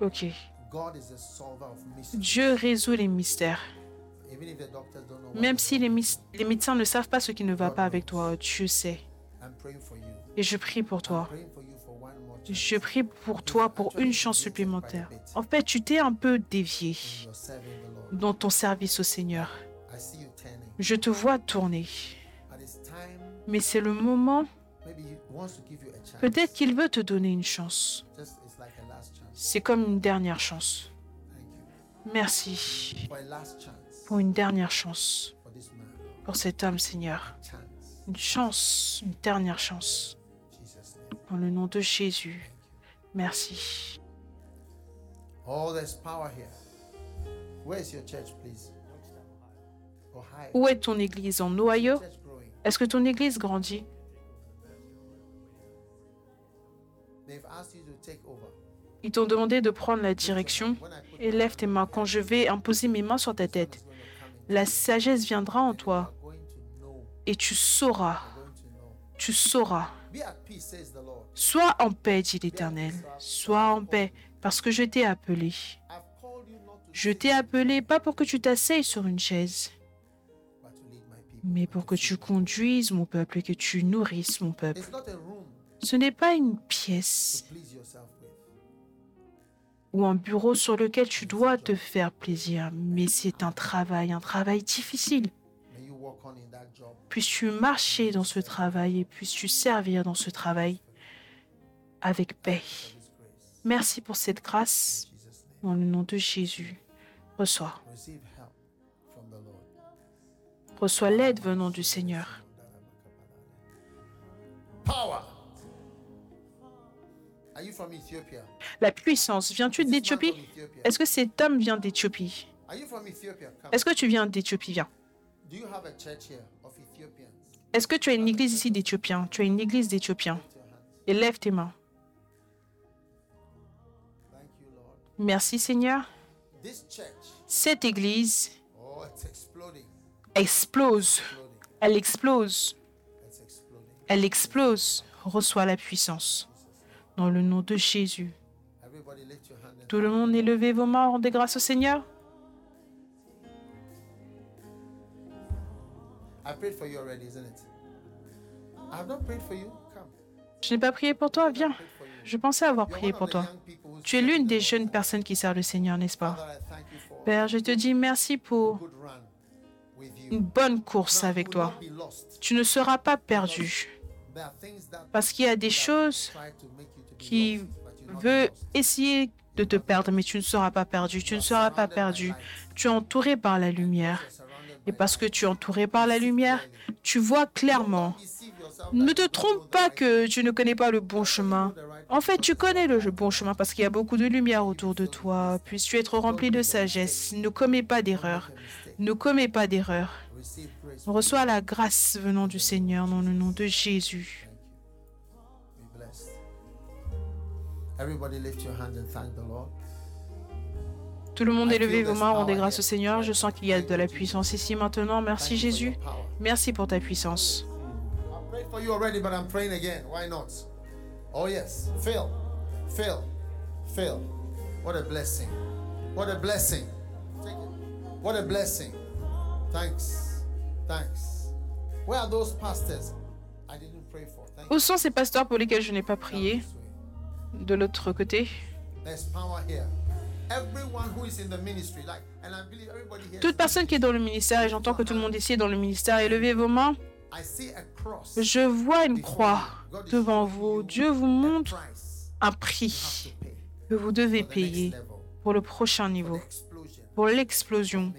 Ok. Dieu résout les mystères. Même si les, médecins ne savent pas ce qui ne va pas avec toi, Dieu sait. Et je prie pour toi. Je prie pour toi pour une chance supplémentaire. En fait, tu t'es un peu dévié dans ton service au Seigneur. Je te vois tourner. Mais c'est le moment, peut-être qu'il veut te donner une chance. C'est comme une dernière chance. Thank you. Merci For a last chance pour une dernière chance. for this man. Pour cet homme, Seigneur. Une chance, une dernière chance. Dans le nom de Jésus. Merci. There's power here. Where is your church, please? Ohio. Où est ton église? En Ohio? Est-ce que ton église grandit? Ils t'ont demandé de prendre la direction. Et lève tes mains. Quand je vais imposer mes mains sur ta tête, la sagesse viendra en toi. Et tu sauras, tu sauras. Sois en paix, dit l'Éternel. Sois en paix, parce que je t'ai appelé. Je t'ai appelé pas pour que tu t'asseyes sur une chaise, mais pour que tu conduises mon peuple et que tu nourrisses mon peuple. Ce n'est pas une pièce. Ou un bureau sur lequel tu dois te faire plaisir, mais c'est un travail, un travail difficile. Puisses-tu marcher dans ce travail et puisses-tu servir dans ce travail avec paix. Merci pour cette grâce dans le nom de Jésus. Reçois. Reçois l'aide venant du Seigneur. La puissance, viens-tu d'Éthiopie? Est-ce que cet homme vient d'Éthiopie? Est-ce que tu viens d'Éthiopie? Viens. Est-ce que tu as une église ici d'Éthiopiens Tu as une église d'Éthiopiens. Et lève tes mains. Merci Seigneur. Cette église oh, explose. Elle explose. Elle explose. reçois la puissance. Dans le nom de Jésus. Tout le monde élevez vos mains, rendez grâce au Seigneur. Je n'ai pas prié pour toi, viens. Je pensais avoir prié pour toi. Tu es l'une des jeunes personnes qui servent le Seigneur, n'est-ce pas? Père, je te dis merci pour une bonne course avec toi. Tu ne seras pas perdu. Parce qu'il y a des choses qui lost. essayer de te perdre, mais tu ne seras pas perdu. Tu ne seras pas perdu. Tu es entouré par la lumière. Et parce que tu es entouré par la lumière, tu vois clairement. Ne te trompe pas que tu ne connais pas le bon chemin. En fait, tu connais le bon chemin parce qu'il y a beaucoup de lumière autour de toi. Puisses-tu être rempli de sagesse. Ne commets pas d'erreur. Ne commets pas d'erreur. Reçois la grâce venant du Seigneur dans le nom de Jésus. Everybody lift your hand and thank the Lord. Tout le monde élevez vos mains, rendez grâce au Seigneur. Je sens qu'il y a de la puissance ici maintenant. Merci Jésus. Merci pour ta puissance. I prayed for you already, but I'm praying again. Why not? Oh, yes. Phil. Phil. Phil. What a blessing. What a blessing. Take it. What a blessing. Thanks. Thanks. Where are those pastors? I didn't pray for? Thank Où sont ces pasteurs pour lesquels je n'ai pas prié? De l'autre côté. Toute personne qui est dans le ministère, et j'entends que tout le monde ici est dans le ministère, élevez vos mains. I see a cross. Je vois une croix devant vous. Dieu vous montre un prix que vous devez payer pour le prochain niveau, pour l'explosion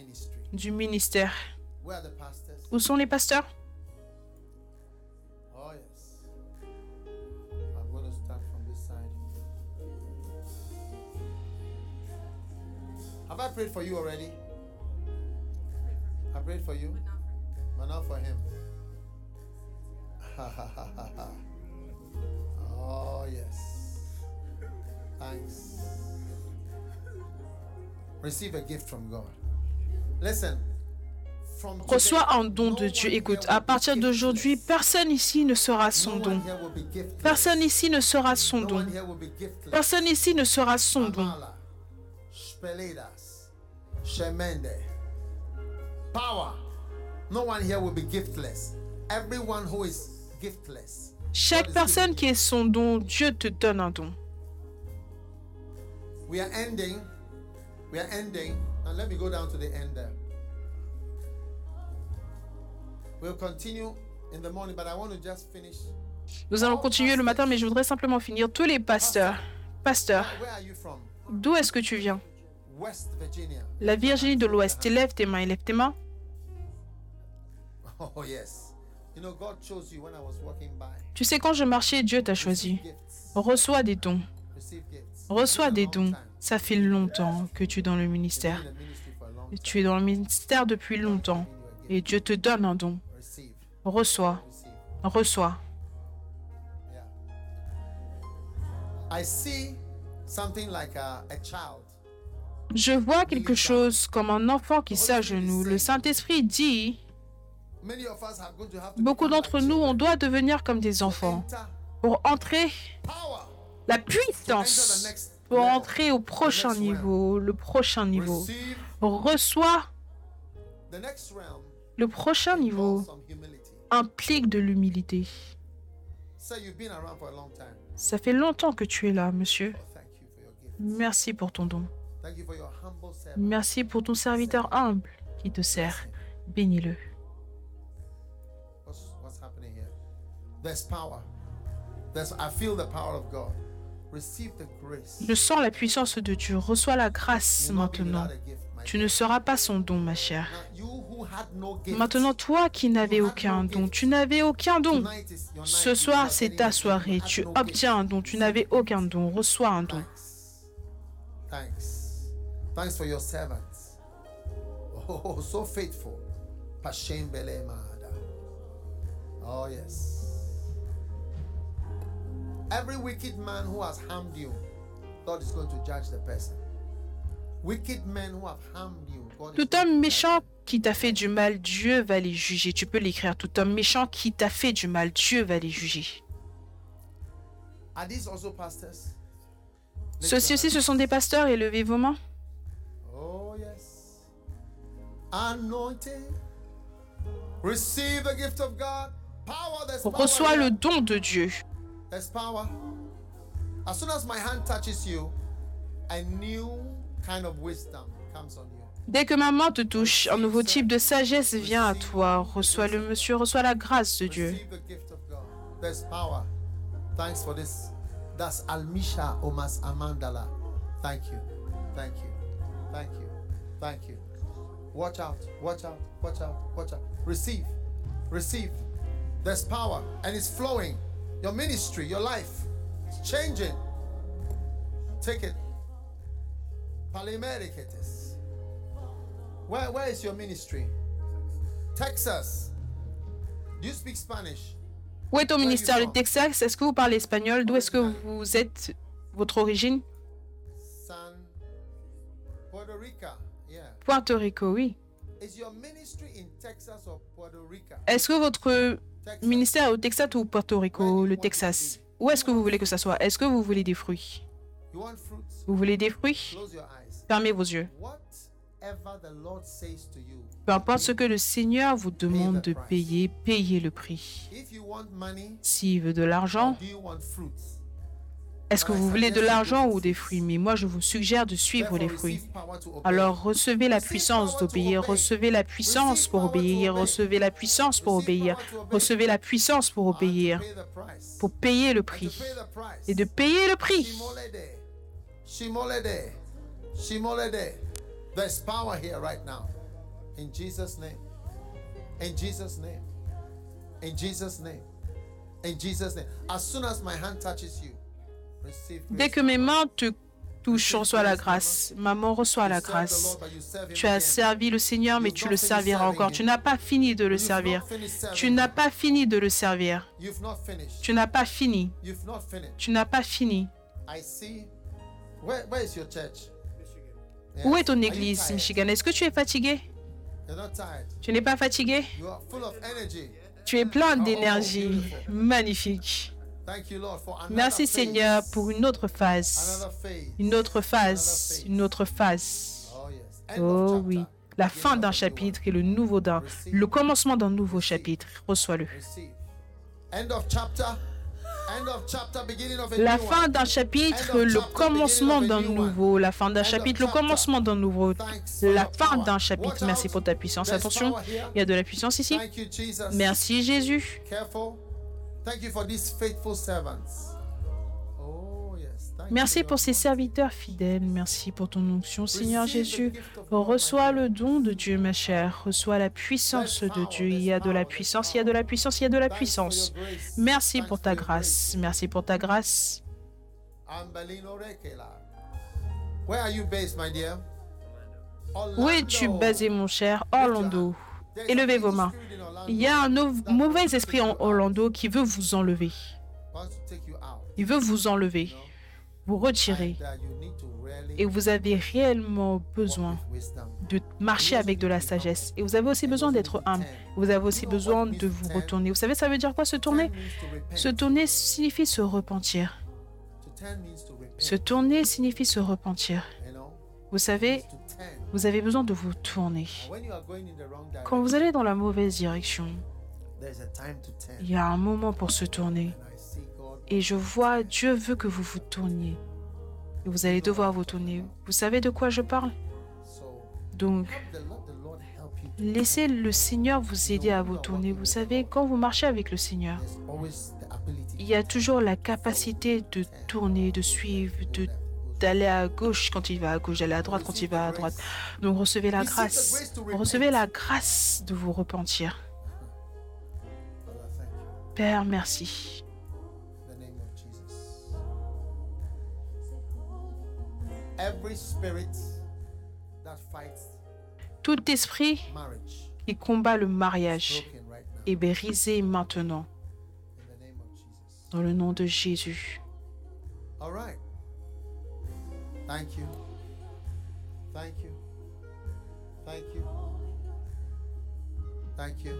du ministère. Où sont les pasteurs? Have I prayed for you already? I prayed for you, but not for him. Ha ha ha ha ha. Oh yes. Thanks. Receive a gift from God. Listen. Reçois un don de Dieu. Écoute, à partir d'aujourd'hui, personne ici ne sera son don. Personne ici ne sera son don. Personne ici ne sera son don. Amala, Speledas, Shemende. Power. No one here will be giftless. Everyone who is giftless. Chaque personne qui est son don, Dieu te donne un don. We are ending. We are ending. And let me go down to the end there. We'll continue in the morning, but I want to just finish. Nous allons continuer le matin, mais je voudrais simplement finir. Tous les pasteurs, pasteurs, Where are you from? d'où est-ce que tu viens? La Virginie de l'Ouest. Élève tes mains, élève tes mains. Oh, yes. You know, God chose you when I was walking by. Tu sais, quand je marchais, Dieu t'a choisi. Reçois des dons. Reçois des dons. Ça fait longtemps que tu es dans le ministère. Tu es dans le ministère depuis longtemps. Et Dieu te donne un don. Reçois. Reçois. I see something like a, a child. Je vois quelque chose comme un enfant qui s'agenouille. Le Saint-Esprit dit, beaucoup d'entre nous, on doit devenir comme des enfants pour entrer la puissance, pour entrer au prochain niveau, le prochain niveau. Reçois le prochain niveau implique de l'humilité. Ça fait longtemps que tu es là, monsieur. Merci pour ton don. Merci pour ton serviteur humble qui te sert. Bénis-le. Je sens la puissance de Dieu. Reçois la grâce maintenant. Tu ne seras pas son don, ma chère. Maintenant, toi qui n'avais aucun don, tu n'avais aucun don. Ce soir, c'est ta soirée. Tu obtiens un don. Tu n'avais aucun don. Reçois un don. Thanks. Thanks. For your servants. Oh, so faithful. Pashem bele maada. Oh, yes. Every wicked man who has harmed you, God is going to judge the person. Wicked men who have harmed you, God Tout homme méchant qui t'a fait du mal, Dieu va les juger. Tu peux l'écrire. Tout homme méchant qui t'a fait du mal, Dieu va les juger. Are these also pastors? Lift Ceux-ci aussi, ce sont des pasteurs. Élevez vos mains. Anointed. Receive the gift of God. Power, there's power. Reçois le don de Dieu. There's power. As soon as my hand touches you, a new kind of wisdom comes on you. Dès que ma main te touche, un nouveau type de sagesse vient à toi. Reçois le monsieur, reçois la grâce de Dieu. Receive the gift of God. There's power. Thanks for this. That's Almisha Omas Amandala. Thank you. Thank you. Thank you. Thank you. Watch out. Watch out. Watch out. Watch out. Receive. Receive. There's power and it's flowing. Your ministry, your life, it's changing. Take it. Palimericatus. Where, where is your ministry? Texas. Do you speak Spanish? Où est ton ministère du Texas Est-ce que vous parlez espagnol D'où est-ce que vous êtes Votre origine San Puerto Rico. Puerto Rico, oui. Is your ministry in Texas or Puerto Rico? Est-ce que votre ministère est au Texas ou au Puerto Rico, le Texas? Où est-ce que vous voulez que ça soit? Est-ce que vous voulez des fruits? Vous voulez des fruits? Fermez vos yeux. Peu importe ce que le Seigneur vous demande de payer, payez le prix. S'il veut de l'argent, est-ce que vous voulez de l'argent ou des fruits? Mais moi, je vous suggère de suivre les fruits. Alors recevez la puissance d'obéir, recevez la puissance pour obéir, recevez la puissance pour obéir, recevez la puissance pour obéir, pour payer le prix et de payer le prix. There's power here right now. In Jesus' name. In Jesus' name. In Jesus' name. In Jesus' name. As soon as my hand touches you. Dès que mes mains te touchent, reçois la grâce. Maman, reçois la grâce. Tu as servi le Seigneur, mais tu le serviras encore. Tu n'as pas fini de le servir. Tu n'as pas fini de le servir. Tu n'as pas fini. Tu n'as pas fini. I see. Where, where is your church? Où est ton église? Michigan? Est-ce que tu es fatigué? Tu n'es pas fatigué? Tu es plein Oh, d'énergie. beautiful. Magnifique. Thank you, Lord, for another Merci. Seigneur pour une autre phase. Une autre phase. Une autre phase. Oh, Oh oui. La fin d'un chapitre et le nouveau d'un. Le commencement d'un nouveau chapitre. Reçois-le. Receive. End of chapter. End of chapter, beginning of a La fin d'un chapitre, le commencement d'un nouveau. La fin d'un chapitre, le commencement d'un nouveau. La fin d'un chapitre. Merci pour ta puissance. Attention, il y a de la puissance ici. Thank you, Jesus. Merci Jésus. Merci you, pour ces serviteurs fidèles. Merci pour ton onction, Seigneur Jésus. Reçois le don de Dieu, ma chère. Reçois la puissance de Dieu. Il y a de la puissance, il y a de la puissance, il y a de la puissance. Merci pour ta grâce. Merci pour ta grâce. Ambelino Rekela. Where are you based, my dear? Où es-tu basé, mon cher? Orlando Élevez vos mains. Il y a un au- mauvais esprit en Orlando qui veut vous enlever. Il veut vous enlever, vous retirer. Et vous avez réellement besoin de marcher avec de la sagesse. Et vous avez aussi besoin d'être humble. Vous avez aussi besoin de vous retourner. Vous savez, ça veut dire quoi se tourner? Se tourner signifie se repentir. Se tourner signifie se repentir. Vous savez. Vous avez besoin de vous tourner. Quand vous allez dans la mauvaise direction, il y a un moment pour se tourner. Et je vois, Dieu veut que vous vous tourniez. Et vous allez devoir vous tourner. Vous savez de quoi je parle? Donc, laissez le Seigneur vous aider à vous tourner. Vous savez, quand vous marchez avec le Seigneur, il y a toujours la capacité de tourner, de suivre, de d'aller à gauche quand il va à gauche, d'aller à droite quand il va à droite. Donc recevez la grâce. Recevez la grâce de vous repentir. Père, merci. Tout esprit qui combat le mariage est brisé maintenant dans le nom de Jésus. Thank you. Thank you. Thank you. Thank you.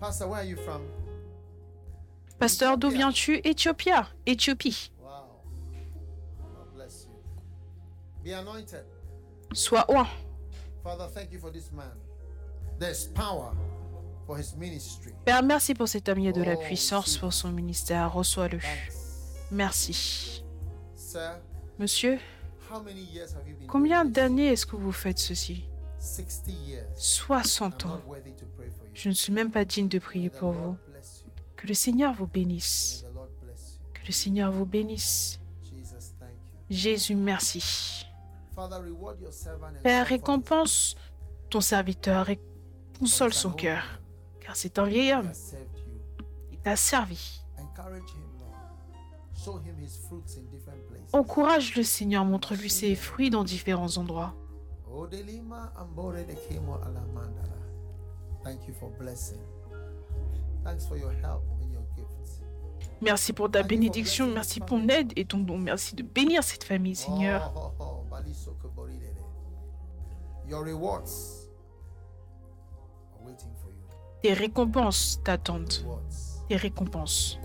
Pastor, where are you from? Pasteur, d'où viens-tu? Éthiopia. Éthiopie. Wow. God bless you. Be anointed. Sois oint. Father, thank you for this man. There's power for his ministry. Père, merci pour cet homme. Il y a de la puissance pour son ministère. Reçois-le. Merci. Sir, Monsieur, combien d'années est-ce que vous faites ceci? 60 years. 60 I'm ans. Je ne suis même pas digne de prier pour vous. Que le Seigneur vous bénisse. Que le Seigneur vous bénisse. Jésus, merci. Père, récompense ton serviteur et console son cœur, car c'est un vieil homme. Il t'a servi. Encourage le Seigneur, montre-lui ses fruits dans différents endroits. Merci pour ta bénédiction, merci pour ton aide et ton don. Merci de bénir cette famille, Seigneur. Oh, you. Tes récompenses t'attendent. Tes récompenses.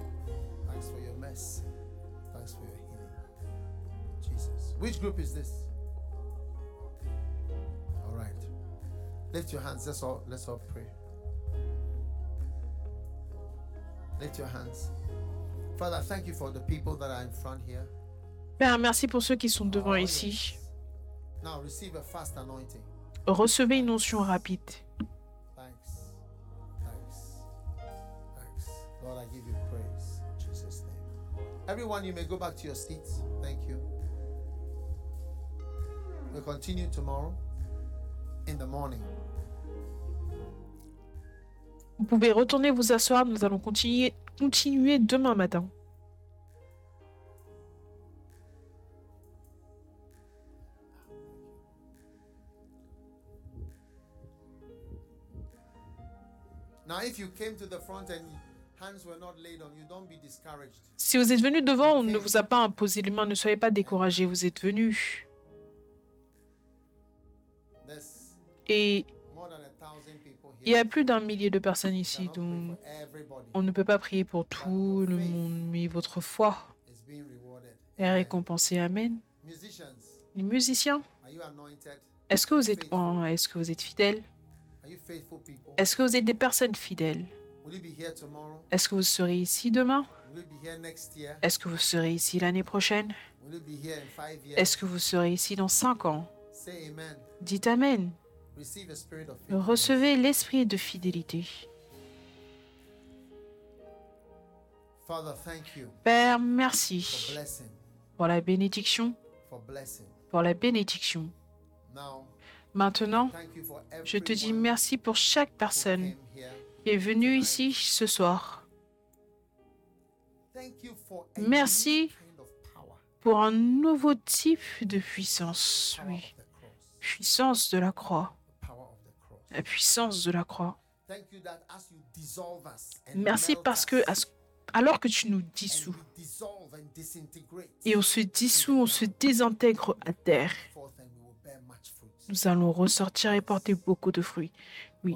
Which group is this? All right. Lift your hands. Let's all let's all pray. Lift your hands. Father, thank you for the people that are in front here. Père, merci pour ceux qui sont devant Oh, ici. yes. Now receive a fast anointing. Recevez une onction rapide. Thanks. Thanks. Thanks. Lord, I give you praise. In Jesus' name. Everyone, you may go back to your seats. Thank you. We'll continue tomorrow in the morning. Vous pouvez retourner vous asseoir. Nous allons continuer, continuer demain matin. Now, if you came to the front and hands were not laid on you, don't be discouraged. Si vous êtes venu devant, on ne vous a pas imposé les mains. Ne soyez pas découragés. Vous êtes venus. Et il y a plus d'un millier de personnes ici. Donc, on ne peut pas prier pour tout le monde. Mais votre foi est récompensée. Amen. Les musiciens, est-ce que vous êtes oh, est-ce que vous êtes fidèles? Est-ce que vous êtes des personnes fidèles? Est-ce que vous serez ici demain? Est-ce que vous serez ici l'année prochaine? Est-ce que vous serez ici dans cinq ans? Dites Amen. Recevez l'esprit de fidélité. Father, thank you Père, merci pour la bénédiction, for blessing. pour la bénédiction. Now, Maintenant, thank you for je te dis merci pour chaque personne qui est venue ici ce soir. Thank you for a Merci. Pour un nouveau type de puissance. Oui. Puissance de la croix. La puissance de la croix. Merci parce que alors que tu nous dissous et on se dissout, on se désintègre à terre, nous allons ressortir et porter beaucoup de fruits. Oui.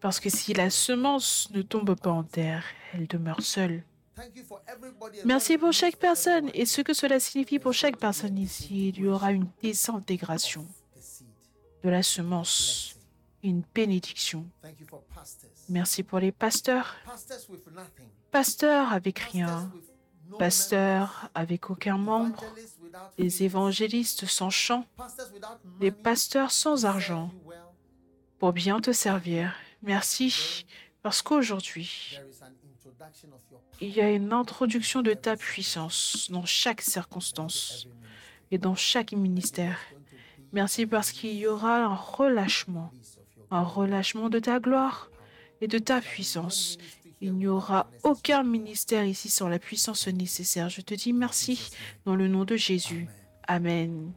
Parce que si la semence ne tombe pas en terre, elle demeure seule. Merci pour chaque personne et ce que cela signifie pour chaque personne ici. Il y aura une désintégration de la semence, une bénédiction. Merci pour les pasteurs. Pasteurs avec rien. Pasteurs avec aucun membre. Feet. évangélistes sans chant. Money pasteurs sans argent pour bien te servir. Merci parce qu'aujourd'hui, il y a une introduction de ta puissance dans chaque circonstance et dans chaque ministère. Merci parce qu'il y aura un relâchement, un relâchement de ta gloire et de ta puissance. Il n'y aura aucun ministère ici sans la puissance nécessaire. Je te dis merci dans le nom de Jésus. Amen.